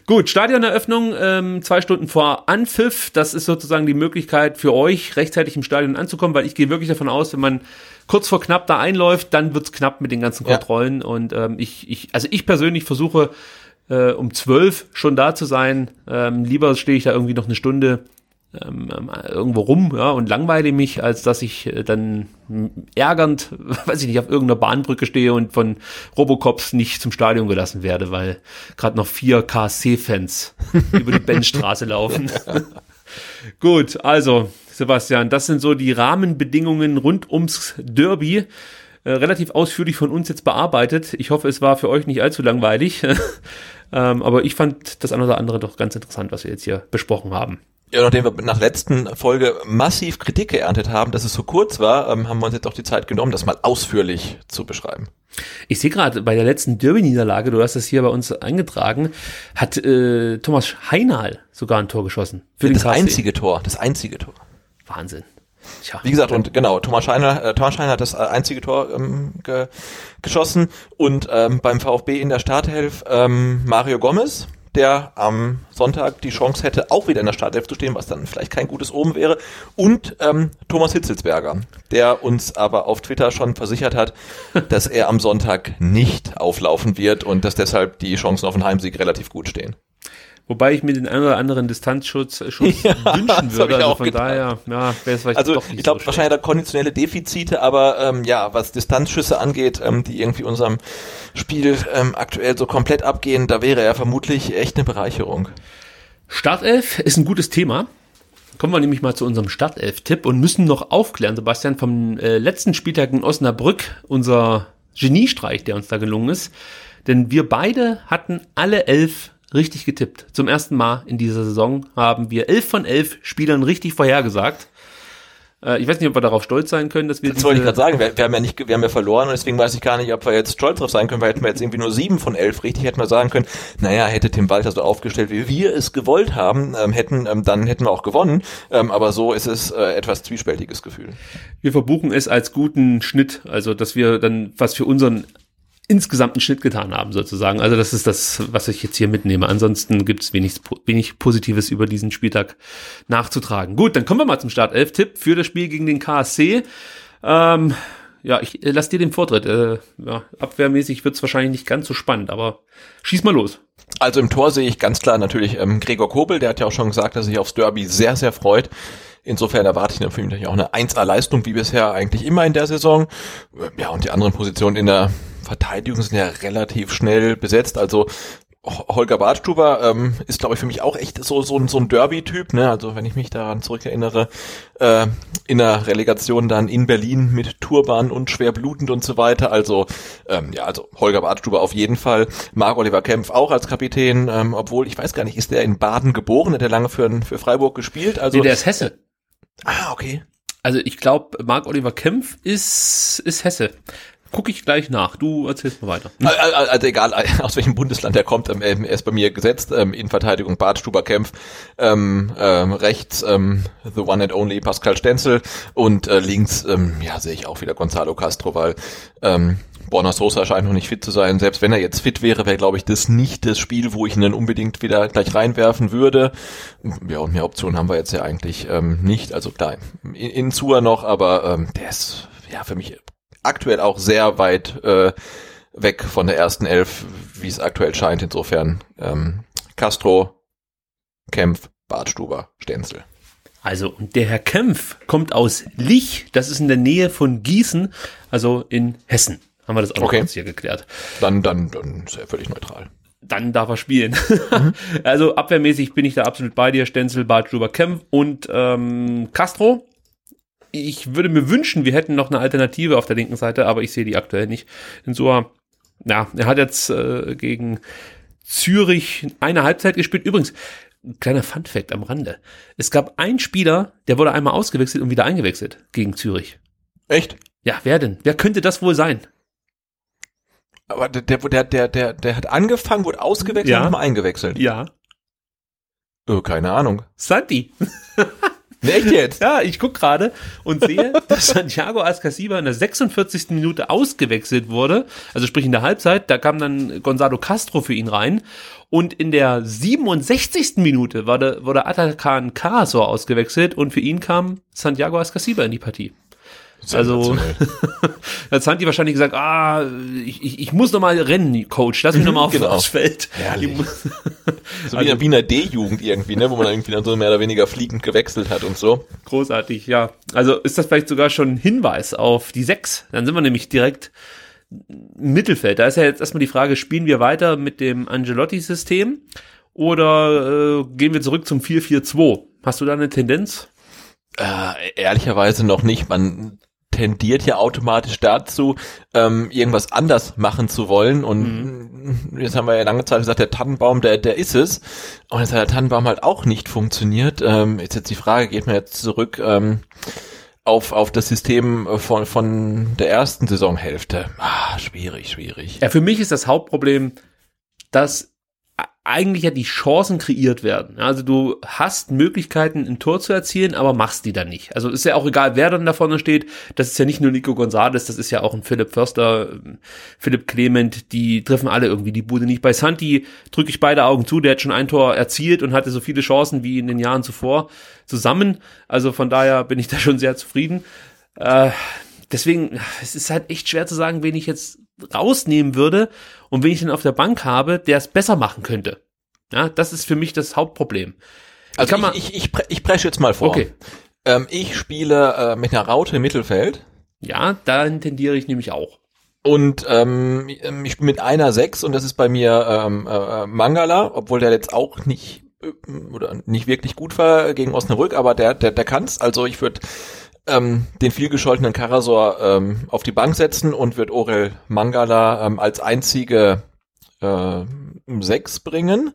Gut, Stadioneröffnung ähm, zwei Stunden vor Anpfiff. Das ist sozusagen die Möglichkeit für euch, rechtzeitig im Stadion anzukommen, weil ich gehe wirklich davon aus, wenn man kurz vor knapp da einläuft, dann wird's knapp mit den ganzen Kontrollen. Ja. Und ähm, ich, ich, also ich persönlich versuche äh, um zwölf schon da zu sein. Ähm, lieber stehe ich da irgendwie noch eine Stunde ähm, ähm, irgendwo rum ja, und langweile mich, als dass ich äh, dann ärgernd, weiß ich nicht, auf irgendeiner Bahnbrücke stehe und von Robocops nicht zum Stadion gelassen werde, weil gerade noch vier KSC-Fans über die Benchstraße laufen. Gut, also Sebastian, das sind so die Rahmenbedingungen rund ums Derby. Äh, relativ ausführlich von uns jetzt bearbeitet. Ich hoffe, es war für euch nicht allzu langweilig. ähm, aber ich fand das eine oder andere doch ganz interessant, was wir jetzt hier besprochen haben. Ja, nachdem wir nach letzten Folge massiv Kritik geerntet haben, dass es so kurz war, ähm, haben wir uns jetzt auch die Zeit genommen, das mal ausführlich zu beschreiben. Ich sehe gerade bei der letzten Derby-Niederlage, du hast das hier bei uns eingetragen, hat äh, Thomas Heinal sogar ein Tor geschossen. Für ja, das einzige Tor, das einzige Tor. Wahnsinn. Tja, Wie gesagt, und genau, Thomas Scheiner, äh, Thomas Scheiner hat das äh, einzige Tor ähm, ge geschossen. Und ähm, beim VfB in der Startelf ähm, Mario Gomez, der am Sonntag die Chance hätte, auch wieder in der Startelf zu stehen, was dann vielleicht kein gutes Oben wäre, und ähm, Thomas Hitzelsberger, der uns aber auf Twitter schon versichert hat, dass er am Sonntag nicht auflaufen wird und dass deshalb die Chancen auf den Heimsieg relativ gut stehen. Wobei ich mir den einen oder anderen Distanzschutz äh, Schutz ja, wünschen würde. Also von gedacht. daher, ja, wäre es vielleicht Also doch nicht ich glaube so wahrscheinlich da konditionelle Defizite, aber ähm, ja, was Distanzschüsse angeht, ähm, die irgendwie unserem Spiel ähm, aktuell so komplett abgehen, da wäre er vermutlich echt eine Bereicherung. Startelf ist ein gutes Thema. Kommen wir nämlich mal zu unserem Startelf-Tipp und müssen noch aufklären, Sebastian, vom äh, letzten Spieltag in Osnabrück, unser Geniestreich, der uns da gelungen ist. Denn wir beide hatten alle elf richtig getippt. Zum ersten Mal in dieser Saison haben wir elf von elf Spielern richtig vorhergesagt. Äh, ich weiß nicht, ob wir darauf stolz sein können, dass wir Das wollte ich gerade sagen, wir, wir haben ja nicht, wir haben ja verloren und deswegen weiß ich gar nicht, ob wir jetzt stolz drauf sein können, weil hätten wir jetzt irgendwie nur sieben von elf richtig, hätten wir sagen können, naja, hätte Tim Walter so aufgestellt, wie wir es gewollt haben, ähm, hätten, ähm, dann hätten wir auch gewonnen. Ähm, aber so ist es äh, etwas zwiespältiges Gefühl. Wir verbuchen es als guten Schnitt, also dass wir dann was für unseren insgesamten Schnitt getan haben, sozusagen. Also das ist das, was ich jetzt hier mitnehme. Ansonsten gibt es wenig, wenig Positives über diesen Spieltag nachzutragen. Gut, dann kommen wir mal zum Startelf-Tipp für das Spiel gegen den KSC. Ähm, ja, ich äh, lass dir den Vortritt. Äh, ja, abwehrmäßig wird's wahrscheinlich nicht ganz so spannend, aber schieß mal los. Also im Tor sehe ich ganz klar natürlich ähm, Gregor Kobel, der hat ja auch schon gesagt, dass er sich aufs Derby sehr, sehr freut. Insofern erwarte ich natürlich auch eine 1A-Leistung, wie bisher eigentlich immer in der Saison. Ja, und die anderen Positionen in der Verteidigung sind ja relativ schnell besetzt. Also Holger Bartstuber ähm, ist, glaube ich, für mich auch echt so so, so ein Derby-Typ. Ne? Also wenn ich mich daran zurückerinnere, äh, in der Relegation dann in Berlin mit Turban und schwer blutend und so weiter. Also ähm, ja, also Holger Bartstuber auf jeden Fall. Marc Oliver Kempf auch als Kapitän, ähm, obwohl ich weiß gar nicht, ist der in Baden geboren? Hat er lange für, für Freiburg gespielt? Also nee, der ist Hesse. Ah, okay. Also ich glaube, Marc Oliver Kempf ist ist Hesse. Gucke ich gleich nach. Du erzählst mal weiter. Also, egal, aus welchem Bundesland er kommt, ähm, er ist bei mir gesetzt. Ähm, in Verteidigung Bart Stuber-Kempf, ähm, ähm, rechts ähm, the one and only Pascal Stenzel und äh, links, ähm, ja, sehe ich auch wieder Gonzalo Castro, weil ähm, Borna Sosa scheint noch nicht fit zu sein. Selbst wenn er jetzt fit wäre, wäre, glaube ich, das nicht das Spiel, wo ich ihn dann unbedingt wieder gleich reinwerfen würde. Ja, und mehr Optionen haben wir jetzt ja eigentlich ähm, nicht. Also klar, in, in Zua noch, aber ähm, der ist ja für mich aktuell auch sehr weit äh, weg von der ersten Elf, wie es aktuell scheint. Insofern ähm, Castro, Kempf, Bartstuber, Stenzel. Also, und der Herr Kempf kommt aus Lich, das ist in der Nähe von Gießen, also in Hessen. Haben wir das auch Okay. noch kurz hier geklärt. Dann, dann, dann ist er völlig neutral. Dann darf er spielen. Also abwehrmäßig bin ich da absolut bei dir, Stenzel, Bartstuber, Kempf und ähm, Castro. Ich würde mir wünschen, wir hätten noch eine Alternative auf der linken Seite, aber ich sehe die aktuell nicht. Insua, ja, er hat jetzt äh, gegen Zürich eine Halbzeit gespielt. Übrigens, ein kleiner Funfact am Rande. Es gab einen Spieler, der wurde einmal ausgewechselt und wieder eingewechselt gegen Zürich. Echt? Ja, wer denn? Wer könnte das wohl sein? Aber der, der, der, der, der, der hat angefangen, wurde ausgewechselt Ja. und nochmal eingewechselt. Ja. Oh, keine Ahnung. Santi. Echt jetzt? Ja, ich guck gerade und sehe, dass Santiago Ascasiba in der 46. Minute ausgewechselt wurde. Also sprich in der Halbzeit. Da kam dann Gonzalo Castro für ihn rein. Und in der 67. Minute war der, wurde Atakan Karasor ausgewechselt und für ihn kam Santiago Ascasiba in die Partie. Also, da hat Santi wahrscheinlich gesagt, ah, ich, ich, ich muss noch mal rennen, Coach, lass mich noch mal auf, genau. aufs Feld. Muss- So wie in der Wiener D-Jugend irgendwie, ne, wo man irgendwie dann so mehr oder weniger fliegend gewechselt hat und so. Großartig, ja. Also ist das vielleicht sogar schon ein Hinweis auf die sechs. Dann sind wir nämlich direkt im Mittelfeld. Da ist ja jetzt erstmal die Frage, spielen wir weiter mit dem Angelotti-System oder äh, gehen wir zurück zum 4-4-2? Hast du da eine Tendenz? Äh, ehrlicherweise noch nicht. Man tendiert ja automatisch dazu, ähm, irgendwas anders machen zu wollen. Und jetzt haben wir ja lange Zeit gesagt, der Tannenbaum, der, der ist es. Und jetzt hat der Tannenbaum halt auch nicht funktioniert. Ähm, jetzt jetzt die Frage, geht man jetzt zurück ähm, auf, auf das System von, von der ersten Saisonhälfte? Ah, schwierig, schwierig. Ja, für mich ist das Hauptproblem, dass eigentlich ja die Chancen kreiert werden. Also du hast Möglichkeiten, ein Tor zu erzielen, aber machst die dann nicht. Also ist ja auch egal, wer dann da vorne steht. Das ist ja nicht nur Nico Gonzalez, das ist ja auch ein Philipp Förster, ähm, Philipp Clement, die treffen alle irgendwie die Bude nicht. Bei Santi drücke ich beide Augen zu, der hat schon ein Tor erzielt und hatte so viele Chancen wie in den Jahren zuvor zusammen. Also von daher bin ich da schon sehr zufrieden. Äh, deswegen, es ist halt echt schwer zu sagen, wen ich jetzt rausnehmen würde und wen ich denn auf der Bank habe, der es besser machen könnte. Ja, das ist für mich das Hauptproblem. Also kann ich, mal- ich, ich, pre- ich presche jetzt mal vor. Okay. Ähm, ich spiele äh, mit einer Raute im Mittelfeld. Ja, dahin tendiere ich nämlich auch. Und ähm, ich bin mit einer sechs und das ist bei mir ähm, äh, Mangala, obwohl der jetzt auch nicht äh, oder nicht wirklich gut war gegen Osnabrück, aber der der der kann's. Also ich würde ähm, den vielgescholtenen Karasor ähm, auf die Bank setzen und würde Orel Mangala ähm, als einzige äh, 6 bringen,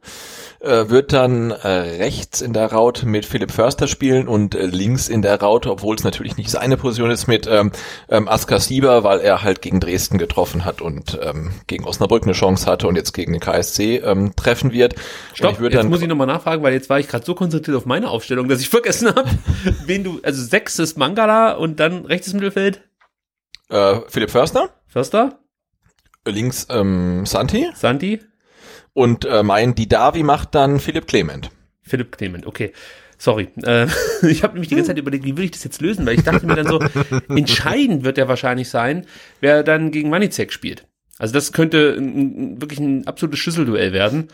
äh, wird dann äh, rechts in der Raute mit Philipp Förster spielen und äh, links in der Raute, obwohl es natürlich nicht seine Position ist, mit ähm, ähm, Askar Sieber, weil er halt gegen Dresden getroffen hat und ähm, gegen Osnabrück eine Chance hatte und jetzt gegen den KSC ähm, treffen wird. Stopp, jetzt dann, muss ich nochmal nachfragen, weil jetzt war ich gerade so konzentriert auf meine Aufstellung, dass ich vergessen habe, wen du, also sechs ist Mangala und dann rechtes Mittelfeld? Äh, Philipp Förster. Förster. Links ähm, Santi. Santi. Und äh, mein Didavi macht dann Philipp Clement. Philipp Clement, okay. Sorry. Äh, ich habe nämlich die ganze Zeit überlegt, wie will ich das jetzt lösen, weil ich dachte mir dann so, entscheidend wird er wahrscheinlich sein, wer dann gegen Manizek spielt. Also das könnte ein, wirklich ein absolutes Schlüsselduell werden.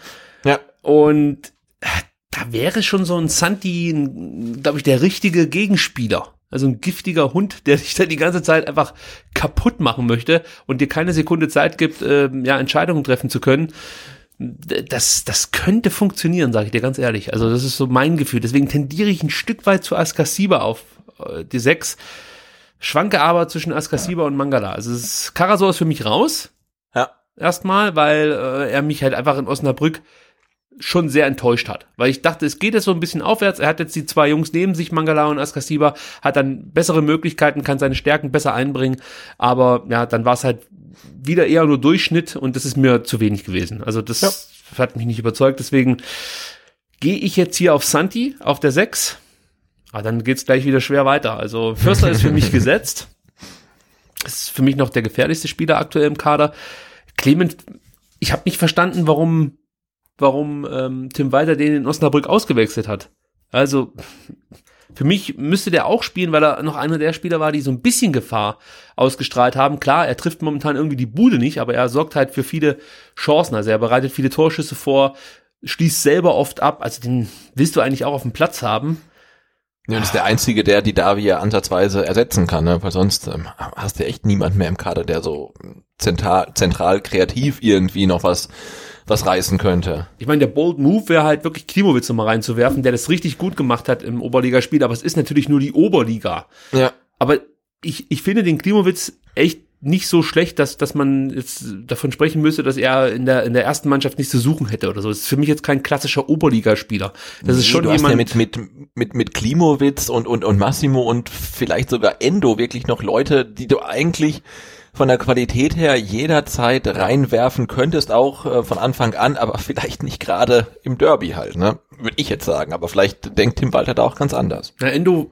Ja. Und äh, da wäre schon so ein Santi, glaube ich, der richtige Gegenspieler. Also ein giftiger Hund, der dich da die ganze Zeit einfach kaputt machen möchte und dir keine Sekunde Zeit gibt, äh, ja, Entscheidungen treffen zu können. Das, das könnte funktionieren, sage ich dir ganz ehrlich. Also das ist so mein Gefühl. Deswegen tendiere ich ein Stück weit zu Askasiba auf äh, die sechs. Schwanke aber zwischen Askasiba und Mangala. Also es Karasor ist für mich raus. Ja. Erstmal, weil äh, er mich halt einfach in Osnabrück schon sehr enttäuscht hat, weil ich dachte, es geht jetzt so ein bisschen aufwärts. Er hat jetzt die zwei Jungs neben sich, Mangala und Askasiba, hat dann bessere Möglichkeiten, kann seine Stärken besser einbringen, aber ja, dann war es halt wieder eher nur Durchschnitt und das ist mir zu wenig gewesen. Also das ja. hat mich nicht überzeugt, deswegen gehe ich jetzt hier auf Santi, auf der 6. Aber ah, dann geht's gleich wieder schwer weiter. Also Förster ist für mich gesetzt. Ist für mich noch der gefährlichste Spieler aktuell im Kader. Clement, ich habe nicht verstanden, warum warum ähm, Tim Walter den in Osnabrück ausgewechselt hat. Also für mich müsste der auch spielen, weil er noch einer der Spieler war, die so ein bisschen Gefahr ausgestrahlt haben. Klar, er trifft momentan irgendwie die Bude nicht, aber er sorgt halt für viele Chancen. Also er bereitet viele Torschüsse vor, schließt selber oft ab. Also den willst du eigentlich auch auf dem Platz haben. Ja, und ist der einzige, der die Davia ansatzweise ersetzen kann, ne? weil sonst ähm, hast du echt niemand mehr im Kader, der so zentral, zentral kreativ irgendwie noch was was reißen könnte. Ich meine, der Bold Move wäre halt wirklich Klimowitz nochmal reinzuwerfen, der das richtig gut gemacht hat im Oberligaspiel, aber es ist natürlich nur die Oberliga. Ja. Aber ich, ich finde den Klimowitz echt nicht so schlecht, dass, dass man jetzt davon sprechen müsste, dass er in der, in der ersten Mannschaft nichts zu suchen hätte oder so. Das ist für mich jetzt kein klassischer Oberligaspieler. Das nee, ist schon du jemand. Hast ja mit, mit, mit, mit Klimowitz und, und, und Massimo und vielleicht sogar Endo wirklich noch Leute, die du eigentlich von der Qualität her jederzeit reinwerfen könntest, auch äh, von Anfang an, aber vielleicht nicht gerade im Derby halt, ne? Würde ich jetzt sagen, aber vielleicht denkt Tim Walter da auch ganz anders. Na, Endo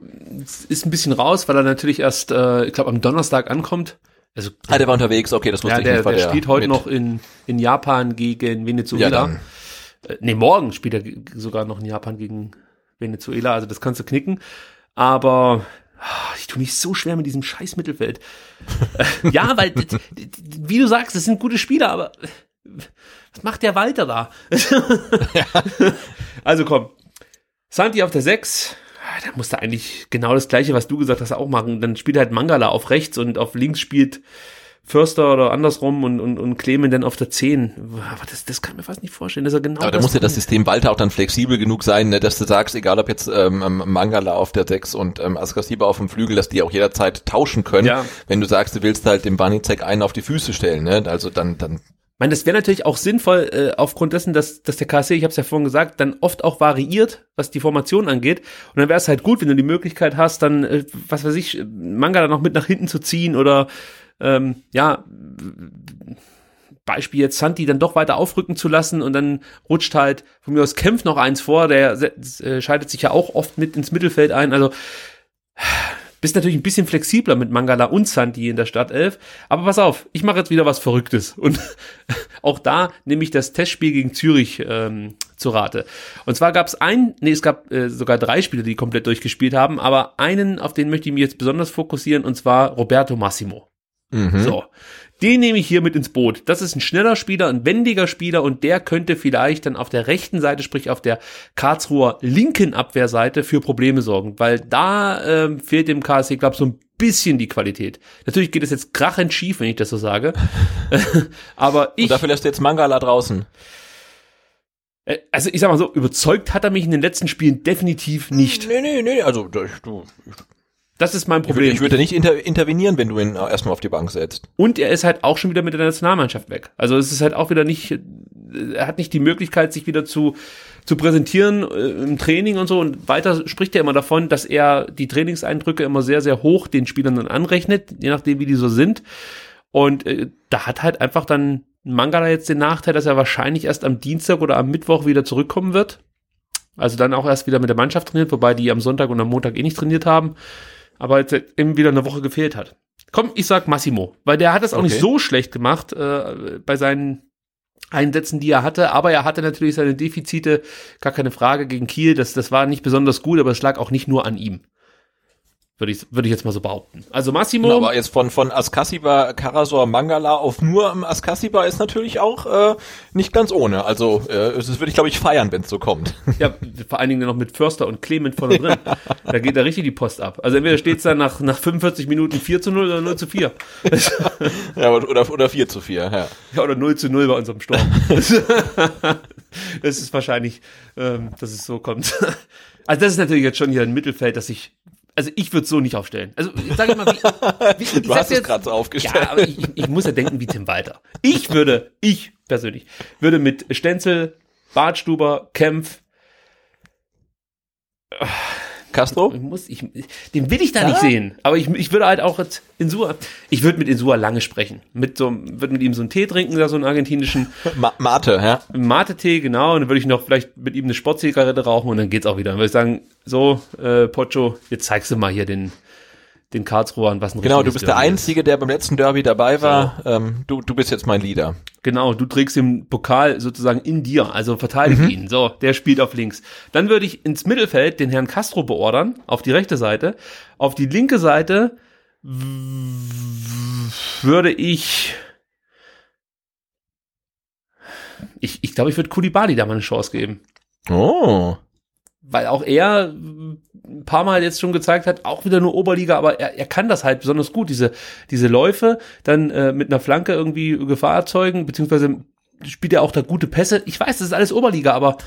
ist ein bisschen raus, weil er natürlich erst, äh, ich glaube, am Donnerstag ankommt. Also, ah, der war unterwegs, okay, das wusste ja, ich der, nicht. Der, der spielt heute noch in, in Japan gegen Venezuela. Ja, äh, nee, morgen spielt er sogar noch in Japan gegen Venezuela, also das kannst du knicken. Aber ich tue mich so schwer mit diesem scheiß Mittelfeld. Äh, ja, weil, wie du sagst, das sind gute Spieler, aber was macht der Walter da? also komm, Santi auf der 6, ah, da musste eigentlich genau das gleiche, was du gesagt hast, auch machen. Dann spielt halt Mangala auf rechts und auf links spielt Förster oder andersrum und, und, und Clemen dann auf der 10. Aber das, das kann ich mir fast nicht vorstellen, dass er genau Aber da muss ja das System Walter auch dann flexibel genug sein, ne, dass du sagst, egal ob jetzt ähm, ähm Mangala auf der 6 und ähm, Askasiba auf dem Flügel, dass die auch jederzeit tauschen können. Ja. Wenn du sagst, du willst halt dem Banizek einen auf die Füße stellen, ne? Also dann, dann ich meine, das wäre natürlich auch sinnvoll, äh, aufgrund dessen, dass, dass der KSC, ich habe es ja vorhin gesagt, dann oft auch variiert, was die Formation angeht. Und dann wäre es halt gut, wenn du die Möglichkeit hast, dann, äh, was weiß ich, Mangala noch mit nach hinten zu ziehen oder ähm, ja, Beispiel jetzt Santi dann doch weiter aufrücken zu lassen und dann rutscht halt von mir aus Kempf noch eins vor, der äh, scheidet sich ja auch oft mit ins Mittelfeld ein, also bist natürlich ein bisschen flexibler mit Mangala und Santi in der Startelf, aber pass auf, ich mache jetzt wieder was Verrücktes und auch da nehme ich das Testspiel gegen Zürich ähm, zu Rate. Und zwar gab es ein, nee, es gab äh, sogar drei Spieler, die komplett durchgespielt haben, aber einen, auf den möchte ich mich jetzt besonders fokussieren und zwar Roberto Massimo. Mhm. So. Den nehme ich hier mit ins Boot. Das ist ein schneller Spieler, ein wendiger Spieler und der könnte vielleicht dann auf der rechten Seite, sprich auf der Karlsruher linken Abwehrseite für Probleme sorgen, weil da ähm, fehlt dem KSC, glaube so ein bisschen die Qualität. Natürlich geht es jetzt krachend schief, wenn ich das so sage. Aber ich. Und dafür lässt du jetzt Mangala draußen. Äh, also ich sag mal so, überzeugt hat er mich in den letzten Spielen definitiv nicht. Nee, nee, nee, also du, das ist mein Problem. Ich würde, ich würde nicht inter intervenieren, wenn du ihn erstmal auf die Bank setzt. Und er ist halt auch schon wieder mit der Nationalmannschaft weg. Also es ist halt auch wieder nicht er hat nicht die Möglichkeit, sich wieder zu, zu präsentieren äh, im Training und so. Und weiter spricht er immer davon, dass er die Trainingseindrücke immer sehr, sehr hoch den Spielern dann anrechnet, je nachdem, wie die so sind. Und äh, da hat halt einfach dann Mangala jetzt den Nachteil, dass er wahrscheinlich erst am Dienstag oder am Mittwoch wieder zurückkommen wird. Also dann auch erst wieder mit der Mannschaft trainiert, wobei die am Sonntag und am Montag eh nicht trainiert haben. Aber jetzt eben wieder eine Woche gefehlt hat. Komm, ich sag Massimo, weil der hat es auch Okay. nicht so schlecht gemacht äh, bei seinen Einsätzen, die er hatte, aber er hatte natürlich seine Defizite, gar keine Frage gegen Kiel, das, das war nicht besonders gut, aber es lag auch nicht nur an ihm. Würde ich, würde ich jetzt mal so behaupten. Also Massimo, Genau, aber jetzt von, von Askasiba, Karasor, Mangala auf nur im Askasiba ist natürlich auch äh, nicht ganz ohne. Also äh, das würde ich, glaube ich, feiern, wenn es so kommt. ja, vor allen Dingen noch mit Förster und Clement vorne drin, da geht da richtig die Post ab. Also entweder steht es dann nach, nach 45 Minuten 4 zu 0 oder 0 zu 4. ja, oder, oder 4 zu 4, ja. Ja, oder 0 zu 0 bei unserem Sturm. das ist wahrscheinlich, ähm, dass es so kommt. Also das ist natürlich jetzt schon hier ein Mittelfeld, das ich, also ich würde so nicht aufstellen. Also ich sage mal, wie, wie ich Du hast es gerade so aufgestellt. Ja, aber ich, ich muss ja denken wie Tim Walter. Ich würde, ich persönlich, würde mit Stenzel, Bartstuber, Kempf, Castro? ich muss, ich, den will ich da nicht sehen. Aber ich, ich würde halt auch jetzt Insua, ich würde mit Insua lange sprechen. Mit so, würde mit ihm so einen Tee trinken, da so einen argentinischen Ma Mate, ja. Mate-Tee, genau. Und dann würde ich noch vielleicht mit ihm eine Sportzigarette rauchen und dann geht's auch wieder. Dann würde ich sagen, so, äh, Pocho, jetzt zeigst du mal hier den, den Karlsruher was ein Genau, du bist der Derby ist. Einzige, der beim letzten Derby dabei war. Ähm, du, du bist jetzt mein Leader. Genau, du trägst den Pokal sozusagen in dir, also verteidige Mhm. ihn. So, der spielt auf links. Dann würde ich ins Mittelfeld den Herrn Castro beordern, auf die rechte Seite. Auf die linke Seite würde ich ich, ich glaube, ich würde Kulibali da mal eine Chance geben. Oh. weil auch er ein paar Mal jetzt schon gezeigt hat, auch wieder nur Oberliga, aber er, er kann das halt besonders gut, diese, diese Läufe, dann äh, mit einer Flanke irgendwie Gefahr erzeugen, beziehungsweise spielt er auch da gute Pässe. Ich weiß, das ist alles Oberliga, aber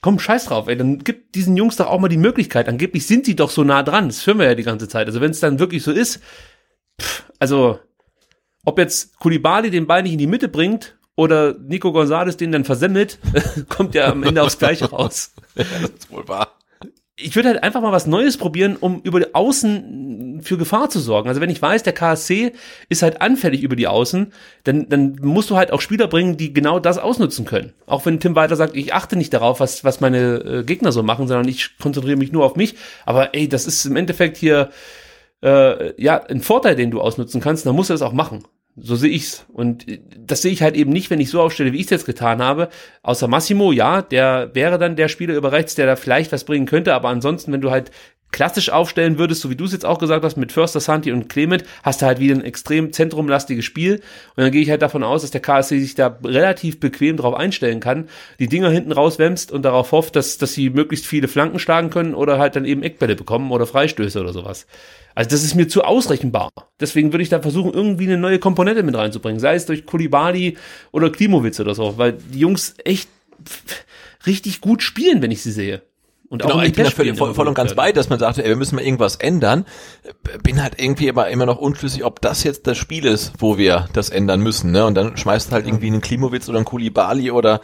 komm, scheiß drauf, ey, dann gibt diesen Jungs doch auch mal die Möglichkeit. Angeblich sind sie doch so nah dran, das hören wir ja die ganze Zeit. Also wenn es dann wirklich so ist, pff, also ob jetzt Kulibali den Ball nicht in die Mitte bringt oder Nico Gonzalez den dann versemmelt, kommt ja am Ende aufs Gleiche raus Ja, das ist wohl wahr. Ich würde halt einfach mal was Neues probieren, um über die Außen für Gefahr zu sorgen. Also wenn ich weiß, der KSC ist halt anfällig über die Außen, dann, dann musst du halt auch Spieler bringen, die genau das ausnutzen können. Auch wenn Tim weiter sagt, ich achte nicht darauf, was, was meine äh, Gegner so machen, sondern ich konzentriere mich nur auf mich. Aber ey, das ist im Endeffekt hier äh, ja ein Vorteil, den du ausnutzen kannst, dann musst du das auch machen. So sehe ich's. Und äh, das sehe ich halt eben nicht, wenn ich so aufstelle, wie ich es jetzt getan habe. Außer Massimo, ja, der wäre dann der Spieler über rechts, der da vielleicht was bringen könnte. Aber ansonsten, wenn du halt klassisch aufstellen würdest, so wie du es jetzt auch gesagt hast, mit Förster, Santi und Clement, hast du halt wieder ein extrem zentrumlastiges Spiel. Und dann gehe ich halt davon aus, dass der KSC sich da relativ bequem drauf einstellen kann, die Dinger hinten rauswämst und darauf hofft, dass, dass sie möglichst viele Flanken schlagen können oder halt dann eben Eckbälle bekommen oder Freistöße oder sowas. Also das ist mir zu ausrechenbar. Deswegen würde ich da versuchen, irgendwie eine neue Komponente mit reinzubringen. Sei es durch Kulibali oder Klimowitz oder so, weil die Jungs echt richtig gut spielen, wenn ich sie sehe. Und Genau, den ich bin da völlig, voll, voll und ganz bei, dass man sagte, ey, wir müssen mal irgendwas ändern. Bin halt irgendwie aber immer noch unschlüssig, ob das jetzt das Spiel ist, wo wir das ändern müssen. Ne? Und dann schmeißt halt irgendwie einen Klimowitz oder einen Kulibali oder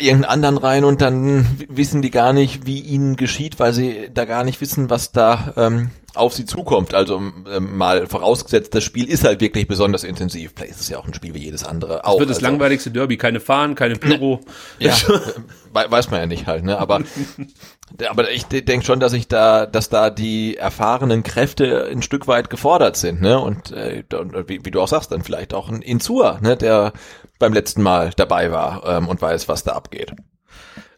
irgendeinen anderen rein und dann wissen die gar nicht, wie ihnen geschieht, weil sie da gar nicht wissen, was da ähm, auf sie zukommt. Also ähm, mal vorausgesetzt, das Spiel ist halt wirklich besonders intensiv. Play ist ja auch ein Spiel wie jedes andere. Auch. Das wird das also, langweiligste Derby. Keine Fahnen, keine Pyro. ja, äh, wei- weiß man ja nicht halt, ne? Aber, aber ich denke schon, dass ich da, dass da die erfahrenen Kräfte ein Stück weit gefordert sind, ne? Und, äh, wie, wie du auch sagst, dann vielleicht auch ein Insua, ne? Der beim letzten Mal dabei war ähm, und weiß, was da abgeht.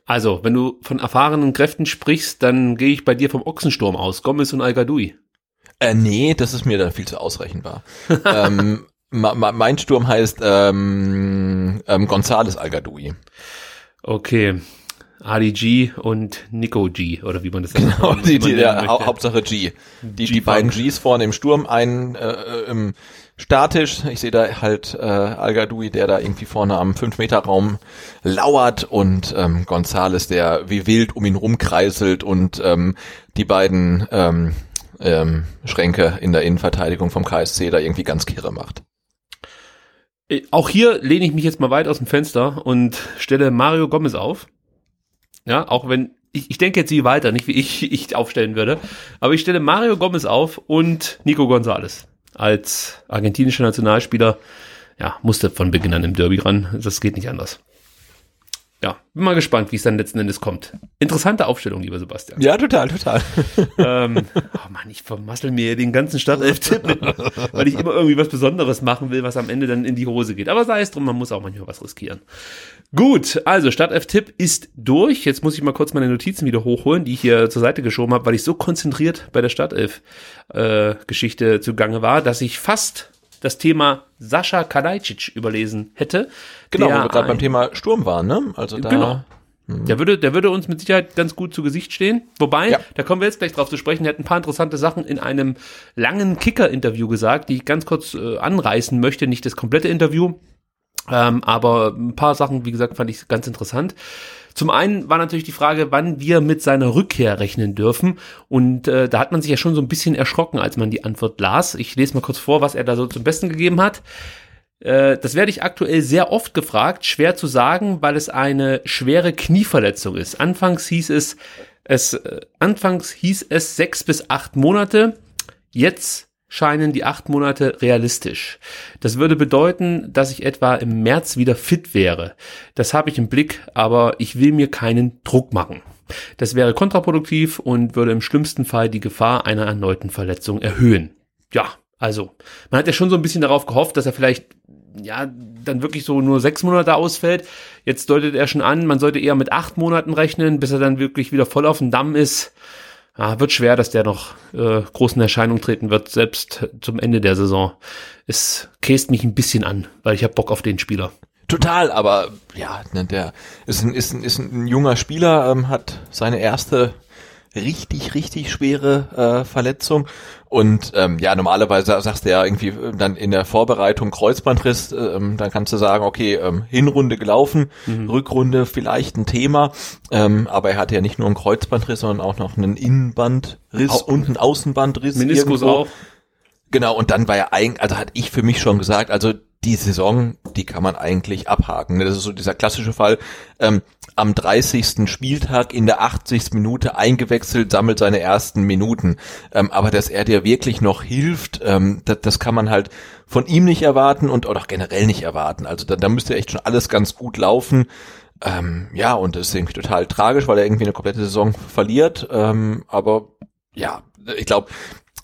Also, wenn du von erfahrenen Kräften sprichst, dann gehe ich bei dir vom Ochsensturm aus. Gomez und Al-Gadoui. Äh, nee, das ist mir dann viel zu ausrechenbar. ähm, ma, ma, mein Sturm heißt ähm, ähm, Gonzales Algadoui. Okay. Ali G und Nico G, oder wie man das dann Und die, die, der, Hauptsache G. Die, die G-Funk. beiden Gs vorne im Sturm, einen äh, im statisch. Ich sehe da halt äh, Al-Gadoui, der da irgendwie vorne am 5-Meter-Raum lauert und ähm, Gonzales, der wie wild um ihn rumkreiselt und ähm, die beiden ähm, ähm, Schränke in der Innenverteidigung vom KSC da irgendwie ganz kirre macht. Äh, Auch hier lehne ich mich jetzt mal weit aus dem Fenster und stelle Mario Gomez auf. Ja, auch wenn ich, ich denke jetzt sie weiter, nicht wie ich ich aufstellen würde, aber ich stelle Mario Gomez auf und Nico Gonzalez als argentinischer Nationalspieler. Ja, musste von Beginn an im Derby ran. Das geht nicht anders. Ja, bin mal gespannt, wie es dann letzten Endes kommt. Interessante Aufstellung, lieber Sebastian. Ja, total, total. ähm, oh Mann, ich vermassel mir den ganzen Startelf-Tipp, weil ich immer irgendwie was Besonderes machen will, was am Ende dann in die Hose geht. Aber sei es drum, man muss auch manchmal was riskieren. Gut, also Startelf-Tipp ist durch. Jetzt muss ich mal kurz meine Notizen wieder hochholen, die ich hier zur Seite geschoben habe, weil ich so konzentriert bei der Startelf-Geschichte äh, zugange war, dass ich fast das Thema Sascha Kalajdzic überlesen hätte. Genau, wo wir gerade beim Thema Sturm waren, ne? Also da. Genau. Der würde, der würde uns mit Sicherheit ganz gut zu Gesicht stehen. Wobei, Ja. da kommen wir jetzt gleich drauf zu sprechen, er hat ein paar interessante Sachen in einem langen Kicker-Interview gesagt, die ich ganz kurz äh, anreißen möchte. Nicht das komplette Interview, ähm, aber ein paar Sachen, wie gesagt, fand ich ganz interessant. Zum einen war natürlich die Frage, wann wir mit seiner Rückkehr rechnen dürfen. Und äh, da hat man sich ja schon so ein bisschen erschrocken, als man die Antwort las. Ich lese mal kurz vor, was er da so zum Besten gegeben hat. Äh, Das werde ich aktuell sehr oft gefragt, schwer zu sagen, weil es eine schwere Knieverletzung ist. Anfangs hieß es, es äh, anfangs hieß es sechs bis acht Monate. Jetzt scheinen die acht Monate realistisch. Das würde bedeuten, dass ich etwa im März wieder fit wäre. Das habe ich im Blick, aber ich will mir keinen Druck machen. Das wäre kontraproduktiv und würde im schlimmsten Fall die Gefahr einer erneuten Verletzung erhöhen. Ja, also, man hat ja schon so ein bisschen darauf gehofft, dass er vielleicht, ja, dann wirklich so nur sechs Monate ausfällt. Jetzt deutet er schon an, man sollte eher mit acht Monaten rechnen, bis er dann wirklich wieder voll auf dem Damm ist. Ja, wird schwer, dass der noch äh, groß in Erscheinung treten wird, selbst zum Ende der Saison. Es käst mich ein bisschen an, weil ich habe Bock auf den Spieler. Total, aber ja, ne, der ist ein, ist ein, ist ein junger Spieler, ähm, hat seine erste richtig, richtig schwere äh, Verletzung. Und ähm, ja, normalerweise sagst du ja irgendwie äh, dann in der Vorbereitung Kreuzbandriss, ähm, dann kannst du sagen, okay, ähm, Hinrunde gelaufen, Rückrunde vielleicht ein Thema, ähm, aber er hatte ja nicht nur einen Kreuzbandriss, sondern auch noch einen Innenbandriss Au- und einen Außenbandriss. Meniskus irgendwo. auch. Genau, und dann war ja eigentlich, also hatte ich für mich schon gesagt, also die Saison, die kann man eigentlich abhaken. ne? Das ist so dieser klassische Fall, ähm, am 30. Spieltag in der 80. Minute eingewechselt, sammelt seine ersten Minuten. Ähm, aber dass er dir wirklich noch hilft, ähm, das, das kann man halt von ihm nicht erwarten und auch generell nicht erwarten. Also da, da müsste echt schon alles ganz gut laufen. Ähm, ja, und das ist irgendwie total tragisch, weil er irgendwie eine komplette Saison verliert. Ähm, aber ja, ich glaube,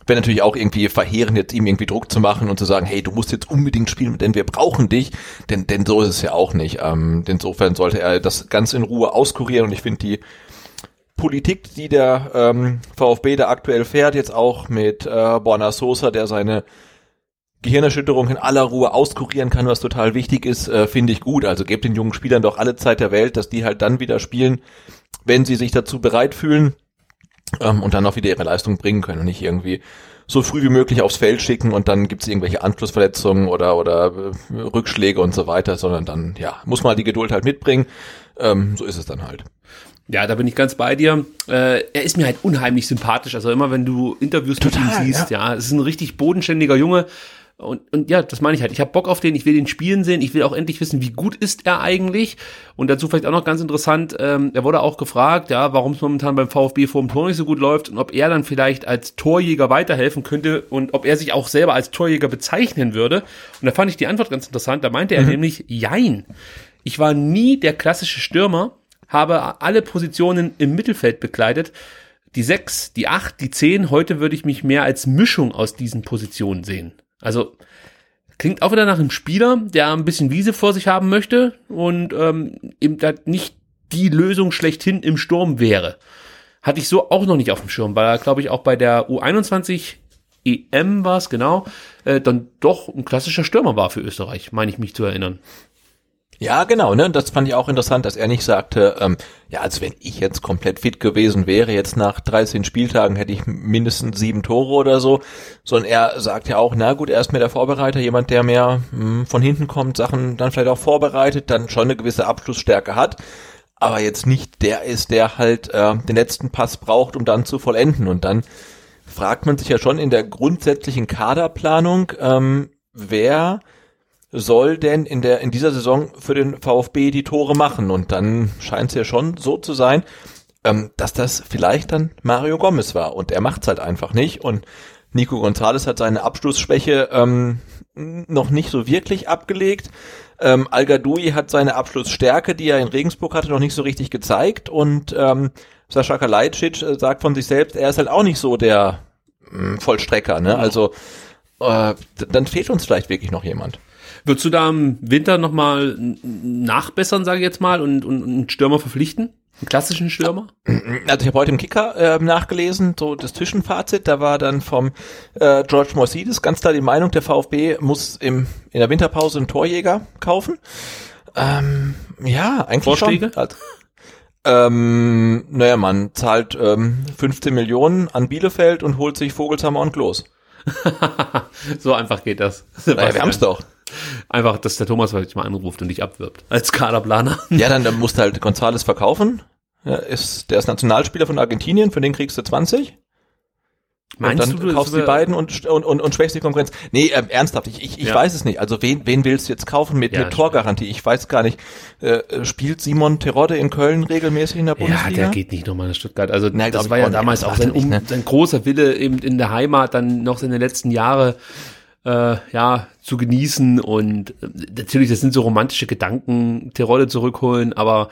wäre natürlich auch irgendwie verheerend, jetzt ihm irgendwie Druck zu machen und zu sagen, hey, du musst jetzt unbedingt spielen, denn wir brauchen dich. Denn, denn so ist es ja auch nicht. Ähm, insofern sollte er das ganz in Ruhe auskurieren und ich finde die Politik, die der ähm, VfB da aktuell fährt, jetzt auch mit äh, Borna Sosa, der seine Gehirnerschütterung in aller Ruhe auskurieren kann, was total wichtig ist, äh, finde ich gut. Also gebt den jungen Spielern doch alle Zeit der Welt, dass die halt dann wieder spielen, wenn sie sich dazu bereit fühlen ähm, und dann auch wieder ihre Leistung bringen können und nicht irgendwie so früh wie möglich aufs Feld schicken und dann gibt's irgendwelche Anschlussverletzungen oder oder äh, Rückschläge und so weiter, sondern dann ja muss man die Geduld halt mitbringen. Ähm, so ist es dann halt. Ja, da bin ich ganz bei dir. Äh, er ist mir halt unheimlich sympathisch. Also immer wenn du Interviews mit ihm Total, siehst, ja. es ist ein richtig bodenständiger Junge. Und, und ja, das meine ich halt. Ich habe Bock auf den, ich will den spielen sehen, ich will auch endlich wissen, wie gut ist er eigentlich. Und dazu vielleicht auch noch ganz interessant, ähm, er wurde auch gefragt, ja, warum es momentan beim VfB vor dem Tor nicht so gut läuft und ob er dann vielleicht als Torjäger weiterhelfen könnte und ob er sich auch selber als Torjäger bezeichnen würde. Und da fand ich die Antwort ganz interessant. Da meinte er nämlich, jein. Ich war nie der klassische Stürmer, habe alle Positionen im Mittelfeld bekleidet. Die sechs, die acht, die zehn. Heute würde ich mich mehr als Mischung aus diesen Positionen sehen. Also klingt auch wieder nach einem Spieler, der ein bisschen Wiese vor sich haben möchte und ähm, eben da nicht die Lösung schlechthin im Sturm wäre. Hatte ich so auch noch nicht auf dem Schirm, weil er, glaube ich, auch bei der U21 EM war es, genau, äh, dann doch ein klassischer Stürmer war für Österreich, meine ich mich zu erinnern. Ja, genau, ne? Das fand ich auch interessant, dass er nicht sagte, ähm, ja, als wenn ich jetzt komplett fit gewesen wäre, jetzt nach 13 Spieltagen hätte ich mindestens sieben Tore oder so, sondern er sagt ja auch, na gut, er ist mir der Vorbereiter, jemand, der mehr mh, von hinten kommt, Sachen dann vielleicht auch vorbereitet, dann schon eine gewisse Abschlussstärke hat, aber jetzt nicht der ist, der halt äh, den letzten Pass braucht, um dann zu vollenden. Und dann fragt man sich ja schon in der grundsätzlichen Kaderplanung, ähm, wer soll denn in der in dieser Saison für den VfB die Tore machen? Und dann scheint es ja schon so zu sein, ähm, dass das vielleicht dann Mario Gomez war und er macht's halt einfach nicht und Nico Gonzalez hat seine Abschlussschwäche ähm, noch nicht so wirklich abgelegt. Ähm, Al hat seine Abschlussstärke, die er in Regensburg hatte, noch nicht so richtig gezeigt und ähm, Sascha Kalajdzic äh, sagt von sich selbst, er ist halt auch nicht so der mh, Vollstrecker. Ne? Also äh, dann fehlt uns vielleicht wirklich noch jemand. Würdest du da im Winter nochmal nachbessern, sage ich jetzt mal, und, und, und einen Stürmer verpflichten? Einen klassischen Stürmer? Also ich habe heute im Kicker äh, nachgelesen, so das Zwischenfazit, da war dann vom äh, George Morsidis ganz klar die Meinung, der VfB muss im, in der Winterpause einen Torjäger kaufen. Ähm, ja, eigentlich Vorschläge? schon. Also, ähm, naja, man zahlt ähm, 15 Millionen an Bielefeld und holt sich Vogelshammer und Klos. so einfach geht das. Naja, wir haben's doch. Einfach, dass der Thomas vielleicht mal anruft und dich abwirbt. Als Kaderplaner. Ja, dann, dann musst du halt Gonzales verkaufen. Ja, ist, der ist Nationalspieler von Argentinien, für den kriegst du 20. Meinst und dann du, kaufst du die beiden und, und, und, und schwächst die Konkurrenz. Nee, ähm, ernsthaft, ich, ich, ich Ja. weiß es nicht. Also wen, wen willst du jetzt kaufen mit, Ja, mit Torgarantie? Ich weiß gar nicht. Äh, spielt Simon Terodde in Köln regelmäßig in der Ja, Bundesliga? der geht nicht nochmal nach Stuttgart. Also Nein, das war ja damals auch sein, um, ne? sein großer Wille eben in der Heimat, dann noch seine letzten Jahre äh, ja zu genießen und äh, natürlich, das sind so romantische Gedanken, Tirole zurückholen, aber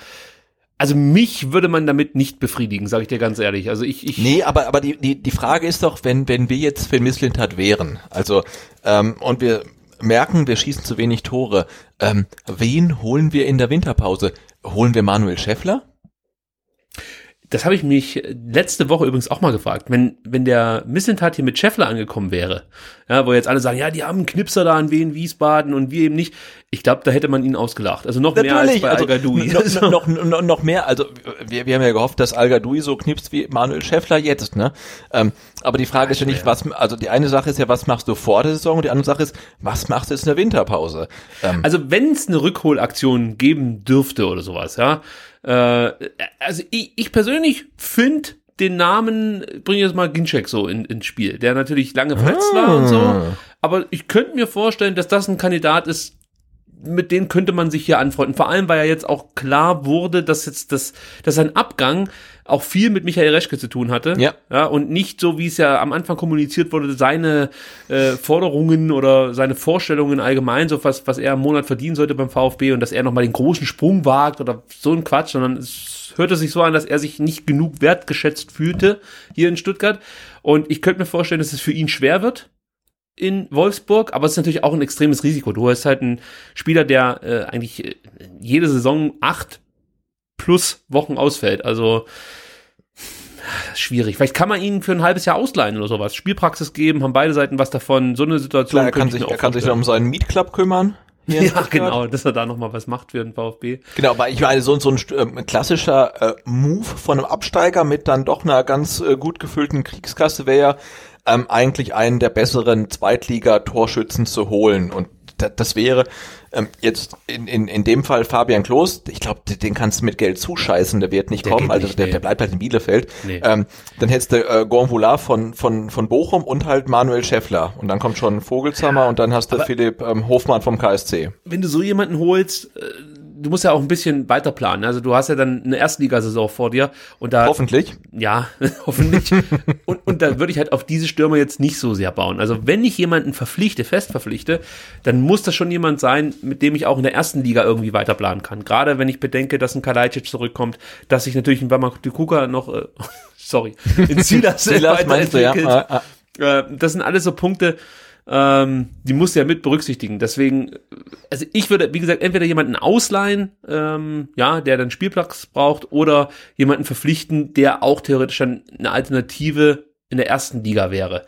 also mich würde man damit nicht befriedigen, sage ich dir ganz ehrlich. Also ich, ich Nee, aber, aber die, die, die Frage ist doch, wenn, wenn wir jetzt für Misslintat wären, also, ähm, und wir merken, wir schießen zu wenig Tore, ähm, wen holen wir in der Winterpause? Holen wir Manuel Schäffler? Das habe ich mich letzte Woche übrigens auch mal gefragt. Wenn, wenn der Missentat hier mit Scheffler angekommen wäre, ja, wo jetzt alle sagen, ja, die haben einen Knipser da in Wien, Wiesbaden und wir eben nicht. Ich glaube, da hätte man ihn ausgelacht. Also noch mehr als bei also, Al-Gadoui. noch, noch, noch, noch mehr, also wir, wir haben ja gehofft, dass Al-Gadoui so knipst wie Manuel Schäffler jetzt, ne? Ähm, aber die Frage ist ja nicht, was, also die eine Sache ist ja, was machst du vor der Saison und die andere Sache ist, was machst du jetzt in der Winterpause? Ähm, Also wenn es eine Rückholaktion geben dürfte oder sowas, ja. Äh, also ich, ich persönlich finde den Namen, bringe jetzt mal Ginczek so in, ins Spiel, der natürlich lange verletzt war und so. Aber ich könnte mir vorstellen, dass das ein Kandidat ist, mit dem könnte man sich hier anfreunden. Vor allem, weil ja jetzt auch klar wurde, dass jetzt das, dass sein Abgang auch viel mit Michael Reschke zu tun hatte. Ja. ja und nicht so, wie es ja am Anfang kommuniziert wurde, seine äh, Forderungen oder seine Vorstellungen allgemein, so was, was er im Monat verdienen sollte beim VfB und dass er nochmal den großen Sprung wagt oder so ein Quatsch, sondern es hörte sich so an, dass er sich nicht genug wertgeschätzt fühlte hier in Stuttgart. Und ich könnte mir vorstellen, dass es für ihn schwer wird in Wolfsburg, aber es ist natürlich auch ein extremes Risiko. Du hast halt einen Spieler, der äh, eigentlich äh, jede Saison acht plus Wochen ausfällt. Also schwierig. Vielleicht kann man ihn für ein halbes Jahr ausleihen oder sowas. Spielpraxis geben, haben beide Seiten was davon. So eine Situation klar, er kann sich, er auch kann sich dann um seinen Mietclub kümmern. Ja, genau, dass er da nochmal was macht für den VfB. Genau, aber ich meine, so, so ein ähm, klassischer äh, Move von einem Absteiger mit dann doch einer ganz äh, gut gefüllten Kriegskasse wäre ja ähm, eigentlich einen der besseren Zweitliga-Torschützen zu holen. Und da, das wäre ähm, jetzt in, in, in dem Fall Fabian Klos, ich glaube, den kannst du mit Geld zuscheißen, der wird nicht Der kommen, also nicht, der, nee. der bleibt halt in Bielefeld. Nee. Ähm, dann hättest du äh, Gonvoula von, von, von Bochum und halt Manuel Schäffler. Und dann kommt schon Vogelshammer und dann hast du Philipp ähm, Hofmann vom KSC. wenn du so jemanden holst, äh, du musst ja auch ein bisschen weiter planen. Also du hast ja dann eine Erstligasaison vor dir und da Hoffentlich. ja, hoffentlich. und, und da würde ich halt auf diese Stürmer jetzt nicht so sehr bauen. Also wenn ich jemanden verpflichte, fest verpflichte, dann muss das schon jemand sein, mit dem ich auch in der ersten Liga irgendwie weiter planen kann. Gerade wenn ich bedenke, dass ein Kalajdzic zurückkommt, dass sich natürlich ein Bamakuka noch, äh, sorry, in Silas, Silas meinst du, ja? weiterentwickelt. Ah, ah. Äh, das sind alles so Punkte, ähm, die musst du ja mit berücksichtigen. Deswegen, also ich würde, wie gesagt, entweder jemanden ausleihen, ähm, ja, der dann Spielplatz braucht, oder jemanden verpflichten, der auch theoretisch dann eine Alternative in der ersten Liga wäre.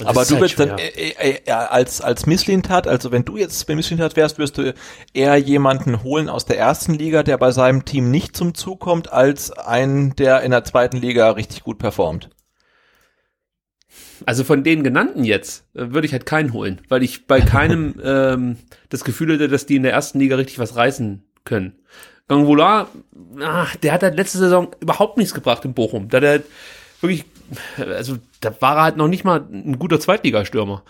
Und Aber du halt würdest dann äh, äh, äh, als als Misslintat, also wenn du jetzt bei Misslintat wärst, würdest du eher jemanden holen aus der ersten Liga, der bei seinem Team nicht zum Zug kommt, als einen, der in der zweiten Liga richtig gut performt. Also von den genannten jetzt äh, würde ich halt keinen holen, weil ich bei keinem ähm, das Gefühl hätte, dass die in der ersten Liga richtig was reißen können. Gangvola, ah, der hat halt letzte Saison überhaupt nichts gebracht in Bochum. Da der wirklich, also da war er halt noch nicht mal ein guter Zweitligastürmer.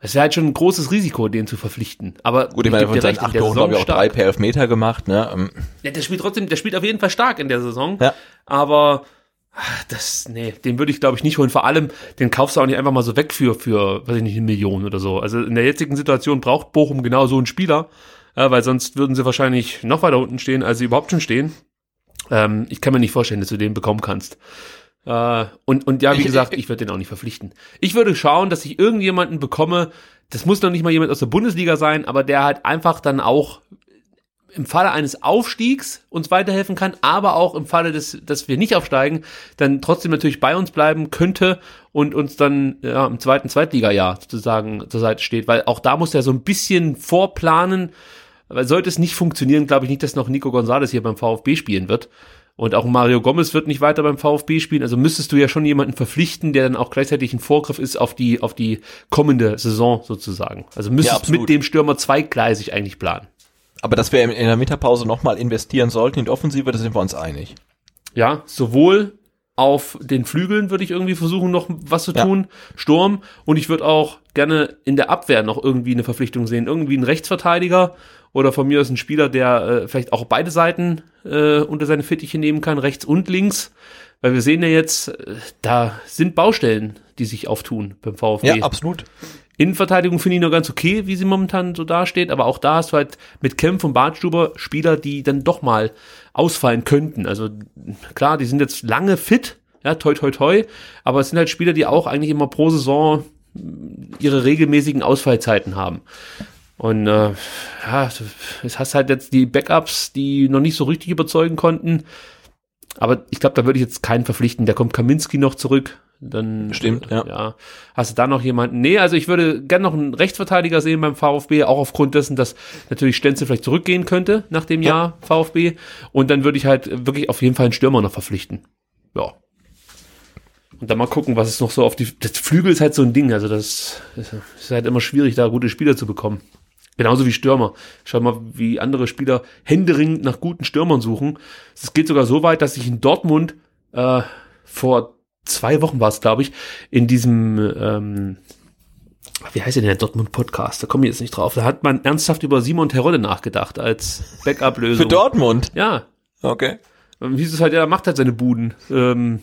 Es wäre halt schon ein großes Risiko, den zu verpflichten. Aber Gut, ich meine, von seinen acht der Toren, glaube ich, auch drei per Elfmeter gemacht, ne? Ähm, Ja, der spielt trotzdem, der spielt auf jeden Fall stark in der Saison. Ja. Aber das, nee, den würde ich glaube ich nicht holen. Vor allem, den kaufst du auch nicht einfach mal so weg für, für, weiß ich nicht, eine Million oder so. Also in der jetzigen Situation braucht Bochum genau so einen Spieler, ja, weil sonst würden sie wahrscheinlich noch weiter unten stehen, als sie überhaupt schon stehen. Ähm, ich kann mir nicht vorstellen, dass du den bekommen kannst. Äh, und, und ja, wie Ich- gesagt, ich würde den auch nicht verpflichten. Ich würde schauen, dass ich irgendjemanden bekomme, das muss noch nicht mal jemand aus der Bundesliga sein, aber der halt einfach dann auch im Falle eines Aufstiegs uns weiterhelfen kann, aber auch im Falle des, dass wir nicht aufsteigen, dann trotzdem natürlich bei uns bleiben könnte und uns dann ja, im zweiten Zweitliga-Jahr sozusagen zur Seite steht, weil auch da muss er so ein bisschen vorplanen, weil sollte es nicht funktionieren, glaube ich nicht, dass noch Nico Gonzalez hier beim VfB spielen wird. Und auch Mario Gomez wird nicht weiter beim VfB spielen. Also müsstest du ja schon jemanden verpflichten, der dann auch gleichzeitig ein Vorgriff ist auf die, auf die kommende Saison sozusagen. Also müsstest absolut. mit dem Stürmer zweigleisig eigentlich planen. Aber dass wir in der Mittagpause nochmal investieren sollten in die Offensive, da sind wir uns einig. Ja, sowohl auf den Flügeln würde ich irgendwie versuchen, noch was zu Ja. tun. Sturm. Und ich würde auch gerne in der Abwehr noch irgendwie eine Verpflichtung sehen. Irgendwie ein Rechtsverteidiger oder von mir aus ein Spieler, der äh, vielleicht auch beide Seiten äh, unter seine Fittiche nehmen kann, rechts und links. Weil wir sehen ja jetzt, äh, da sind Baustellen, die sich auftun beim VfB. absolut. Innenverteidigung finde ich noch ganz okay, wie sie momentan so dasteht, aber auch da hast du halt mit Kempf und Bartstuber Spieler, die dann doch mal ausfallen könnten. Also klar, die sind jetzt lange fit, ja, toi toi toi, aber es sind halt Spieler, die auch eigentlich immer pro Saison ihre regelmäßigen Ausfallzeiten haben. Und äh, ja, es hast halt jetzt die Backups, die noch nicht so richtig überzeugen konnten. Aber ich glaube, da würde ich jetzt keinen verpflichten. Da kommt Kaminski noch zurück. Dann Stimmt, ja. ja. Hast du da noch jemanden? Nee, also ich würde gerne noch einen Rechtsverteidiger sehen beim VfB, auch aufgrund dessen, dass natürlich Stenzel vielleicht zurückgehen könnte nach dem Jahr VfB. Und dann würde ich halt wirklich auf jeden Fall einen Stürmer noch verpflichten. Ja. Und dann mal gucken, was es noch so auf die. Das Flügel ist halt so ein Ding. Also das ist halt immer schwierig, da gute Spieler zu bekommen. Genauso wie Stürmer. Schau mal, wie andere Spieler händeringend nach guten Stürmern suchen. Es geht sogar so weit, dass ich in Dortmund äh, vor zwei Wochen war es, glaube ich, in diesem, ähm, wie heißt denn der Dortmund-Podcast? Da komme ich jetzt nicht drauf. Da hat man ernsthaft über Simon Terodde nachgedacht als Backup-Lösung. Für Dortmund. Ja, Okay. dann hieß es halt, ja, er macht halt seine Buden. Ähm,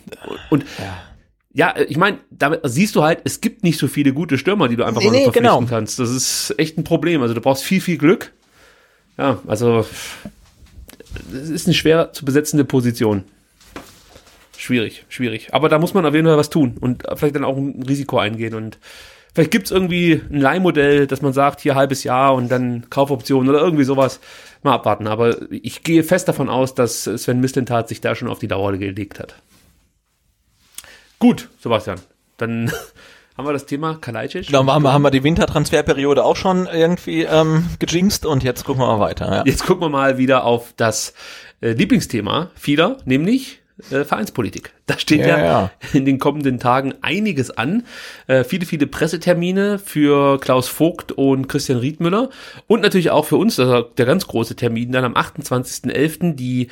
und ja, ich meine, damit siehst du halt, es gibt nicht so viele gute Stürmer, die du einfach Nee, mal so nee, verpflichten genau. kannst. Das ist echt ein Problem. Also du brauchst viel, viel Glück. Ja, also es ist eine schwer zu besetzende Position. Schwierig, schwierig. Aber da muss man auf jeden Fall was tun und vielleicht dann auch ein Risiko eingehen. Und vielleicht gibt's irgendwie ein Leihmodell, dass man sagt, hier halbes Jahr und dann Kaufoptionen oder irgendwie sowas. Mal abwarten. Aber ich gehe fest davon aus, dass Sven Mislintat sich da schon auf die Dauer gelegt hat. Gut, Sebastian. Dann haben wir das Thema Kalajdzic. Genau, haben wir, haben wir die Wintertransferperiode auch schon irgendwie ähm, gejinxt und jetzt gucken wir mal weiter. Ja. Jetzt gucken wir mal wieder auf das äh, Lieblingsthema vieler, nämlich äh, Vereinspolitik. Da steht ja, Ja, in den kommenden Tagen einiges an. Äh, viele, viele Pressetermine für Klaus Vogt und Christian Riedmüller und natürlich auch für uns, also der ganz große Termin dann am 28.11. die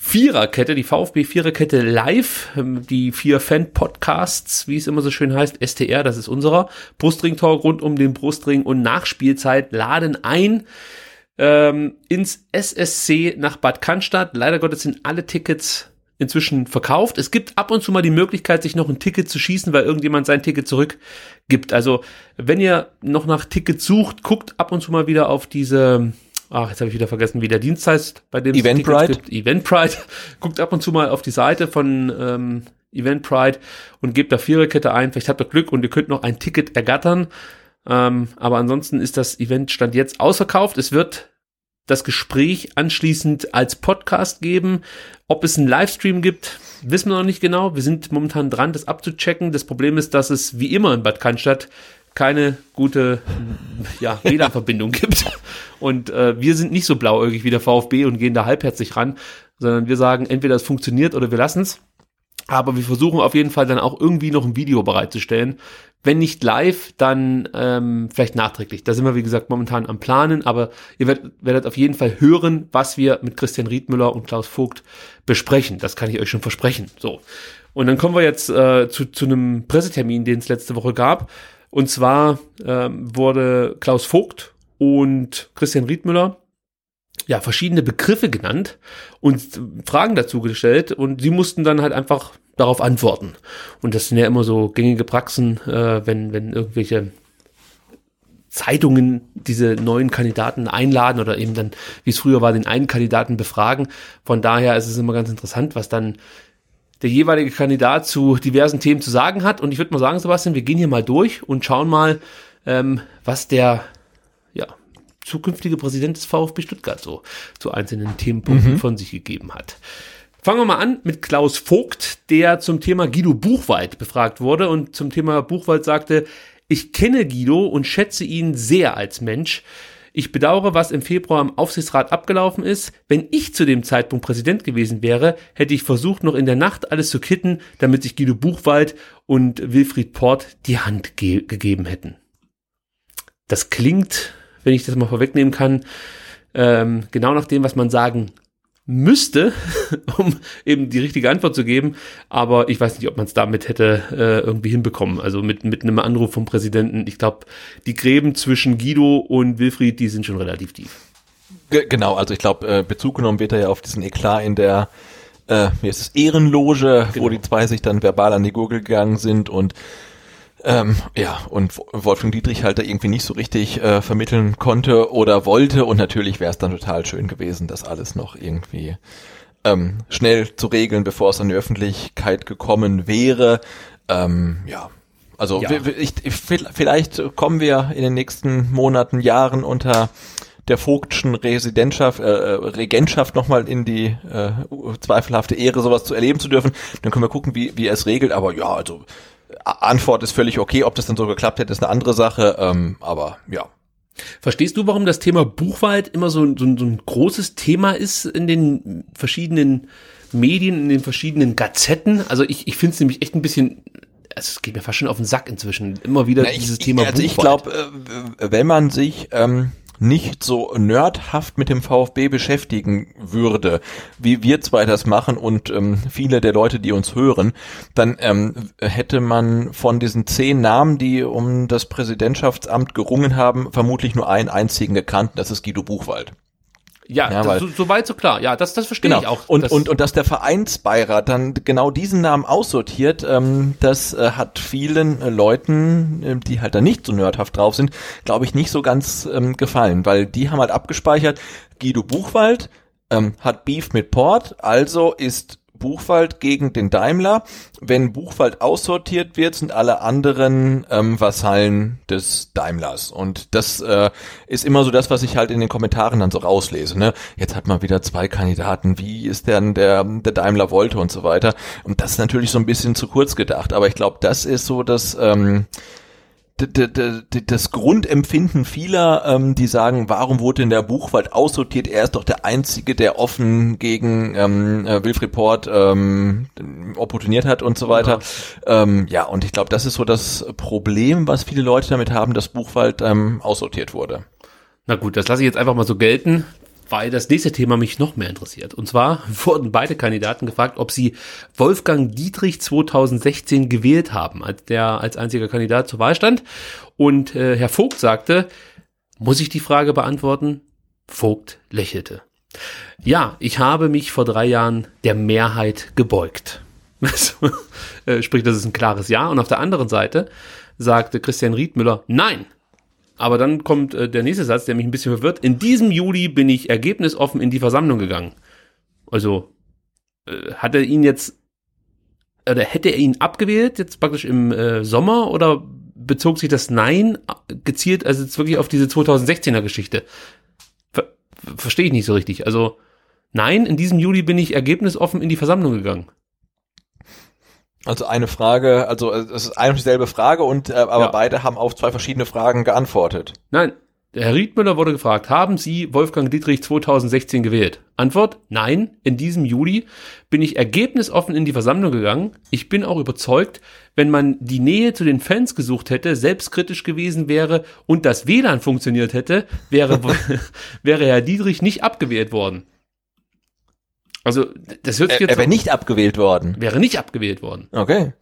Viererkette, die VfB Viererkette live, ähm, die vier Fan-Podcasts, wie es immer so schön heißt, STR, das ist unserer, Brustring-Talk rund um den Brustring und Nachspielzeit laden ein ähm, ins SSC nach Bad Cannstatt. Leider Gottes sind alle Tickets inzwischen verkauft. Es gibt ab und zu mal die Möglichkeit, sich noch ein Ticket zu schießen, weil irgendjemand sein Ticket zurückgibt. Also, wenn ihr noch nach Tickets sucht, guckt ab und zu mal wieder auf diese, ach, jetzt habe ich wieder vergessen, wie der Dienst heißt, bei dem es Eventbrite? Tickets gibt. Eventbrite. guckt ab und zu mal auf die Seite von ähm, Eventbrite und gebt da Viererkette ein. Vielleicht habt ihr Glück und ihr könnt noch ein Ticket ergattern. Ähm, aber ansonsten ist das Event Stand jetzt ausverkauft. Es wird das Gespräch anschließend als Podcast geben. Ob es einen Livestream gibt, wissen wir noch nicht genau. Wir sind momentan dran, das abzuchecken. Das Problem ist, dass es wie immer in Bad Cannstatt keine gute ja, WLAN-Verbindung gibt. Und äh, wir sind nicht so blauäugig wie der VfB und gehen da halbherzig ran, sondern wir sagen, entweder es funktioniert oder wir lassen es. Aber wir versuchen auf jeden Fall dann auch irgendwie noch ein Video bereitzustellen. Wenn nicht live, dann ähm, vielleicht nachträglich. Da sind wir, wie gesagt, momentan am Planen, aber ihr werdet, werdet auf jeden Fall hören, was wir mit Christian Riedmüller und Klaus Vogt besprechen. Das kann ich euch schon versprechen. So. Und dann kommen wir jetzt äh, zu, zu einem Pressetermin, den es letzte Woche gab. Und zwar ähm, wurde Klaus Vogt und Christian Riedmüller ja, verschiedene Begriffe genannt und Fragen dazu gestellt und sie mussten dann halt einfach darauf antworten. Und das sind ja immer so gängige Praxen, äh, wenn, wenn irgendwelche Zeitungen diese neuen Kandidaten einladen oder eben dann, wie es früher war, den einen Kandidaten befragen. Von daher ist es immer ganz interessant, was dann der jeweilige Kandidat zu diversen Themen zu sagen hat. Und ich würde mal sagen, Sebastian, wir gehen hier mal durch und schauen mal, ähm, was der ja, zukünftige Präsident des VfB Stuttgart so zu einzelnen Themenpunkten mhm. von sich gegeben hat. Fangen wir mal an mit Klaus Vogt, der zum Thema Guido Buchwald befragt wurde und zum Thema Buchwald sagte, ich kenne Guido und schätze ihn sehr als Mensch. Ich bedauere, was im Februar im Aufsichtsrat abgelaufen ist. Wenn ich zu dem Zeitpunkt Präsident gewesen wäre, hätte ich versucht, noch in der Nacht alles zu kitten, damit sich Guido Buchwald und Wilfried Port die Hand ge gegeben hätten. Das klingt, wenn ich das mal vorwegnehmen kann, ähm, genau nach dem, was man sagen müsste, um eben die richtige Antwort zu geben. Aber ich weiß nicht, ob man es damit hätte äh, irgendwie hinbekommen. Also mit, mit einem Anruf vom Präsidenten. Ich glaube, die Gräben zwischen Guido und Wilfried, die sind schon relativ tief. Genau, also ich glaube, äh, Bezug genommen wird er ja auf diesen Eklat in der äh, wie ist es, Ehrenloge, genau. wo die zwei sich dann verbal an die Gurgel gegangen sind und ähm, ja, und Wolfgang Dietrich halt da irgendwie nicht so richtig äh, vermitteln konnte oder wollte und natürlich wäre es dann total schön gewesen, das alles noch irgendwie ähm, schnell zu regeln, bevor es an die Öffentlichkeit gekommen wäre. Ähm, ja, also ja. Ich, ich, vielleicht kommen wir in den nächsten Monaten, Jahren unter der Vogtschen Residentschaft, äh, äh Regentschaft nochmal in die äh, zweifelhafte Ehre, sowas zu erleben zu dürfen. Dann können wir gucken, wie, wie er es regelt. Aber ja, also Antwort ist völlig okay. Ob das dann so geklappt hätte, ist eine andere Sache. Ähm, aber ja. Verstehst du, warum das Thema Buchwald immer so, so, so ein großes Thema ist in den verschiedenen Medien, in den verschiedenen Gazetten? Also ich, ich finde es nämlich echt ein bisschen also es geht mir fast schon auf den Sack inzwischen. Immer wieder Na, ich, dieses Thema. Also Buchwald. ich glaube, äh, wenn man sich ähm, nicht so nerdhaft mit dem VfB beschäftigen würde, wie wir zwei das machen und ähm, viele der Leute, die uns hören, dann ähm, hätte man von diesen zehn Namen, die um das Präsidentschaftsamt gerungen haben, vermutlich nur einen einzigen gekannt, das ist Guido Buchwald. Ja, ja das, so, so weit so klar. Ja, das, das verstehe genau. ich auch. Und, und, und dass der Vereinsbeirat dann genau diesen Namen aussortiert, ähm, das äh, hat vielen äh, Leuten, äh, die halt da nicht so nerdhaft drauf sind, glaube ich, nicht so ganz ähm, gefallen, weil die haben halt abgespeichert, Guido Buchwald ähm, hat Beef mit Port, also ist Buchwald gegen den Daimler. Wenn Buchwald aussortiert wird, sind alle anderen ähm, Vasallen des Daimlers. Und das äh, ist immer so das, was ich halt in den Kommentaren dann so rauslese. Ne? Jetzt hat man wieder zwei Kandidaten. Wie ist denn der, der Daimler wollte und so weiter. Und das ist natürlich so ein bisschen zu kurz gedacht. Aber ich glaube, das ist so das... Ähm, das Grundempfinden vieler, ähm, die sagen, warum wurde denn der Buchwald aussortiert? Er ist doch der Einzige, der offen gegen ähm, äh, Wilfried Port ähm, opportuniert hat und so weiter. Ja, ähm, ja und ich glaube, das ist so das Problem, was viele Leute damit haben, dass Buchwald ähm, aussortiert wurde. Na gut, das lasse ich jetzt einfach mal so gelten weil das nächste Thema mich noch mehr interessiert. Und zwar wurden beide Kandidaten gefragt, ob sie Wolfgang Dietrich 2016 gewählt haben, als der als einziger Kandidat zur Wahl stand. Und äh, Herr Vogt sagte, muss ich die Frage beantworten? Vogt lächelte. Ja, ich habe mich vor drei Jahren der Mehrheit gebeugt. Äh, sprich, das ist ein klares Ja. Und auf der anderen Seite sagte Christian Riedmüller, nein, aber dann kommt äh, der nächste Satz, der mich ein bisschen verwirrt. In diesem Juli bin ich ergebnisoffen in die Versammlung gegangen. Also äh, hat er ihn jetzt oder hätte er ihn abgewählt jetzt praktisch im äh, Sommer oder bezog sich das Nein gezielt also jetzt wirklich auf diese 2016er Geschichte? Ver Verstehe ich nicht so richtig. Also nein, in diesem Juli bin ich ergebnisoffen in die Versammlung gegangen. Also eine Frage, also es ist eine und dieselbe Frage und äh, aber ja. beide haben auf zwei verschiedene Fragen geantwortet. Nein, der Herr Riedmüller wurde gefragt, haben Sie Wolfgang Dietrich 2016 gewählt? Antwort, nein, in diesem Juli bin ich ergebnisoffen in die Versammlung gegangen. Ich bin auch überzeugt, wenn man die Nähe zu den Fans gesucht hätte, selbstkritisch gewesen wäre und das WLAN funktioniert hätte, wäre, wäre Herr Dietrich nicht abgewählt worden. Also, das hört sich jetzt. Er wäre nicht abgewählt worden. Wäre nicht abgewählt worden. Okay.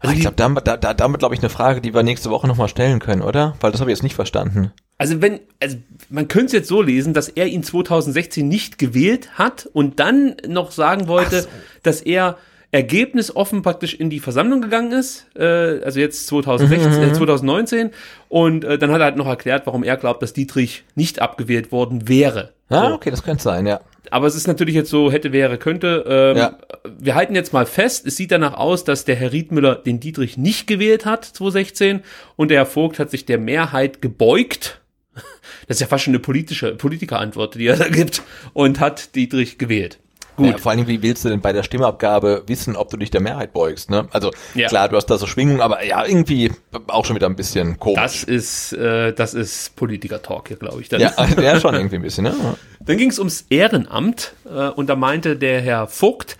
Also ich glaube, damit, da, damit glaube ich eine Frage, die wir nächste Woche nochmal stellen können, oder? Weil das habe ich jetzt nicht verstanden. Also wenn, also man könnte es jetzt so lesen, dass er ihn 2016 nicht gewählt hat und dann noch sagen wollte, so. dass er ergebnisoffen praktisch in die Versammlung gegangen ist, äh, also jetzt 2016, mhm. äh, 2019 und äh, dann hat er halt noch erklärt, warum er glaubt, dass Dietrich nicht abgewählt worden wäre. Ah, so. okay, das könnte sein, ja. Aber es ist natürlich jetzt so, hätte, wäre, könnte. Ähm, ja. Wir halten jetzt mal fest, es sieht danach aus, dass der Herr Riedmüller den Dietrich nicht gewählt hat, 2016, und der Herr Vogt hat sich der Mehrheit gebeugt. Das ist ja fast schon eine politische Politikerantwort, die er da gibt, und hat Dietrich gewählt. Gut. Ja, vor allem, wie willst du denn bei der Stimmabgabe wissen, ob du dich der Mehrheit beugst? Ne? Also ja. klar, du hast da so Schwingungen, aber ja, irgendwie auch schon wieder ein bisschen komisch. Das ist, äh, das ist Politiker-Talk hier, glaube ich. Dann. Ja, ja, schon irgendwie ein bisschen. Ne? Dann ging es ums Ehrenamt äh, und da meinte der Herr Vogt,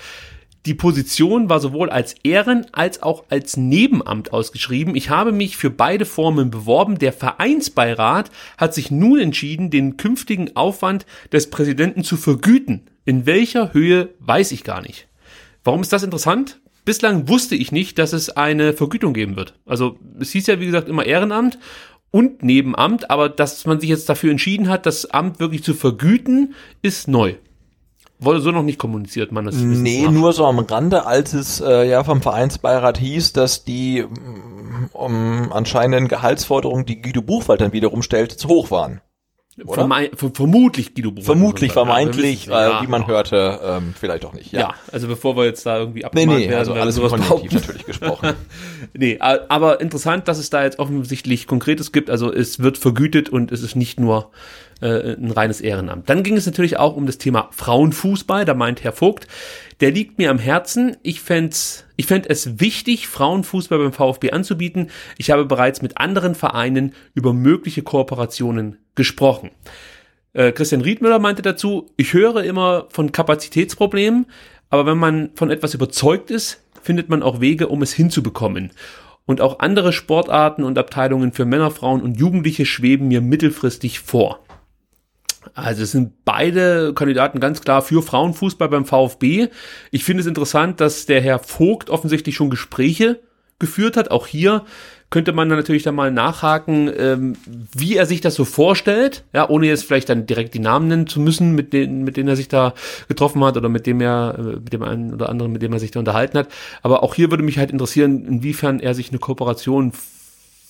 die Position war sowohl als Ehren- als auch als Nebenamt ausgeschrieben. Ich habe mich für beide Formen beworben. Der Vereinsbeirat hat sich nun entschieden, den künftigen Aufwand des Präsidenten zu vergüten. In welcher Höhe weiß ich gar nicht. Warum ist das interessant? Bislang wusste ich nicht, dass es eine Vergütung geben wird. Also es hieß ja, wie gesagt, immer Ehrenamt und Nebenamt, aber dass man sich jetzt dafür entschieden hat, das Amt wirklich zu vergüten, ist neu. Wurde so noch nicht kommuniziert, man. Das nee, nach. nur so am Rande, als es äh, ja vom Vereinsbeirat hieß, dass die um, anscheinenden Gehaltsforderungen, die Guido Buchwald dann wiederum stellte, zu hoch waren. Verme vermutlich Guido Buchholz. Vermutlich, vermeintlich, ja, äh, wie man hörte, ähm, vielleicht auch nicht. Ja. ja, also bevor wir jetzt da irgendwie abgemahnt nee, nee, werden, also alles sowas konjunktiv natürlich gesprochen. nee, aber interessant, dass es da jetzt offensichtlich Konkretes gibt. Also es wird vergütet und es ist nicht nur äh, ein reines Ehrenamt. Dann ging es natürlich auch um das Thema Frauenfußball. Da meint Herr Vogt, der liegt mir am Herzen. Ich fände ich fänd es wichtig, Frauenfußball beim VfB anzubieten. Ich habe bereits mit anderen Vereinen über mögliche Kooperationen gesprochen. Äh, Christian Riedmüller meinte dazu, ich höre immer von Kapazitätsproblemen, aber wenn man von etwas überzeugt ist, findet man auch Wege, um es hinzubekommen. Und auch andere Sportarten und Abteilungen für Männer, Frauen und Jugendliche schweben mir mittelfristig vor. Also es sind beide Kandidaten ganz klar für Frauenfußball beim VfB. Ich finde es interessant, dass der Herr Vogt offensichtlich schon Gespräche geführt hat. Auch hier könnte man dann natürlich dann mal nachhaken, ähm, wie er sich das so vorstellt, ja, ohne jetzt vielleicht dann direkt die Namen nennen zu müssen, mit denen, mit denen er sich da getroffen hat oder mit dem er, äh, mit dem einen oder anderen, mit dem er sich da unterhalten hat. Aber auch hier würde mich halt interessieren, inwiefern er sich eine Kooperation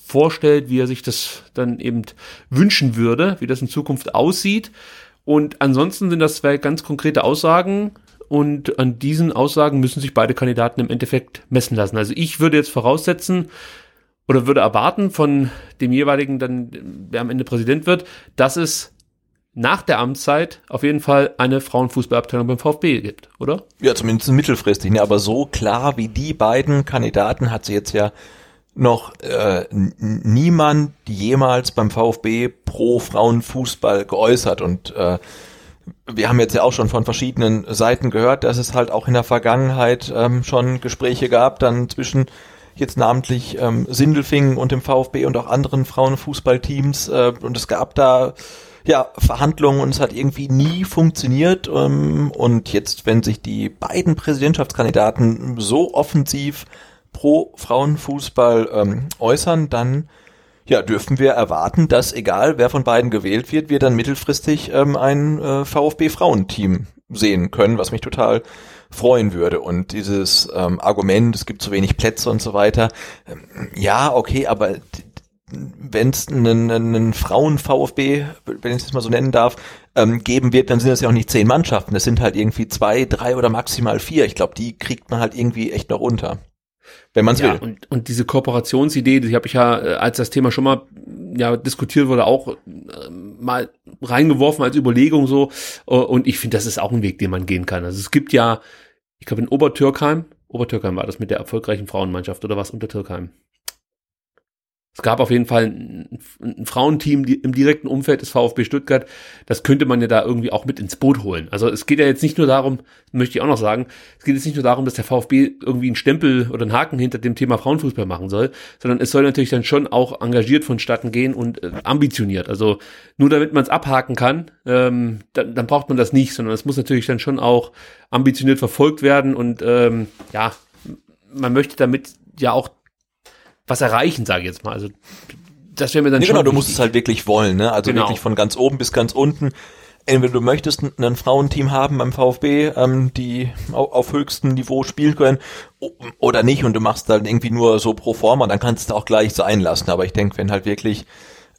vorstellt, wie er sich das dann eben wünschen würde, wie das in Zukunft aussieht. Und ansonsten sind das zwei ganz konkrete Aussagen. Und an diesen Aussagen müssen sich beide Kandidaten im Endeffekt messen lassen. Also ich würde jetzt voraussetzen oder würde erwarten von dem jeweiligen, dann, der am Ende Präsident wird, dass es nach der Amtszeit auf jeden Fall eine Frauenfußballabteilung beim VfB gibt, oder? Ja, zumindest mittelfristig. Ne? Aber so klar wie die beiden Kandidaten hat sie jetzt ja noch äh, niemand jemals beim VfB pro Frauenfußball geäußert und äh, wir haben jetzt ja auch schon von verschiedenen Seiten gehört, dass es halt auch in der Vergangenheit ähm, schon Gespräche gab, dann zwischen jetzt namentlich ähm, Sindelfingen und dem VfB und auch anderen Frauenfußballteams äh, und es gab da ja Verhandlungen und es hat irgendwie nie funktioniert ähm, und jetzt, wenn sich die beiden Präsidentschaftskandidaten so offensiv pro Frauenfußball ähm, äußern, dann ja, dürfen wir erwarten, dass egal wer von beiden gewählt wird, wir dann mittelfristig ähm, ein äh, VfB-Frauenteam sehen können, was mich total freuen würde. Und dieses ähm, Argument, es gibt zu wenig Plätze und so weiter, ähm, ja, okay, aber wenn es einen, einen Frauen-VfB, wenn ich es mal so nennen darf, ähm, geben wird, dann sind es ja auch nicht zehn Mannschaften. Das sind halt irgendwie zwei, drei oder maximal vier. Ich glaube, die kriegt man halt irgendwie echt noch unter wenn man es ja, will. Und, und diese Kooperationsidee, die habe ich ja, äh, als das Thema schon mal ja diskutiert wurde, auch äh, mal reingeworfen als Überlegung so. Äh, und ich finde, das ist auch ein Weg, den man gehen kann. Also es gibt ja, ich glaube in Obertürkheim, Obertürkheim war das mit der erfolgreichen Frauenmannschaft oder was unter Türkheim? Es gab auf jeden Fall ein, ein Frauenteam im direkten Umfeld des VfB Stuttgart. Das könnte man ja da irgendwie auch mit ins Boot holen. Also es geht ja jetzt nicht nur darum, möchte ich auch noch sagen, es geht jetzt nicht nur darum, dass der VfB irgendwie einen Stempel oder einen Haken hinter dem Thema Frauenfußball machen soll, sondern es soll natürlich dann schon auch engagiert vonstatten gehen und äh, ambitioniert. Also nur damit man es abhaken kann, ähm, dann, dann braucht man das nicht, sondern es muss natürlich dann schon auch ambitioniert verfolgt werden und ähm, ja, man möchte damit ja auch was erreichen, sage ich jetzt mal. Also das wäre mir dann nee, schon. Genau, du musst es halt wirklich wollen, ne? Also Genau. wirklich von ganz oben bis ganz unten. Entweder du möchtest ein, ein Frauenteam haben beim VfB, ähm, die auf, auf höchstem Niveau spielen können, oder nicht und du machst dann irgendwie nur so pro forma, dann kannst du auch gleich sein lassen. Aber ich denke, wenn halt wirklich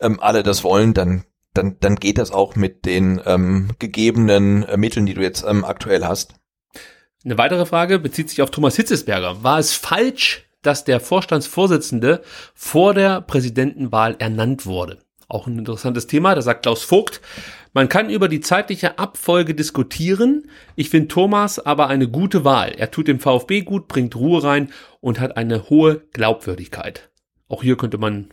ähm, alle das wollen, dann dann, dann geht das auch mit den ähm, gegebenen äh, Mitteln, die du jetzt ähm, aktuell hast. Eine weitere Frage bezieht sich auf Thomas Hitzesberger. War es falsch, dass der Vorstandsvorsitzende vor der Präsidentenwahl ernannt wurde? Auch ein interessantes Thema, da sagt Klaus Vogt, man kann über die zeitliche Abfolge diskutieren. Ich finde Thomas aber eine gute Wahl. Er tut dem VfB gut, bringt Ruhe rein und hat eine hohe Glaubwürdigkeit. Auch hier könnte man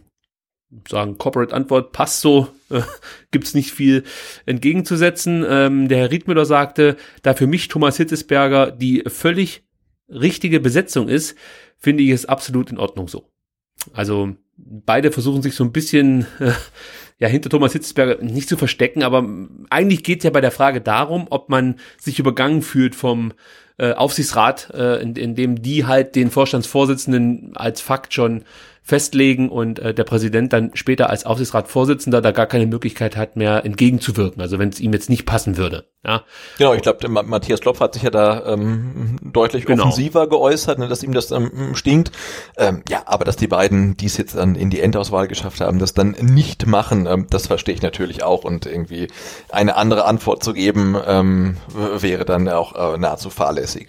sagen, Corporate Antwort passt so, äh, gibt's nicht viel entgegenzusetzen. Ähm, der Herr Riedmüller sagte, da für mich Thomas Hitzesberger die völlig richtige Besetzung ist, finde ich es absolut in Ordnung so. Also beide versuchen sich so ein bisschen ja hinter Thomas Hitzesberger nicht zu verstecken, aber eigentlich geht es ja bei der Frage darum, ob man sich übergangen fühlt vom äh, Aufsichtsrat, äh, in, in dem die halt den Vorstandsvorsitzenden als Fakt schon festlegen und äh, der Präsident dann später als Aufsichtsratsvorsitzender da gar keine Möglichkeit hat, mehr entgegenzuwirken. Also wenn es ihm jetzt nicht passen würde. Ja, Genau, ich glaube, Matthias Klopf hat sich ja da ähm, deutlich Genau. offensiver geäußert, ne, dass ihm das ähm, stinkt. Ähm, ja, aber dass die beiden, die es jetzt dann in die Endauswahl geschafft haben, das dann nicht machen, ähm, das verstehe ich natürlich auch. Und irgendwie eine andere Antwort zu geben, ähm, wäre dann auch äh, nahezu fahrlässig.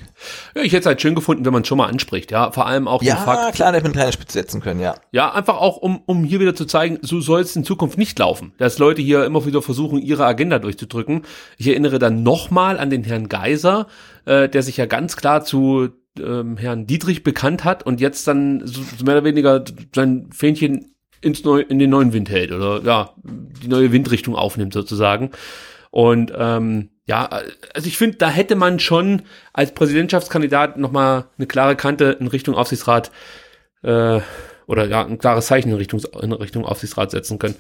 ja ich hätte es halt schön gefunden, wenn man es schon mal anspricht. Ja, vor allem auch den Ja, Fakt. klar, da hätte man eine kleine Spitze setzen können, ja. Ja, einfach auch, um, um hier wieder zu zeigen, so soll es in Zukunft nicht laufen. Dass Leute hier immer wieder versuchen, ihre Agenda durchzudrücken. Ich erinnere dann nochmal an den Herrn Geiser, äh, der sich ja ganz klar zu ähm, Herrn Dietrich bekannt hat und jetzt dann so, mehr oder weniger sein Fähnchen ins Neu in den neuen Wind hält oder ja, die neue Windrichtung aufnimmt sozusagen. Und ähm, ja, also ich finde, da hätte man schon als Präsidentschaftskandidat nochmal eine klare Kante in Richtung Aufsichtsrat äh, oder ja, ein klares Zeichen in Richtung, in Richtung Aufsichtsrat setzen können.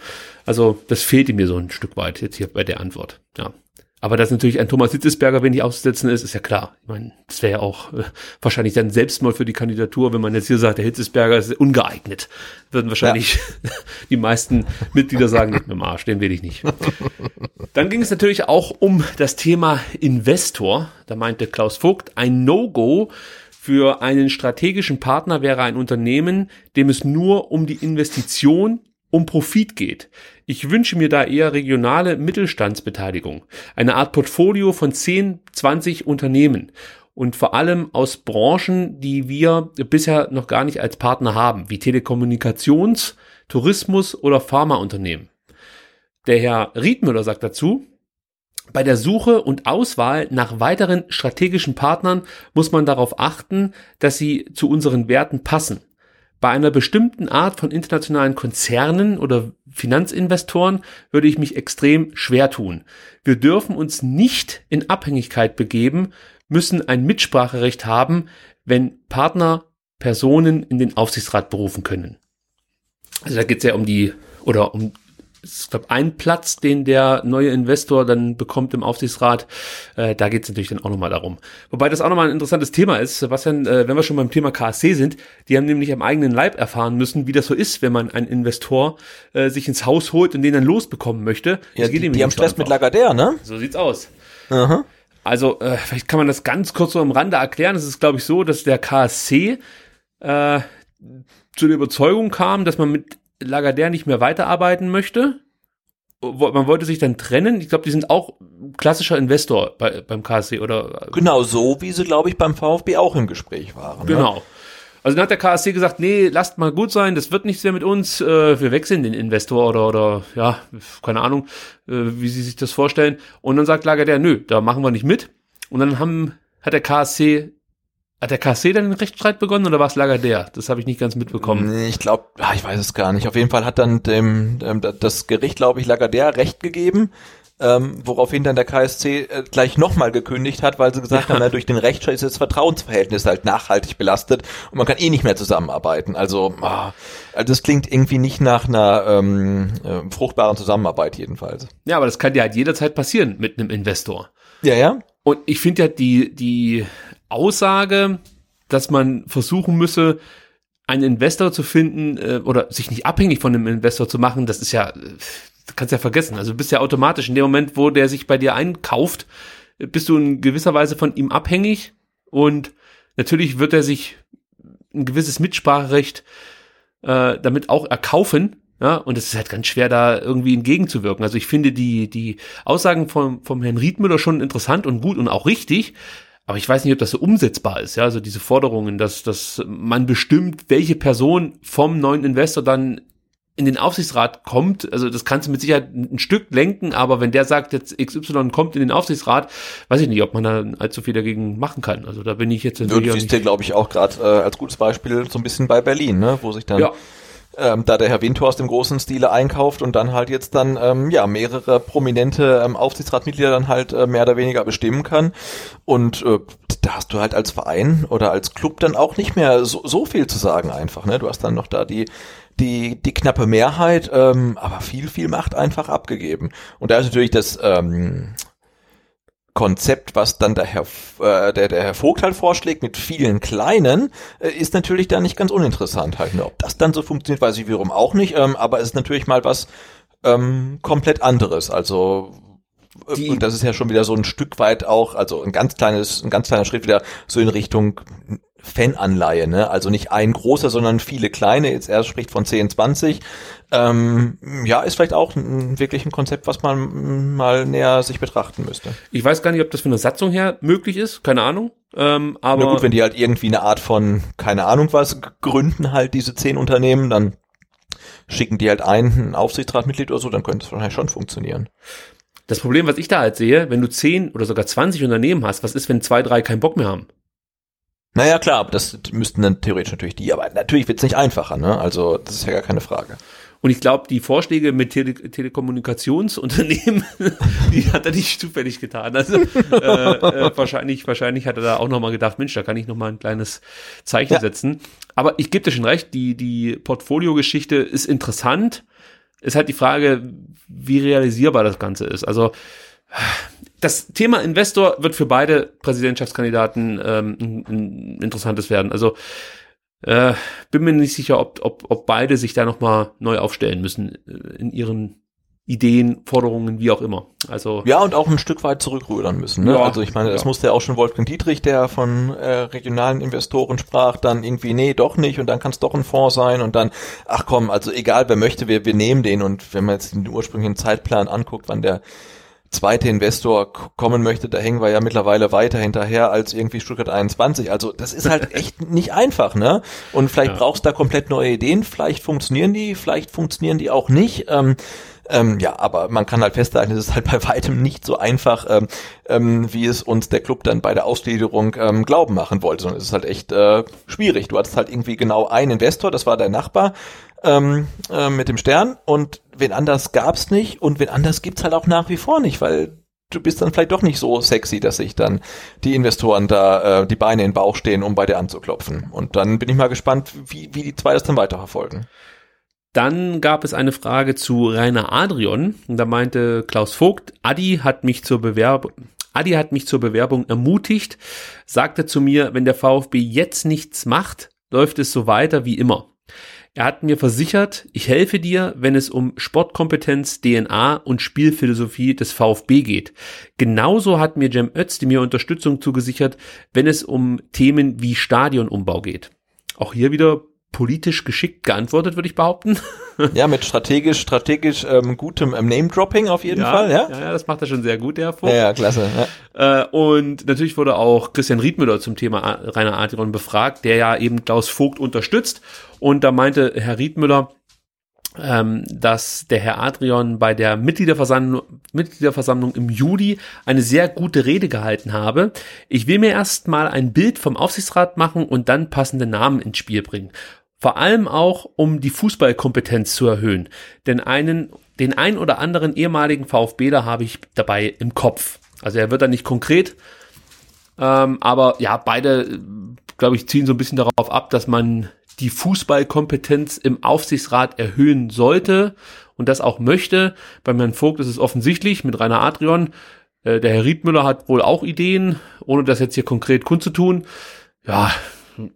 Also das fehlte mir so ein Stück weit jetzt hier bei der Antwort. Ja. Aber dass natürlich ein Thomas Hitzesberger, wenn die auszusetzen ist, ist ja klar. Ich meine, das wäre ja auch äh, wahrscheinlich dann Selbstmord für die Kandidatur, wenn man jetzt hier sagt, der Hitzesberger ist ungeeignet. Würden wahrscheinlich die meisten Mitglieder sagen, mit dem Arsch, den will ich nicht. Dann ging es natürlich auch um das Thema Investor. Da meinte Klaus Vogt, ein No-Go für einen strategischen Partner wäre ein Unternehmen, dem es nur um die Investition, um Profit geht. Ich wünsche mir da eher regionale Mittelstandsbeteiligung. Eine Art Portfolio von 10, 20 Unternehmen. Und vor allem aus Branchen, die wir bisher noch gar nicht als Partner haben, wie Telekommunikations-, Tourismus- oder Pharmaunternehmen. Der Herr Riedmüller sagt dazu, bei der Suche und Auswahl nach weiteren strategischen Partnern muss man darauf achten, dass sie zu unseren Werten passen. Bei einer bestimmten Art von internationalen Konzernen oder Finanzinvestoren würde ich mich extrem schwer tun. Wir dürfen uns nicht in Abhängigkeit begeben, müssen ein Mitspracherecht haben, wenn Partner Personen in den Aufsichtsrat berufen können. Also da geht es ja um die, oder um ich glaube, ein Platz, den der neue Investor dann bekommt im Aufsichtsrat. Äh, da geht es natürlich dann auch nochmal darum. Wobei das auch nochmal ein interessantes Thema ist, Sebastian, äh, wenn wir schon beim Thema KSC sind, die haben nämlich am eigenen Leib erfahren müssen, wie das so ist, wenn man einen Investor äh, sich ins Haus holt und den dann losbekommen möchte. ja die, die haben Stress mit. Lagardère, ne? So sieht's aus. Aha. Also, äh, vielleicht kann man das ganz kurz so am Rande erklären. Es ist, glaube ich, so, dass der KSC äh, zu der Überzeugung kam, dass man mit Lagardère nicht mehr weiterarbeiten möchte. Man wollte sich dann trennen. Ich glaube, die sind auch klassischer Investor bei, beim KSC oder Genau so, wie sie, glaube ich, beim VfB auch im Gespräch waren. Ne? Genau. Also dann hat der KSC gesagt, nee, lasst mal gut sein, das wird nichts mehr mit uns, äh, wir wechseln den Investor oder, oder ja, keine Ahnung, äh, wie sie sich das vorstellen. Und dann sagt Lagardère, nö, da machen wir nicht mit. Und dann haben, hat der KSC, hat der KSC dann den Rechtsstreit begonnen oder war es Lagardère? Das habe ich nicht ganz mitbekommen. Nee, Ich glaube, ich weiß es gar nicht. Auf jeden Fall hat dann dem, ähm, das Gericht, glaube ich, Lagardère Recht gegeben, ähm, woraufhin dann der KSC äh, gleich nochmal gekündigt hat, weil sie gesagt haben, na, durch den Rechtsstreit ist das Vertrauensverhältnis halt nachhaltig belastet und man kann eh nicht mehr zusammenarbeiten. Also, ah, also das klingt irgendwie nicht nach einer ähm, äh, fruchtbaren Zusammenarbeit jedenfalls. Ja, aber das kann ja halt jederzeit passieren mit einem Investor. Ja, ja. Und ich finde ja die, die Aussage, dass man versuchen müsse, einen Investor zu finden äh, oder sich nicht abhängig von einem Investor zu machen, das ist ja, äh, kannst ja vergessen. Also du bist ja automatisch in dem Moment, wo der sich bei dir einkauft, bist du in gewisser Weise von ihm abhängig und natürlich wird er sich ein gewisses Mitspracherecht äh, damit auch erkaufen. Ja, und es ist halt ganz schwer, da irgendwie entgegenzuwirken. Also ich finde die, die Aussagen vom, vom Herrn Riedmüller schon interessant und gut und auch richtig. Aber ich weiß nicht, ob das so umsetzbar ist, ja, also diese Forderungen, dass, dass man bestimmt, welche Person vom neuen Investor dann in den Aufsichtsrat kommt, also das kannst du mit Sicherheit ein Stück lenken, aber wenn der sagt, jetzt XY kommt in den Aufsichtsrat, weiß ich nicht, ob man da allzu viel dagegen machen kann. Also da bin ich jetzt. Du siehst dir, glaube ich, auch gerade äh, als gutes Beispiel so ein bisschen bei Berlin, ne, wo sich dann ja ähm, da der Herr Windhorst im großen Stile einkauft und dann halt jetzt dann ähm, ja mehrere prominente ähm, Aufsichtsratmitglieder dann halt äh, mehr oder weniger bestimmen kann. Und äh, da hast du halt als Verein oder als Club dann auch nicht mehr so, so viel zu sagen einfach ne? Du hast dann noch da die die die knappe Mehrheit ähm, aber viel viel Macht einfach abgegeben. Und da ist natürlich das ähm, Konzept, was dann der Herr, äh, der, der Herr Vogt halt vorschlägt mit vielen kleinen, äh, ist natürlich da nicht ganz uninteressant halt. Ne? Ob das dann so funktioniert, weiß ich wiederum auch nicht, ähm, aber es ist natürlich mal was ähm, komplett anderes. Also äh, die, und das ist ja schon wieder so ein Stück weit auch, also ein ganz kleines, ein ganz kleiner Schritt wieder so in Richtung Fananleihe, ne? Also nicht ein großer, sondern viele kleine. Jetzt er spricht von 10, 20. Ähm, ja, ist vielleicht auch ein, wirklich ein Konzept, was man mal näher sich betrachten müsste. Ich weiß gar nicht, ob das von der Satzung her möglich ist, keine Ahnung. Ähm, aber Na gut, wenn die halt irgendwie eine Art von, keine Ahnung was, gründen halt diese zehn Unternehmen, dann schicken die halt ein, ein Aufsichtsratmitglied oder so, dann könnte es wahrscheinlich schon funktionieren. Das Problem, was ich da halt sehe, wenn du zehn oder sogar 20 Unternehmen hast, was ist, wenn zwei, drei keinen Bock mehr haben? Naja, klar, das müssten dann theoretisch natürlich die, aber natürlich wird es nicht einfacher, ne? Also das ist ja gar keine Frage. Und ich glaube, die Vorschläge mit Tele Telekommunikationsunternehmen, die hat er nicht zufällig getan. Also äh, äh, wahrscheinlich, wahrscheinlich hat er da auch nochmal gedacht, Mensch, da kann ich nochmal ein kleines Zeichen ja. setzen. Aber ich gebe dir schon recht, die, die Portfolio-Geschichte ist interessant. Ist halt die Frage, wie realisierbar das Ganze ist. Also das Thema Investor wird für beide Präsidentschaftskandidaten ähm, ein, ein interessantes werden. Also äh, bin mir nicht sicher, ob, ob, ob beide sich da nochmal neu aufstellen müssen äh, in ihren Ideen, Forderungen, wie auch immer. Also ja und auch ein Stück weit zurückrudern müssen. Ne? Ja, also ich meine, das ja. musste ja auch schon Wolfgang Dietrich, der von äh, regionalen Investoren sprach, dann irgendwie nee, doch nicht und dann kann es doch ein Fonds sein und dann ach komm, also egal wer möchte, wir wir nehmen den und wenn man jetzt den ursprünglichen Zeitplan anguckt, wann der zweite Investor kommen möchte, da hängen wir ja mittlerweile weiter hinterher als irgendwie Stuttgart 21. Also das ist halt echt nicht einfach, ne? Und vielleicht ja. brauchst du da komplett neue Ideen, vielleicht funktionieren die, vielleicht funktionieren die auch nicht. Ähm, ähm, ja, aber man kann halt festhalten, es ist halt bei weitem nicht so einfach, ähm, ähm, wie es uns der Club dann bei der Ausgliederung ähm, glauben machen wollte, sondern es ist halt echt äh, schwierig. Du hattest halt irgendwie genau einen Investor, das war dein Nachbar, ähm, äh, mit dem Stern und wen anders gab's nicht und wen anders gibt's halt auch nach wie vor nicht, weil du bist dann vielleicht doch nicht so sexy, dass sich dann die Investoren da äh, die Beine in den Bauch stehen, um bei dir anzuklopfen. Und dann bin ich mal gespannt, wie, wie die zwei das dann weiterverfolgen. Dann gab es eine Frage zu Rainer Adrian. Und da meinte Klaus Vogt, Adi hat mich zur Bewerbung, Adi hat mich zur Bewerbung ermutigt, sagte zu mir, wenn der VfB jetzt nichts macht, läuft es so weiter wie immer. Er hat mir versichert, ich helfe dir, wenn es um Sportkompetenz, DNA und Spielphilosophie des VfB geht. Genauso hat mir Jem Özdemir Unterstützung zugesichert, wenn es um Themen wie Stadionumbau geht. Auch hier wieder politisch geschickt geantwortet, würde ich behaupten. Ja, mit strategisch, strategisch ähm, gutem ähm, Name-Dropping auf jeden ja, Fall, ja? ja? Ja, das macht er schon sehr gut, der Vogt. Ja, ja, klasse. Ja. Äh, und natürlich wurde auch Christian Riedmüller zum Thema Rainer Adrian befragt, der ja eben Klaus Vogt unterstützt. Und da meinte Herr Riedmüller, ähm, dass der Herr Adrian bei der Mitgliederversammlung, Mitgliederversammlung im Juli eine sehr gute Rede gehalten habe. Ich will mir erst mal ein Bild vom Aufsichtsrat machen und dann passende Namen ins Spiel bringen. Vor allem auch, um die Fußballkompetenz zu erhöhen. Denn einen, den ein oder anderen ehemaligen VfBler habe ich dabei im Kopf. Also er wird da nicht konkret, ähm, aber ja, beide, glaube ich, ziehen so ein bisschen darauf ab, dass man die Fußballkompetenz im Aufsichtsrat erhöhen sollte und das auch möchte. Beim Herrn Vogt ist es offensichtlich mit Rainer Adrian. Äh, der Herr Riedmüller hat wohl auch Ideen, ohne das jetzt hier konkret kundzutun. Ja,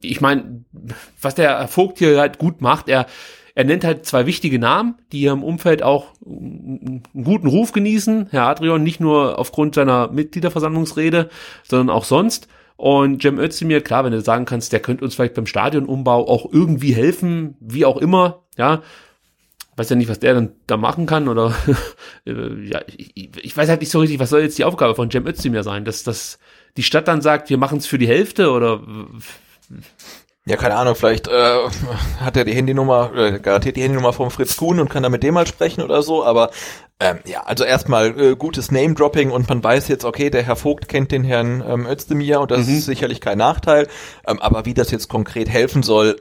ich meine, was der Vogt hier halt gut macht, er, er nennt halt zwei wichtige Namen, die hier im Umfeld auch einen guten Ruf genießen. Herr Adrian, nicht nur aufgrund seiner Mitgliederversammlungsrede, sondern auch sonst. Und Cem Özdemir, klar, wenn du sagen kannst, der könnte uns vielleicht beim Stadionumbau auch irgendwie helfen, wie auch immer, ja, weiß ja nicht, was der dann da machen kann oder äh, ja, ich, ich, weiß halt nicht so richtig, was soll jetzt die Aufgabe von Cem Özdemir sein, dass, dass die Stadt dann sagt, wir machen es für die Hälfte oder ja, keine Ahnung, vielleicht äh, hat er die Handynummer, äh, garantiert die Handynummer vom Fritz Kuhn und kann da mit dem mal sprechen oder so, aber ähm, ja, also erstmal äh, gutes Name-Dropping und man weiß jetzt, okay, der Herr Vogt kennt den Herrn ähm, Özdemir und das mhm. ist sicherlich kein Nachteil, ähm, aber wie das jetzt konkret helfen soll,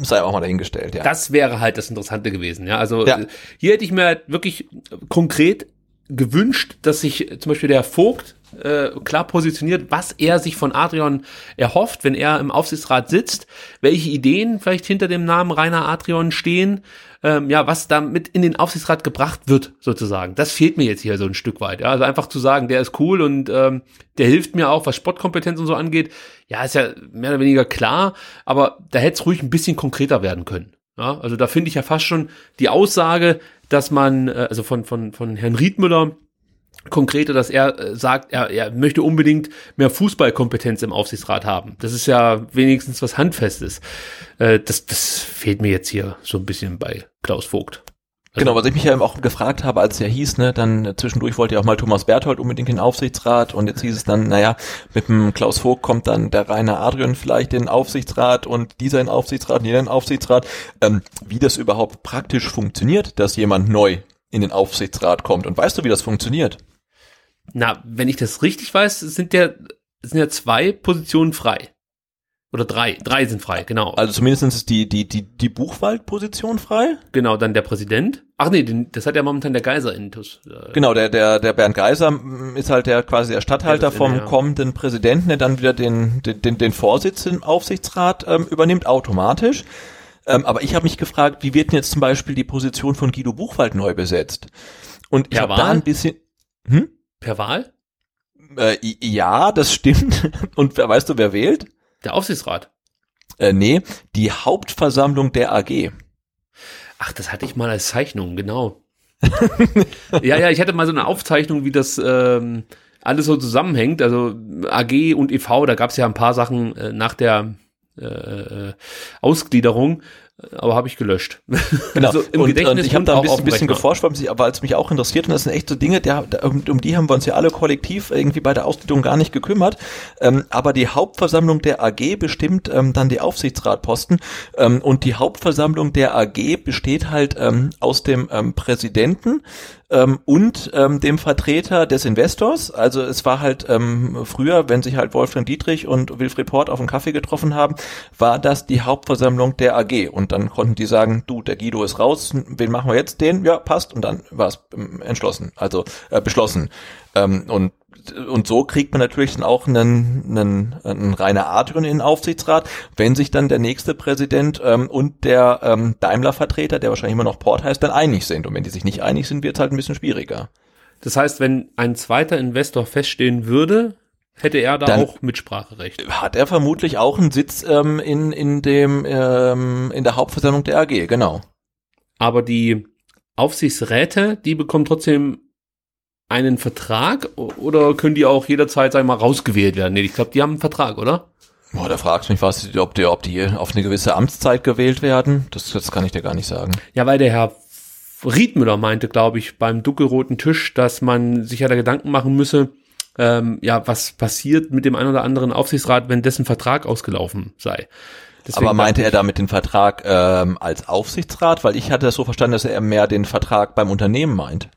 sei auch mal dahingestellt, ja. Das wäre halt das Interessante gewesen, ja, also ja. hier hätte ich mir halt wirklich konkret gewünscht, dass sich zum Beispiel der Vogt äh, klar positioniert, was er sich von Adrian erhofft, wenn er im Aufsichtsrat sitzt, welche Ideen vielleicht hinter dem Namen Rainer Adrian stehen, ähm, ja, was damit in den Aufsichtsrat gebracht wird, sozusagen. Das fehlt mir jetzt hier so ein Stück weit. Ja? Also einfach zu sagen, der ist cool und ähm, der hilft mir auch, was Sportkompetenz und so angeht. Ja, ist ja mehr oder weniger klar, aber da hätte es ruhig ein bisschen konkreter werden können. Ja? Also da finde ich ja fast schon die Aussage, dass man, äh, also von, von, von Herrn Riedmüller, konkreter, dass er äh, sagt, er, er möchte unbedingt mehr Fußballkompetenz im Aufsichtsrat haben. Das ist ja wenigstens was Handfestes. Äh, das, das fehlt mir jetzt hier so ein bisschen bei Klaus Vogt. Also genau, was ich mich ja auch gefragt habe, als es ja hieß, ne, dann zwischendurch wollte ja auch mal Thomas Berthold unbedingt den Aufsichtsrat und jetzt hieß es dann, naja, mit dem Klaus Vogt kommt dann der Rainer Adrian vielleicht in den Aufsichtsrat und dieser in den Aufsichtsrat und jeder in den Aufsichtsrat. Ähm, wie das überhaupt praktisch funktioniert, dass jemand neu in den Aufsichtsrat kommt und weißt du, wie das funktioniert? Na, wenn ich das richtig weiß, sind ja, sind ja zwei Positionen frei. Oder drei, drei sind frei, genau. Also zumindest ist die, die, die, die Buchwaldposition frei. Genau, dann der Präsident. Ach nee, den, das hat ja momentan der Geiser intus. Äh, genau, der, der, der Bernd Geiser mm, ist halt der quasi der Stadthalter vom ja. kommenden Präsidenten, der dann wieder den, den, den, den Vorsitz im Aufsichtsrat ähm, übernimmt, automatisch. Ähm, aber ich habe mich gefragt, wie wird denn jetzt zum Beispiel die Position von Guido Buchwald neu besetzt? Und ich habe da ein bisschen. Hm? Per Wahl? Äh, ja, das stimmt. Und wer weißt du, wer wählt? Der Aufsichtsrat. Äh, nee, die Hauptversammlung der AG. Ach, das hatte ich mal als Zeichnung, genau. ja, ja, ich hatte mal so eine Aufzeichnung, wie das ähm, alles so zusammenhängt. Also AG und EV, da gab es ja ein paar Sachen äh, nach der äh, äh Ausgliederung aber habe ich gelöscht. Genau. also im und, Gedächtnis und ich habe da ein bisschen, bisschen geforscht, weil es, weil es mich auch interessiert und das sind echt so Dinge, der, um, um, die haben wir uns ja alle kollektiv irgendwie bei der Ausbildung gar nicht gekümmert. Ähm, aber die Hauptversammlung der AG bestimmt ähm, dann die Aufsichtsratposten ähm, und die Hauptversammlung der AG besteht halt ähm, aus dem ähm, Präsidenten, ähm, und ähm, dem Vertreter des Investors. Also es war halt ähm, früher, wenn sich halt Wolfgang Dietrich und Wilfried Port auf einen Kaffee getroffen haben, war das die Hauptversammlung der AG. Und dann konnten die sagen, du, der Guido ist raus, wen machen wir jetzt? Den? Ja, passt. Und dann war es ähm, entschlossen, also äh, beschlossen. Ähm, und und so kriegt man natürlich dann auch einen, einen, einen Rainer Adrian in den Aufsichtsrat, wenn sich dann der nächste Präsident ähm, und der ähm, Daimler-Vertreter, der wahrscheinlich immer noch Port heißt, dann einig sind. Und wenn die sich nicht einig sind, wird es halt ein bisschen schwieriger. Das heißt, wenn ein zweiter Investor feststehen würde, hätte er da dann auch Mitspracherecht. Hat er vermutlich auch einen Sitz ähm, in, in, dem, ähm, in der Hauptversammlung der AG, genau. Aber die Aufsichtsräte, die bekommen trotzdem einen Vertrag oder können die auch jederzeit, sag ich mal, rausgewählt werden? Nee, ich glaube, die haben einen Vertrag, oder? Boah, da fragst du mich, was, ob die, ob die auf eine gewisse Amtszeit gewählt werden. Das, das kann ich dir gar nicht sagen. Ja, weil der Herr Riedmüller meinte, glaube ich, beim dunkelroten Tisch, dass man sich ja da Gedanken machen müsse, ähm, ja, was passiert mit dem einen oder anderen Aufsichtsrat, wenn dessen Vertrag ausgelaufen sei. Deswegen Aber meinte er damit den Vertrag ähm, als Aufsichtsrat? Weil ich hatte das so verstanden, dass er mehr den Vertrag beim Unternehmen meint.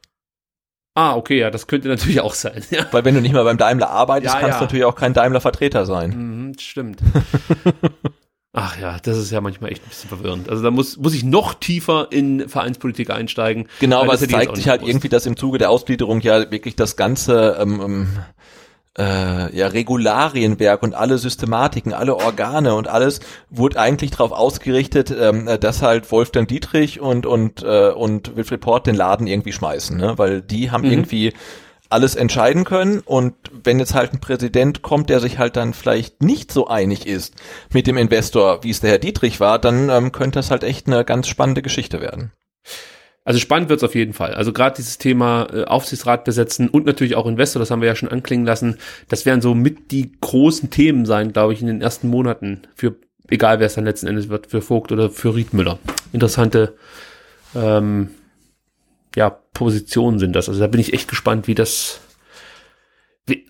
Ah, okay, ja, das könnte natürlich auch sein. Ja. Weil wenn du nicht mal beim Daimler arbeitest, ja, kannst du natürlich auch kein Daimler-Vertreter sein. Mhm, stimmt. Ach ja, das ist ja manchmal echt ein bisschen verwirrend. Also da muss, muss ich noch tiefer in Vereinspolitik einsteigen. Genau, aber es zeigt sich halt irgendwie, dass im Zuge der Ausgliederung ja wirklich das ganze ähm, ähm äh, ja, Regularienwerk und alle Systematiken, alle Organe und alles wurde eigentlich darauf ausgerichtet, ähm, dass halt Wolfgang Dietrich und und äh, und Wilfried Port den Laden irgendwie schmeißen, ne? weil die haben mhm. irgendwie alles entscheiden können. Und wenn jetzt halt ein Präsident kommt, der sich halt dann vielleicht nicht so einig ist mit dem Investor, wie es der Herr Dietrich war, dann ähm, könnte das halt echt eine ganz spannende Geschichte werden. Also spannend wird's auf jeden Fall. Also gerade dieses Thema äh, Aufsichtsrat besetzen und natürlich auch Investor, das haben wir ja schon anklingen lassen, das werden so mit die großen Themen sein, glaube ich, in den ersten Monaten für egal wer es dann letzten Endes wird, für Vogt oder für Riedmüller. Interessante ähm, ja, Positionen sind das. Also da bin ich echt gespannt, wie das,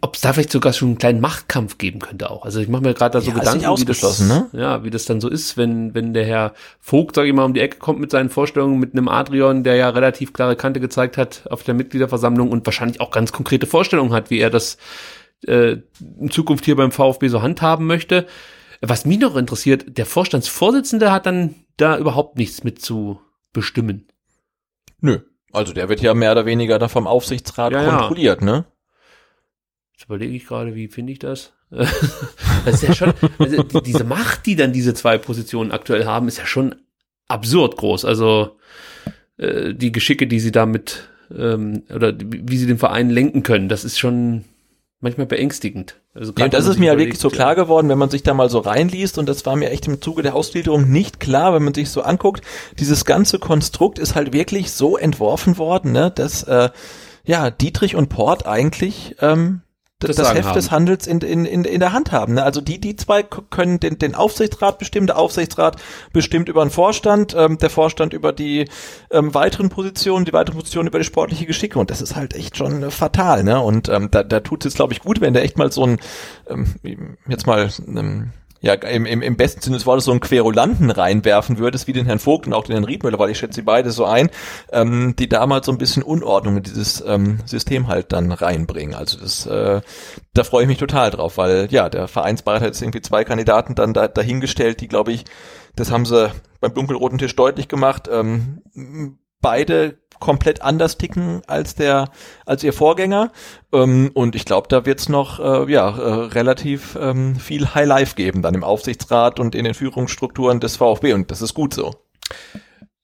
ob es da vielleicht sogar schon einen kleinen Machtkampf geben könnte auch. Also ich mache mir gerade da so Ja, Gedanken, wie das, ne? ja, wie das dann so ist, wenn wenn der Herr Vogt, sage ich mal, um die Ecke kommt mit seinen Vorstellungen, mit einem Adrian, der ja relativ klare Kante gezeigt hat auf der Mitgliederversammlung und wahrscheinlich auch ganz konkrete Vorstellungen hat, wie er das äh, in Zukunft hier beim VfB so handhaben möchte. Was mich noch interessiert, der Vorstandsvorsitzende hat dann da überhaupt nichts mit zu bestimmen. Nö. Also der wird ja mehr oder weniger da vom Aufsichtsrat Ja, ja. kontrolliert, ne? Jetzt überlege ich gerade, wie finde ich das? das ist ja schon, also die, diese Macht, die dann diese zwei Positionen aktuell haben, ist ja schon absurd groß. Also äh, die Geschicke, die sie damit ähm, oder wie sie den Verein lenken können, das ist schon manchmal beängstigend. Also Ja, das ist mir ja wirklich so klar geworden, wenn man sich da mal so reinliest und das war mir echt im Zuge der Ausgliederung nicht klar, wenn man sich so anguckt, dieses ganze Konstrukt ist halt wirklich so entworfen worden, ne, dass äh, ja Dietrich und Port eigentlich ähm, das, Das Heft des. Handels in, in, in, in der Hand haben. Ne? Also die, die zwei können den, den Aufsichtsrat bestimmen, der Aufsichtsrat bestimmt über den Vorstand, ähm, der Vorstand über die ähm, weiteren Positionen, die weiteren Positionen über die sportliche Geschicke. Und das ist halt echt schon äh, fatal. Ne? Und ähm, da, da tut es jetzt, glaube ich, gut, wenn der echt mal so ein, ähm, jetzt mal ähm, ja, im, im, im besten Sinne des Wortes so einen Querulanten reinwerfen würdest, wie den Herrn Vogt und auch den Herrn Riedmüller, weil ich schätze sie beide so ein, ähm, die damals so ein bisschen Unordnung in dieses ähm, System halt dann reinbringen. Also das, äh, da freue ich mich total drauf, weil ja, der Vereinsbeirat hat jetzt irgendwie zwei Kandidaten dann da, dahingestellt, die glaube ich, das haben sie beim dunkelroten Tisch deutlich gemacht, ähm, beide komplett anders ticken als der als ihr Vorgänger ähm, und ich glaube da wird's noch äh, ja äh, relativ ähm, viel High Life geben dann im Aufsichtsrat und in den Führungsstrukturen des VfB und das ist gut so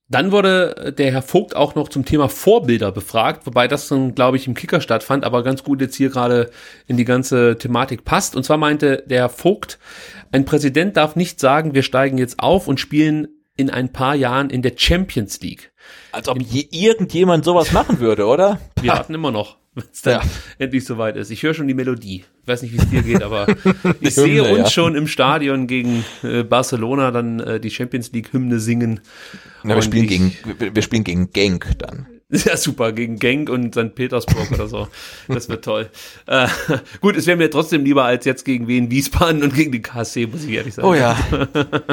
Dann wurde der Herr Vogt auch noch zum Thema Vorbilder befragt, wobei das dann, glaube ich, im Kicker stattfand, aber ganz gut jetzt hier gerade in die ganze Thematik passt. Und zwar meinte der Herr Vogt, ein Präsident darf nicht sagen, wir steigen jetzt auf und spielen in ein paar Jahren in der Champions League. Als ob je, irgendjemand sowas machen würde oder Wir warten immer noch, wenn es dann Ja. endlich soweit ist. Ich höre schon die Melodie. Ich weiß nicht, wie es dir geht, aber ich sehe Hymne, uns ja. schon im Stadion gegen äh, Barcelona dann äh, die Champions League Hymne singen. Na, wir spielen ich- gegen wir, wir spielen gegen Genk dann Ja, super, gegen Genk und St. Petersburg oder so. Das wird toll. Äh, gut, es wäre mir trotzdem lieber als jetzt gegen Wien Wiesbaden und gegen die KSC, muss ich ehrlich sagen. oh ja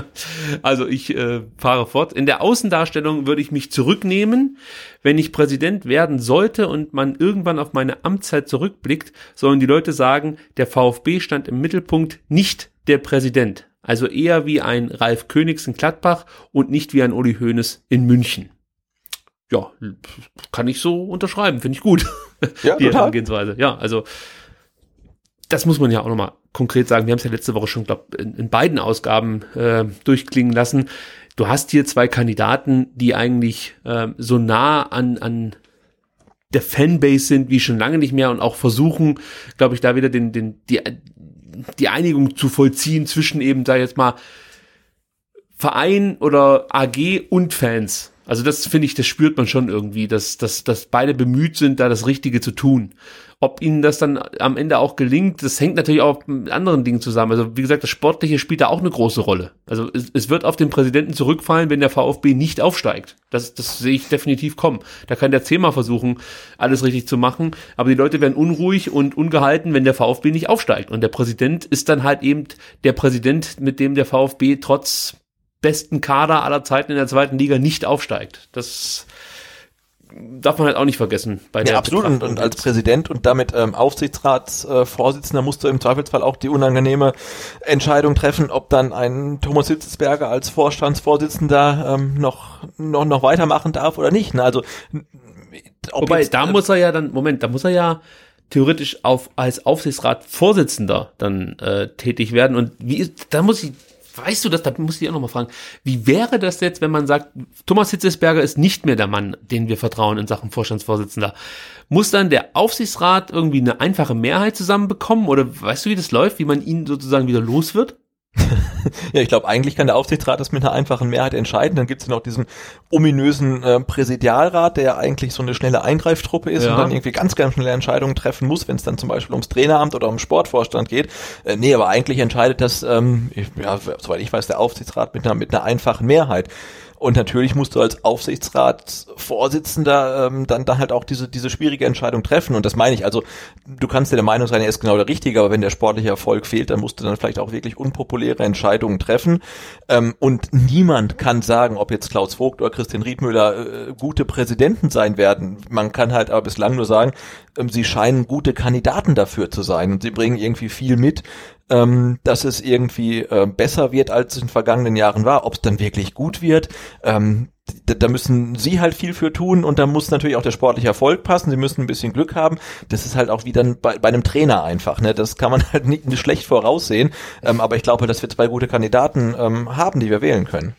Also ich äh, fahre fort. In der Außendarstellung würde ich mich zurücknehmen. Wenn ich Präsident werden sollte und man irgendwann auf meine Amtszeit zurückblickt, sollen die Leute sagen, der VfB stand im Mittelpunkt, nicht der Präsident. Also eher wie ein Ralf Königs in Gladbach und nicht wie ein Uli Hoeneß in München. Ja, kann ich so unterschreiben, finde ich gut. ja die total Herangehensweise. Ja, also das muss man ja auch nochmal konkret sagen. Wir haben es ja letzte Woche schon, glaube in, in beiden Ausgaben äh, durchklingen lassen. Du hast hier zwei Kandidaten, die eigentlich ähm, so nah an, an der Fanbase sind wie schon lange nicht mehr und auch versuchen, glaube ich, da wieder den, den, die, die Einigung zu vollziehen zwischen eben da jetzt mal Verein oder AG und Fans. Also das finde ich, das spürt man schon irgendwie, dass, dass, dass beide bemüht sind, da das Richtige zu tun. Ob ihnen das dann am Ende auch gelingt, das hängt natürlich auch mit anderen Dingen zusammen. Also wie gesagt, das Sportliche spielt da auch eine große Rolle. Also es, es wird auf den Präsidenten zurückfallen, wenn der VfB nicht aufsteigt. Das, das sehe ich definitiv kommen. Da kann der Zehmer versuchen, alles richtig zu machen, aber die Leute werden unruhig und ungehalten, wenn der VfB nicht aufsteigt. Und der Präsident ist dann halt eben der Präsident, mit dem der VfB trotz besten Kader aller Zeiten in der zweiten Liga nicht aufsteigt. Das darf man halt auch nicht vergessen. Bei der Ja, absolut. Und, und als. Präsident und damit ähm, Aufsichtsratsvorsitzender äh, musst du im Zweifelsfall auch die unangenehme Entscheidung treffen, ob dann ein Thomas Hitzelsberger als Vorstandsvorsitzender ähm, noch, noch, noch weitermachen darf oder nicht. Ne? Also, ob Wobei, jetzt, da äh, muss er ja dann, Moment, da muss er ja theoretisch auf, als Aufsichtsratsvorsitzender dann äh, tätig werden. Und wie ist, da muss ich weißt du das, da muss ich dich auch nochmal fragen, wie wäre das jetzt, wenn man sagt, Thomas Hitzesberger ist nicht mehr der Mann, den wir vertrauen in Sachen Vorstandsvorsitzender? Muss dann der Aufsichtsrat irgendwie eine einfache Mehrheit zusammenbekommen oder weißt du, wie das läuft, wie man ihn sozusagen wieder los wird? ja, ich glaube, eigentlich kann der Aufsichtsrat das mit einer einfachen Mehrheit entscheiden. Dann gibt es noch diesen ominösen äh, Präsidialrat, der ja eigentlich so eine schnelle Eingreiftruppe ist ja. und dann irgendwie ganz, ganz schnelle Entscheidungen treffen muss, wenn es dann zum Beispiel ums Traineramt oder um Sportvorstand geht. Äh, nee, aber eigentlich entscheidet das, ähm, ja, soweit ich weiß, der Aufsichtsrat mit einer, mit einer einfachen Mehrheit. Und natürlich musst du als Aufsichtsratsvorsitzender ähm, dann, dann halt auch diese, diese schwierige Entscheidung treffen. Und das meine ich. Also du kannst dir der Meinung sein, er ist genau der Richtige, aber wenn der sportliche Erfolg fehlt, dann musst du dann vielleicht auch wirklich unpopuläre Entscheidungen treffen. Ähm, und niemand kann sagen, ob jetzt Klaus Vogt oder Christian Riedmüller äh, gute Präsidenten sein werden. Man kann halt aber bislang nur sagen, ähm, sie scheinen gute Kandidaten dafür zu sein. Und sie bringen irgendwie viel mit, ähm, dass es irgendwie äh, besser wird, als es in vergangenen Jahren war. Ob es dann wirklich gut wird, ähm, da, müssen sie halt viel für tun und da muss natürlich auch der sportliche Erfolg passen. Sie müssen ein bisschen Glück haben. Das ist halt auch wie dann bei, bei einem Trainer einfach. Ne? Das kann man halt nicht, nicht schlecht voraussehen. Ähm, aber ich glaube, dass wir zwei gute Kandidaten ähm, haben, die wir wählen können.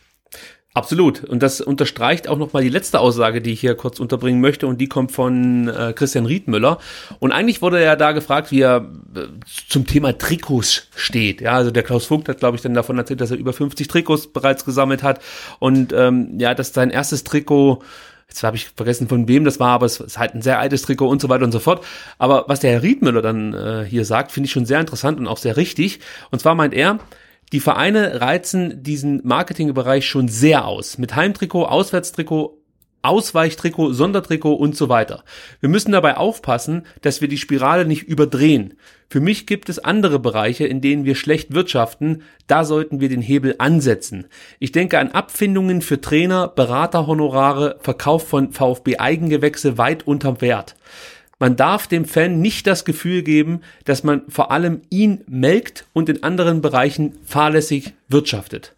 Absolut. Und das unterstreicht auch nochmal die letzte Aussage, die ich hier kurz unterbringen möchte. Und die kommt von äh, Christian Riedmüller. Und eigentlich wurde er da gefragt, wie er äh, zum Thema Trikots steht. Ja, also der Klaus Vogt hat, glaube ich, dann davon erzählt, dass er über 50 Trikots bereits gesammelt hat. Und ähm, ja, dass sein erstes Trikot Jetzt habe ich vergessen, von wem das war, aber es ist halt ein sehr altes Trikot und so weiter und so fort. Aber was der Herr Riedmüller dann äh, hier sagt, finde ich schon sehr interessant und auch sehr richtig. Und zwar meint er, die Vereine reizen diesen Marketingbereich schon sehr aus. Mit Heimtrikot, Auswärtstrikot, Ausweichtrikot, Sondertrikot und so weiter. Wir müssen dabei aufpassen, dass wir die Spirale nicht überdrehen. Für mich gibt es andere Bereiche, in denen wir schlecht wirtschaften, da sollten wir den Hebel ansetzen. Ich denke an Abfindungen für Trainer, Beraterhonorare, Verkauf von VfB Eigengewächse weit unterm Wert. Man darf dem Fan nicht das Gefühl geben, dass man vor allem ihn melkt und in anderen Bereichen fahrlässig wirtschaftet.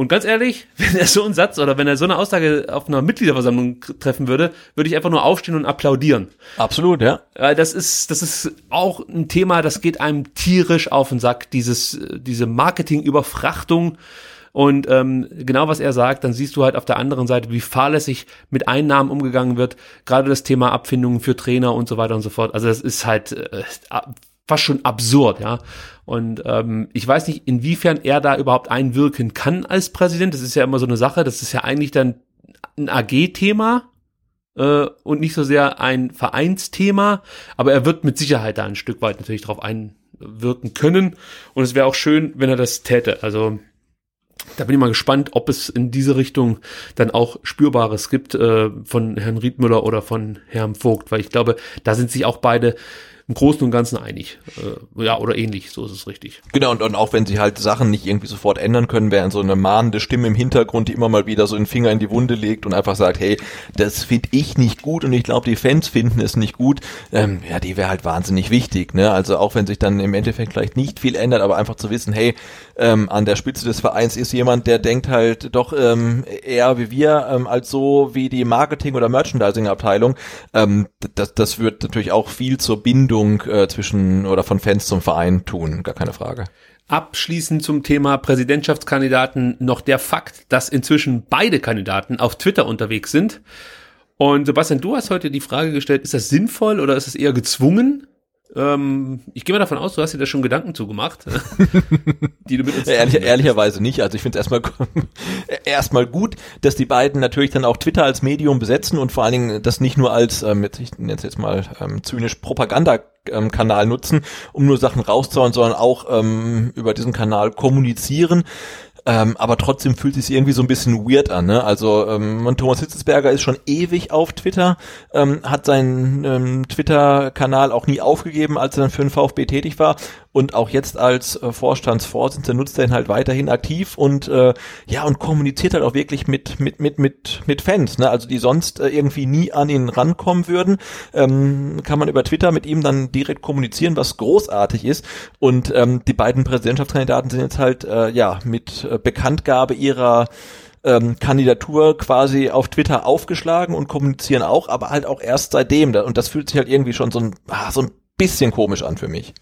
Und ganz ehrlich, wenn er so einen Satz oder wenn er so eine Aussage auf einer Mitgliederversammlung treffen würde, würde ich einfach nur aufstehen und applaudieren. Absolut, ja. Das ist, das ist auch ein Thema, das geht einem tierisch auf den Sack, dieses, diese Marketingüberfrachtung. Und ähm, genau was er sagt, dann siehst du halt auf der anderen Seite, wie fahrlässig mit Einnahmen umgegangen wird. Gerade das Thema Abfindungen für Trainer und so weiter und so fort. Also das ist halt äh, fast schon absurd, ja. Und ähm, ich weiß nicht, inwiefern er da überhaupt einwirken kann als Präsident. Das ist ja immer so eine Sache. Das ist ja eigentlich dann ein AG-Thema äh, und nicht so sehr ein Vereinsthema. Aber er wird mit Sicherheit da ein Stück weit natürlich drauf einwirken können. Und es wäre auch schön, wenn er das täte. Also da bin ich mal gespannt, ob es in diese Richtung dann auch Spürbares gibt äh, von Herrn Riedmüller oder von Herrn Vogt, weil ich glaube, da sind sich auch beide im Großen und Ganzen einig. Äh, ja, oder ähnlich, so ist es richtig. Genau, und, und auch wenn sie halt Sachen nicht irgendwie sofort ändern können, wäre so eine mahnende Stimme im Hintergrund, die immer mal wieder so einen Finger in die Wunde legt und einfach sagt, hey, das finde ich nicht gut und ich glaube, die Fans finden es nicht gut, ähm, ja, die wäre halt wahnsinnig wichtig. Ne? Also auch wenn sich dann im Endeffekt vielleicht nicht viel ändert, aber einfach zu wissen, hey, ähm, an der Spitze des Vereins ist jemand, der denkt halt doch ähm, eher wie wir, ähm, als so wie die Marketing- oder Merchandising-Abteilung. Ähm, das, das wird natürlich auch viel zur Bindung äh, zwischen oder von Fans zum Verein tun, gar keine Frage. Abschließend zum Thema Präsidentschaftskandidaten noch der Fakt, dass inzwischen beide Kandidaten auf Twitter unterwegs sind. Und Sebastian, du hast heute die Frage gestellt, ist das sinnvoll oder ist es eher gezwungen? Ähm, ich gehe mal davon aus, du hast dir da schon Gedanken zugemacht, die du mit uns Ehrlich, Ehrlicherweise nicht. Also ich finde es erstmal erstmal gut, dass die beiden natürlich dann auch Twitter als Medium besetzen und vor allen Dingen das nicht nur als, ähm, ich nenne es jetzt mal ähm, zynisch Propagandakanal nutzen, um nur Sachen rauszuhauen, sondern auch ähm, über diesen Kanal kommunizieren. Ähm, aber trotzdem fühlt es sich irgendwie so ein bisschen weird an. Ne? Also ähm, Thomas Hitzesberger ist schon ewig auf Twitter, ähm, hat seinen ähm, Twitter-Kanal auch nie aufgegeben, als er dann für den VfB tätig war und auch jetzt als äh, Vorstandsvorsitzender nutzt er ihn halt weiterhin aktiv und äh, ja und kommuniziert halt auch wirklich mit mit mit mit mit Fans, ne? Also die sonst äh, irgendwie nie an ihn rankommen würden, ähm, kann man über Twitter mit ihm dann direkt kommunizieren, was großartig ist. Und ähm, die beiden Präsidentschaftskandidaten sind jetzt halt äh, ja mit äh, Bekanntgabe ihrer ähm, Kandidatur quasi auf Twitter aufgeschlagen und kommunizieren auch, aber halt auch erst seitdem. Und das fühlt sich halt irgendwie schon so ein, ah, so ein bisschen komisch an für mich.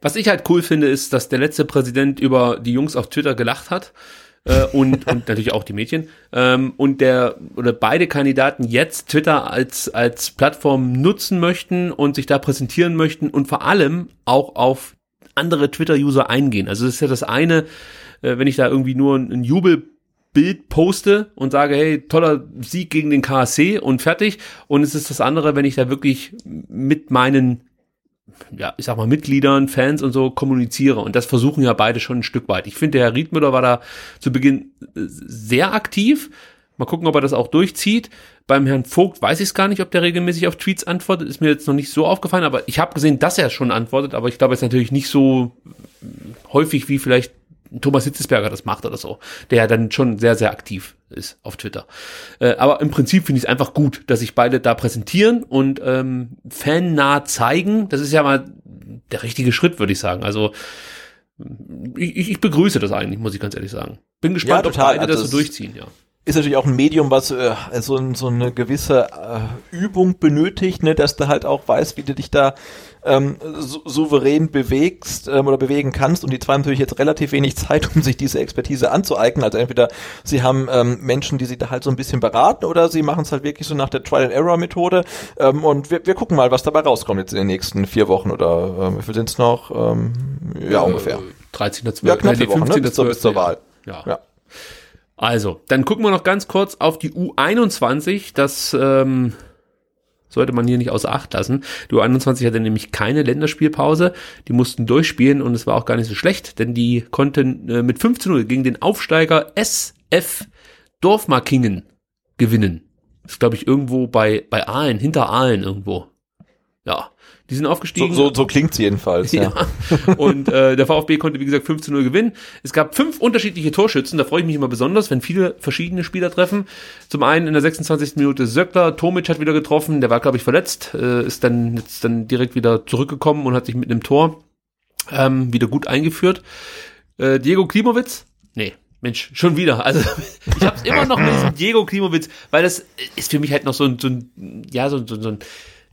Was ich halt cool finde, ist, dass der letzte Präsident über die Jungs auf Twitter gelacht hat. äh, und, und natürlich auch die Mädchen. Ähm, und der oder beide Kandidaten jetzt Twitter als, als Plattform nutzen möchten und sich da präsentieren möchten und vor allem auch auf andere Twitter-User eingehen. Also das ist ja das eine, äh, wenn ich da irgendwie nur ein, ein Jubelbild poste und sage, hey, toller Sieg gegen den KSC und fertig. Und es ist das andere, wenn ich da wirklich mit meinen ja, ich sag mal, Mitgliedern, Fans und so kommuniziere. Und das versuchen ja beide schon ein Stück weit. Ich finde, der Herr Riedmüller war da zu Beginn äh, sehr aktiv. Mal gucken, ob er das auch durchzieht. Beim Herrn Vogt weiß ich es gar nicht, ob der regelmäßig auf Tweets antwortet. Ist mir jetzt noch nicht so aufgefallen, aber ich habe gesehen, dass er schon antwortet, aber ich glaube jetzt natürlich nicht so häufig wie vielleicht Thomas Hitzesberger das macht oder so, der ja dann schon sehr, sehr aktiv ist auf Twitter. Äh, aber im Prinzip finde ich es einfach gut, dass sich beide da präsentieren und ähm, fannah zeigen. Das ist ja mal der richtige Schritt, würde ich sagen. Also ich, ich begrüße das eigentlich, muss ich ganz ehrlich sagen. Bin gespannt, ja, total. ob beide das Also so durchziehen, ja ist natürlich auch ein Medium, was äh, so, so eine gewisse äh, Übung benötigt, ne, dass du halt auch weißt, wie du dich da ähm, sou souverän bewegst ähm, oder bewegen kannst. Und die zwei haben natürlich jetzt relativ wenig Zeit, um sich diese Expertise anzueignen. Also entweder sie haben ähm, Menschen, die sie da halt so ein bisschen beraten, oder sie machen es halt wirklich so nach der Trial-and-Error-Methode. Ähm, und wir, wir gucken mal, was dabei rauskommt jetzt in den nächsten vier Wochen oder ähm, wie viel sind es noch? Ähm, ja, ungefähr. 13.12. Ja, knapp nee, vier Wochen, ne? bis, zur, 15.12., bis zur Wahl. Ja. Ja. Also, dann gucken wir noch ganz kurz auf die U21. Das ähm, sollte man hier nicht außer Acht lassen. Die U21 hatte nämlich keine Länderspielpause. Die mussten durchspielen und es war auch gar nicht so schlecht, denn die konnten äh, mit 15-0 gegen den Aufsteiger SF Dorfmarkingen gewinnen. Das ist, glaube ich, irgendwo bei, bei Aalen, hinter Aalen irgendwo. Ja, die sind So, aufgestiegen. so, so klingt's jedenfalls. Ja. Ja. Und äh, der VfB konnte, wie gesagt, 5 zu 0 gewinnen. Es gab fünf unterschiedliche Torschützen. Da freue ich mich immer besonders, wenn viele verschiedene Spieler treffen. Zum einen in der 26. Minute Söckler. Tomic hat wieder getroffen. Der war, glaube ich, verletzt. Äh, ist dann jetzt dann direkt wieder zurückgekommen und hat sich mit einem Tor ähm, wieder gut eingeführt. Äh, Diego Klimowitz. Nee. Mensch, schon wieder. Also ich habe es immer noch mit diesem Diego Klimowitz, weil das ist für mich halt noch so ein, so ein ja, so, so, so ein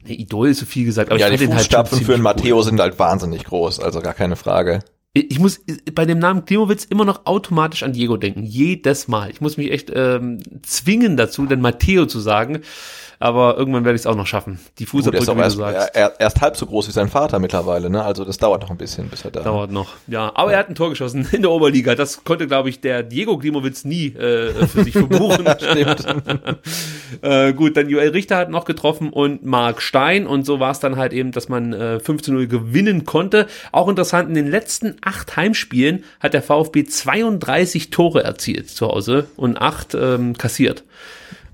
Ne, Idol ist so viel gesagt, aber ja, ich die halt Fußstapfen schon für einen Matteo sind halt wahnsinnig groß, also gar keine Frage. Ich muss bei dem Namen Klimowitz immer noch automatisch an Diego denken. Jedes Mal. Ich muss mich echt ähm, zwingen dazu, den Matteo zu sagen. Aber irgendwann werde ich es auch noch schaffen. Die Gut, der ist Fußabdrücke, wie du erst, sagst. er, erst halb so groß wie sein Vater mittlerweile, ne? Also das dauert noch ein bisschen, bis er da. Dauert noch. Ja, aber er hat ein Tor geschossen in der Oberliga. Das konnte, glaube ich, der Diego Klimowitz nie äh, für sich verbuchen. Stimmt. äh, gut, dann Joel Richter hat noch getroffen und Marc Stein und so war es dann halt eben, dass man äh, 15-0 gewinnen konnte. Auch interessant, in den letzten acht Heimspielen hat der VfB 32 Tore erzielt zu Hause und acht ähm, kassiert.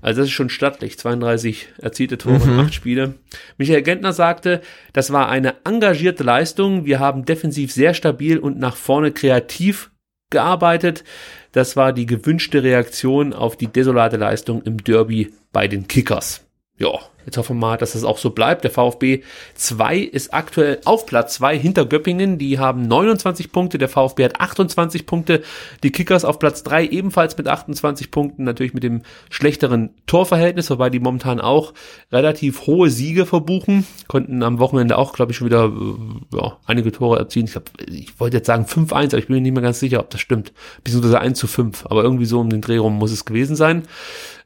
Also das ist schon stattlich. 32 erzielte Tore in acht Spiele. Michael Gentner sagte, das war eine engagierte Leistung. Wir haben defensiv sehr stabil und nach vorne kreativ gearbeitet. Das war die gewünschte Reaktion auf die desolate Leistung im Derby bei den Kickers. Ja, jetzt hoffen wir mal, dass das auch so bleibt. Der VfB 2 ist aktuell auf Platz 2 hinter Göppingen. Die haben 29 Punkte, der VfB hat 28 Punkte. Die Kickers auf Platz 3 ebenfalls mit 28 Punkten, natürlich mit dem schlechteren Torverhältnis, wobei die momentan auch relativ hohe Siege verbuchen. Konnten am Wochenende auch, glaube ich, schon wieder äh, ja, einige Tore erzielen. Ich, glaub, ich wollte jetzt sagen 5-1, aber ich bin mir nicht mehr ganz sicher, ob das stimmt. Beziehungsweise 1 zu 5, aber irgendwie so um den Dreh rum muss es gewesen sein.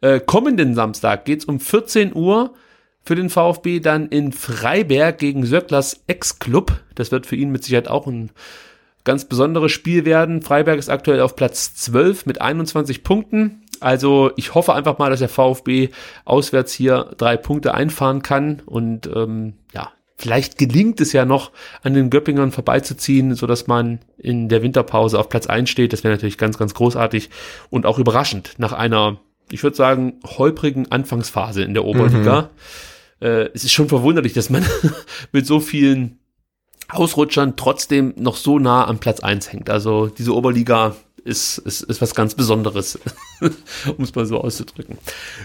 Äh, kommenden Samstag geht's um 14 Uhr für den VfB dann in Freiberg gegen Söcklers Ex-Club. Das wird für ihn mit Sicherheit auch ein ganz besonderes Spiel werden. Freiberg ist aktuell auf Platz 12 mit 21 Punkten. Also ich hoffe einfach mal, dass der VfB auswärts hier drei Punkte einfahren kann und ähm, ja, vielleicht gelingt es ja noch an den Göppingern vorbeizuziehen, so dass man in der Winterpause auf Platz 1 steht. Das wäre natürlich ganz, ganz großartig und auch überraschend nach einer, ich würde sagen, holprigen Anfangsphase in der Oberliga. Äh, es ist schon verwunderlich, dass man mit so vielen Ausrutschern trotzdem noch so nah am Platz 1 hängt. Also diese Oberliga ist, ist, ist was ganz Besonderes, um es mal so auszudrücken.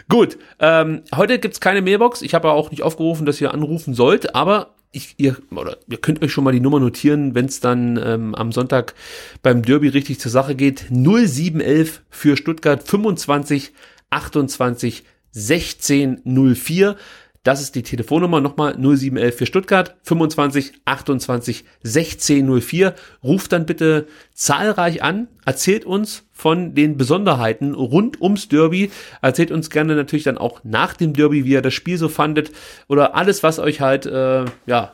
Gut, ähm, heute gibt's keine Mailbox. Ich habe ja auch nicht aufgerufen, dass ihr anrufen sollt, aber ich, ihr, oder ihr könnt euch schon mal die Nummer notieren, wenn es dann ähm, am Sonntag beim Derby richtig zur Sache geht. 0711 für Stuttgart 25 28 16 04. Das ist die Telefonnummer nochmal 0711 für Stuttgart 25 28 16 04. Ruft dann bitte zahlreich an, erzählt uns von den Besonderheiten rund ums Derby, erzählt uns gerne natürlich dann auch nach dem Derby, wie ihr das Spiel so fandet oder alles, was euch halt äh, ja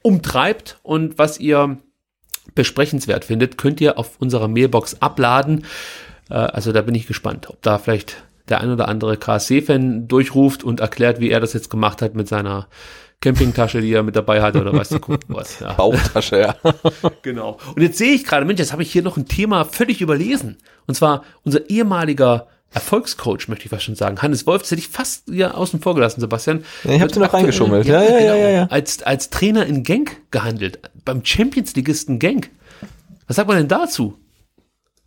umtreibt und was ihr besprechenswert findet, könnt ihr auf unserer Mailbox abladen. Äh, also da bin ich gespannt, ob da vielleicht der ein oder andere KSC-Fan durchruft und erklärt, wie er das jetzt gemacht hat mit seiner Campingtasche, die er mit dabei hat oder weiß ich was. Ja. Bauchtasche, ja. genau. Und jetzt sehe ich gerade, Mensch, jetzt habe ich hier noch ein Thema völlig überlesen. Und zwar unser ehemaliger Erfolgscoach, möchte ich fast schon sagen. Hannes Wolf, das hätte ich fast hier außen vor gelassen, Sebastian. Ja, ich habe sie noch reingeschummelt. Ja, ja, ja, ja, ja. Als, als Trainer in Genk gehandelt. Beim Champions-Ligisten Genk. Was sagt man denn dazu?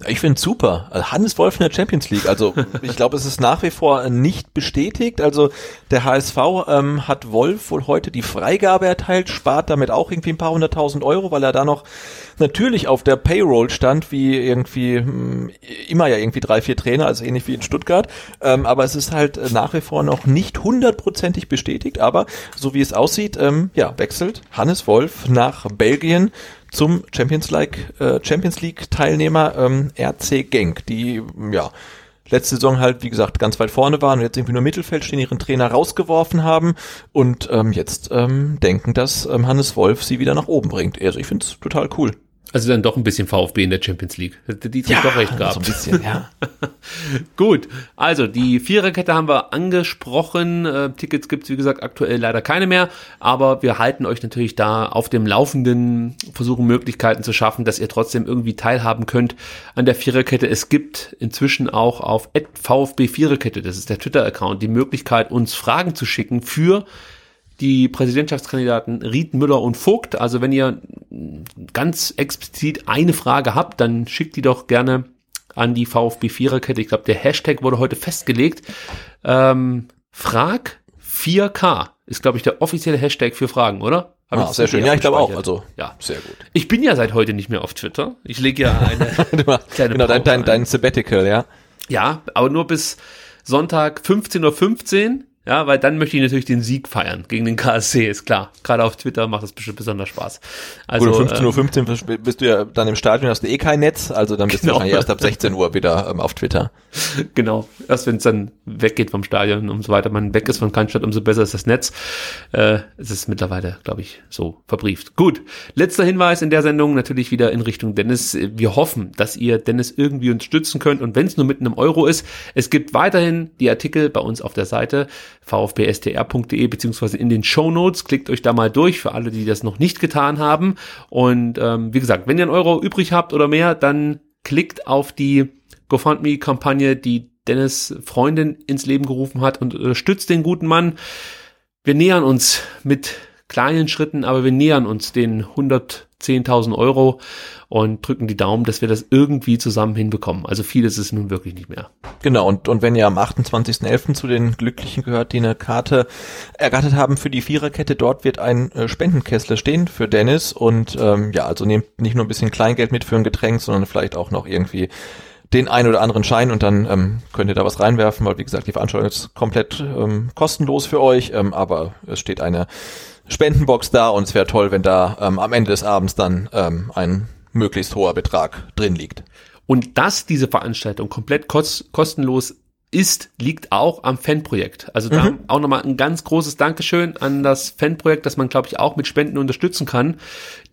Ich finde super. Also Hannes Wolf in der Champions League. Also ich glaube, es ist nach wie vor nicht bestätigt. Also der HSV ähm, hat Wolf wohl heute die Freigabe erteilt, spart damit auch irgendwie ein paar hunderttausend Euro, weil er da noch natürlich auf der Payroll stand, wie irgendwie hm, immer ja irgendwie drei, vier Trainer, also ähnlich wie in Stuttgart. Ähm, aber es ist halt nach wie vor noch nicht hundertprozentig bestätigt. Aber so wie es aussieht, ähm, ja, wechselt Hannes Wolf nach Belgien zum Champions League, äh, Champions League Teilnehmer ähm, RC Genk, die ja letzte Saison halt, wie gesagt, ganz weit vorne waren und jetzt irgendwie nur Mittelfeld stehen, ihren Trainer rausgeworfen haben und ähm, jetzt ähm, denken, dass ähm, Hannes Wolf sie wieder nach oben bringt. Also ich finde es total cool. Also dann doch ein bisschen VfB in der Champions League. Die ja, doch recht gehabt. So ein bisschen, ja. Gut, also die Viererkette haben wir angesprochen. Äh, Tickets gibt's wie gesagt aktuell leider keine mehr, aber wir halten euch natürlich da auf dem Laufenden, versuchen Möglichkeiten zu schaffen, dass ihr trotzdem irgendwie teilhaben könnt an der Viererkette. Es gibt inzwischen auch auf VfB Viererkette, das ist der Twitter-Account, die Möglichkeit, uns Fragen zu schicken für die Präsidentschaftskandidaten Ried, Müller und Vogt. Also wenn ihr ganz explizit eine Frage habt, dann schickt die doch gerne an die VfB Viererkette. Ich glaube, der Hashtag wurde heute festgelegt. Ähm, Frag 4K ist, glaube ich, der offizielle Hashtag für Fragen, oder? Hab ah, sehr schön. Ja, ich glaube auch. Also, ja, sehr gut. Ich bin ja seit heute nicht mehr auf Twitter. Ich lege ja eine kleine Genau, dein, dein, dein Sabbatical, ja. Ja, aber nur bis Sonntag 15.15 Uhr. Ja, weil dann möchte ich natürlich den Sieg feiern gegen den KSC, ist klar. Gerade auf Twitter macht das bestimmt besonders Spaß. Also, Gut, 15.15 Uhr 15 bist du ja dann im Stadion, hast du eh kein Netz, also dann bist genau. du wahrscheinlich erst ab 16 Uhr wieder ähm, auf Twitter. Genau, erst wenn es dann weggeht vom Stadion, umso weiter man weg ist von Cannstatt, umso besser ist das Netz. Äh, es ist mittlerweile, glaube ich, so verbrieft. Gut, letzter Hinweis in der Sendung natürlich wieder in Richtung Dennis. Wir hoffen, dass ihr Dennis irgendwie unterstützen könnt und wenn es nur mit einem Euro ist, es gibt weiterhin die Artikel bei uns auf der Seite vfbstr.de beziehungsweise in den Show Notes. Klickt euch da mal durch für alle, die das noch nicht getan haben. Und ähm, wie gesagt, wenn ihr einen Euro übrig habt oder mehr, dann klickt auf die GoFundMe-Kampagne, die Dennis Freundin ins Leben gerufen hat und unterstützt den guten Mann. Wir nähern uns mit kleinen Schritten, aber wir nähern uns den 110.000 Euro und drücken die Daumen, dass wir das irgendwie zusammen hinbekommen. Also viel ist es nun wirklich nicht mehr. Genau, und, und wenn ihr am 28.11. zu den Glücklichen gehört, die eine Karte ergattert haben für die Viererkette, dort wird ein äh, Spendenkessel stehen für Dennis und ähm, ja, also nehmt nicht nur ein bisschen Kleingeld mit für ein Getränk, sondern vielleicht auch noch irgendwie den ein oder anderen Schein und dann ähm, könnt ihr da was reinwerfen, weil wie gesagt, die Veranstaltung ist komplett ähm, kostenlos für euch, ähm, aber es steht eine Spendenbox da und es wäre toll, wenn da ähm, am Ende des Abends dann ähm, ein möglichst hoher Betrag drin liegt. Und dass diese Veranstaltung komplett kostenlos ist, liegt auch am Fanprojekt. Also da mhm. auch nochmal ein ganz großes Dankeschön an das Fanprojekt, das man, glaube ich, auch mit Spenden unterstützen kann.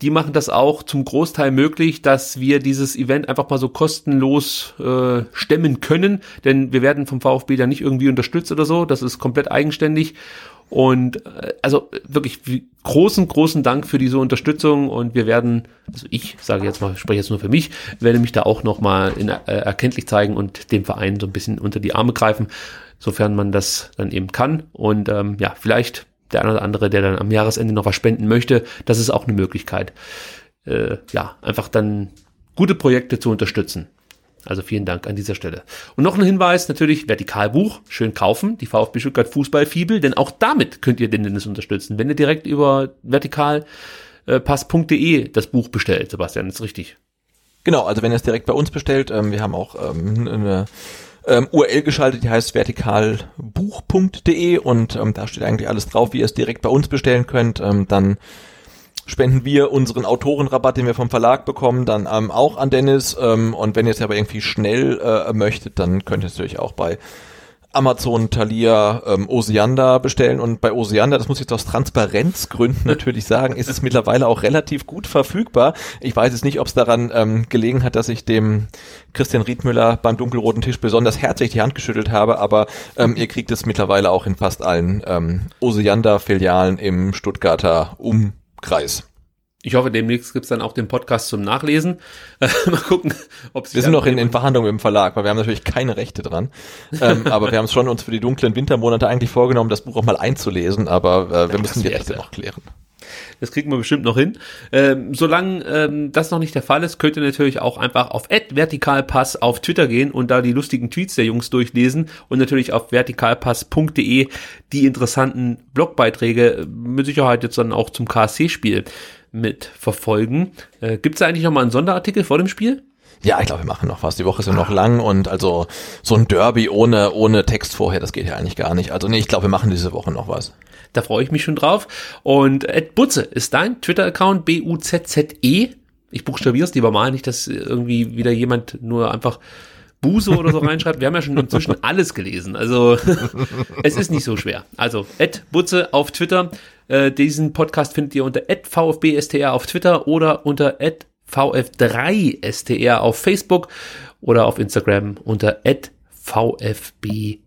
Die machen das auch zum Großteil möglich, dass wir dieses Event einfach mal so kostenlos äh, stemmen können. Denn wir werden vom VfB da nicht irgendwie unterstützt oder so. Das ist komplett eigenständig. Und äh, also wirklich großen, großen Dank für diese Unterstützung und wir werden, also ich sage jetzt mal, spreche jetzt nur für mich, werde mich da auch nochmal äh, erkenntlich zeigen und dem Verein so ein bisschen unter die Arme greifen, sofern man das dann eben kann. Und ähm, ja, vielleicht der eine oder andere, der dann am Jahresende noch was spenden möchte, das ist auch eine Möglichkeit. Äh, ja, einfach dann gute Projekte zu unterstützen. Also vielen Dank an dieser Stelle. Und noch ein Hinweis, natürlich Vertikalbuch, schön kaufen, die VfB Stuttgart Fußballfibel, denn auch damit könnt ihr den Dennis unterstützen, wenn ihr direkt über vertikalpass.de das Buch bestellt, Sebastian, ist richtig. Genau, also wenn ihr es direkt bei uns bestellt, ähm, wir haben auch ähm, eine ähm, URL geschaltet, die heißt vertikalbuch.de und ähm, da steht eigentlich alles drauf, wie ihr es direkt bei uns bestellen könnt. Ähm, dann spenden wir unseren Autorenrabatt, den wir vom Verlag bekommen, dann ähm, auch an Dennis. Ähm, und wenn ihr es aber irgendwie schnell äh, möchtet, dann könnt ihr es natürlich auch bei Amazon, Thalia, ähm, Osiander bestellen und bei Osiander, das muss ich jetzt aus Transparenzgründen natürlich sagen, ist es mittlerweile auch relativ gut verfügbar. Ich weiß jetzt nicht, ob es daran ähm, gelegen hat, dass ich dem Christian Riedmüller beim dunkelroten Tisch besonders herzlich die Hand geschüttelt habe, aber ähm, ihr kriegt es mittlerweile auch in fast allen ähm, Osiander-Filialen im Stuttgarter Umkreis. Ich hoffe, demnächst gibt's dann auch den Podcast zum Nachlesen. mal gucken, ob Wir sind noch in, in Verhandlungen im Verlag, weil wir haben natürlich keine Rechte dran. ähm, aber wir haben es schon uns für die dunklen Wintermonate eigentlich vorgenommen, das Buch auch mal einzulesen, aber äh, wir müssen die Rechte noch klären. Das kriegen wir bestimmt noch hin. Ähm, solange ähm, das noch nicht der Fall ist, könnt ihr natürlich auch einfach auf vertikalpass auf Twitter gehen und da die lustigen Tweets der Jungs durchlesen und natürlich auf vertikalpass.de die interessanten Blogbeiträge mit Sicherheit jetzt dann auch zum KSC-Spiel mit verfolgen. Äh, Gibt es eigentlich noch mal einen Sonderartikel vor dem Spiel? Ja, ich glaube, wir machen noch was. Die Woche ist ja noch lang und also so ein Derby ohne, ohne Text vorher, das geht ja eigentlich gar nicht. Also nee, ich glaube, wir machen diese Woche noch was. Da freue ich mich schon drauf. Und Ed Butze ist dein Twitter-Account, B-U-Z-Z-E. Ich buchstabiere es lieber mal, nicht, dass irgendwie wieder jemand nur einfach Buse oder so reinschreibt. Wir haben ja schon inzwischen alles gelesen. Also es ist nicht so schwer. Also Ed Butze auf Twitter. Äh, diesen Podcast findet ihr unter VfBSTR auf Twitter oder unter VF3STR auf Facebook oder auf Instagram unter VfBSTR.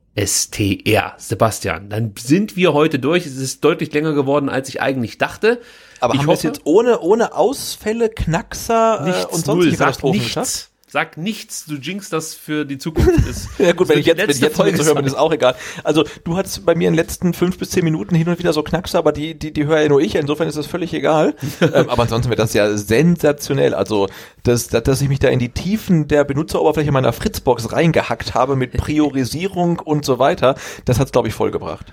Sebastian, dann sind wir heute durch. Es ist deutlich länger geworden, als ich eigentlich dachte. Aber ich haben wir es jetzt ohne, ohne Ausfälle, Knackser nichts, äh, und null, sonstige sag Katastrophen nichts. Sag nichts, du jinx das für die Zukunft. Ist, Ja gut, wenn ich jetzt, wenn ich jetzt Folge zu hören bin, ist auch egal. Also du hattest bei mir in den letzten fünf bis zehn Minuten hin und wieder so Knackser, aber die, die, die höre ja nur ich, insofern ist das völlig egal. ähm, aber ansonsten wird das ja sensationell. Also, dass, dass, dass ich mich da in die Tiefen der Benutzeroberfläche meiner Fritzbox reingehackt habe mit Priorisierung und so weiter, das hat's glaube ich vollgebracht.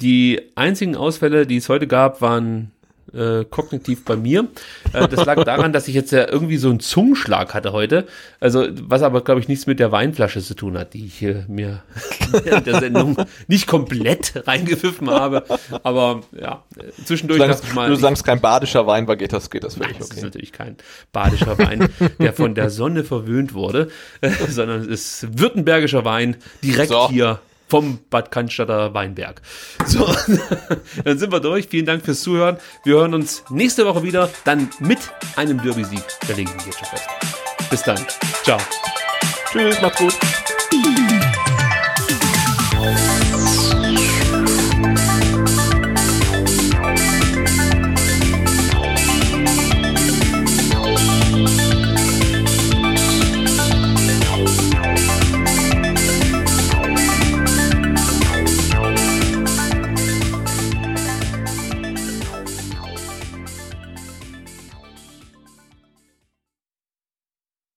Die einzigen Ausfälle, die es heute gab, waren äh, kognitiv bei mir. Äh, das lag daran, dass ich jetzt ja irgendwie so einen Zungenschlag hatte heute. Also, was aber, glaube ich, nichts mit der Weinflasche zu tun hat, die ich hier mir während der Sendung nicht komplett reingepfiffen habe. Aber ja, äh, zwischendurch Solange dachte ich mal. du sagst kein badischer Wein war, geht das, geht das Nein, völlig es ist okay. natürlich kein badischer Wein, der von der Sonne verwöhnt wurde, äh, sondern es ist württembergischer Wein direkt So. hier vom Bad Cannstatter Weinberg. So, dann sind wir durch. Vielen Dank fürs Zuhören. Wir hören uns nächste Woche wieder, dann mit einem Derby-Sieg der Linken jetzt schon fest. Bis dann. Ciao. Tschüss, macht's gut.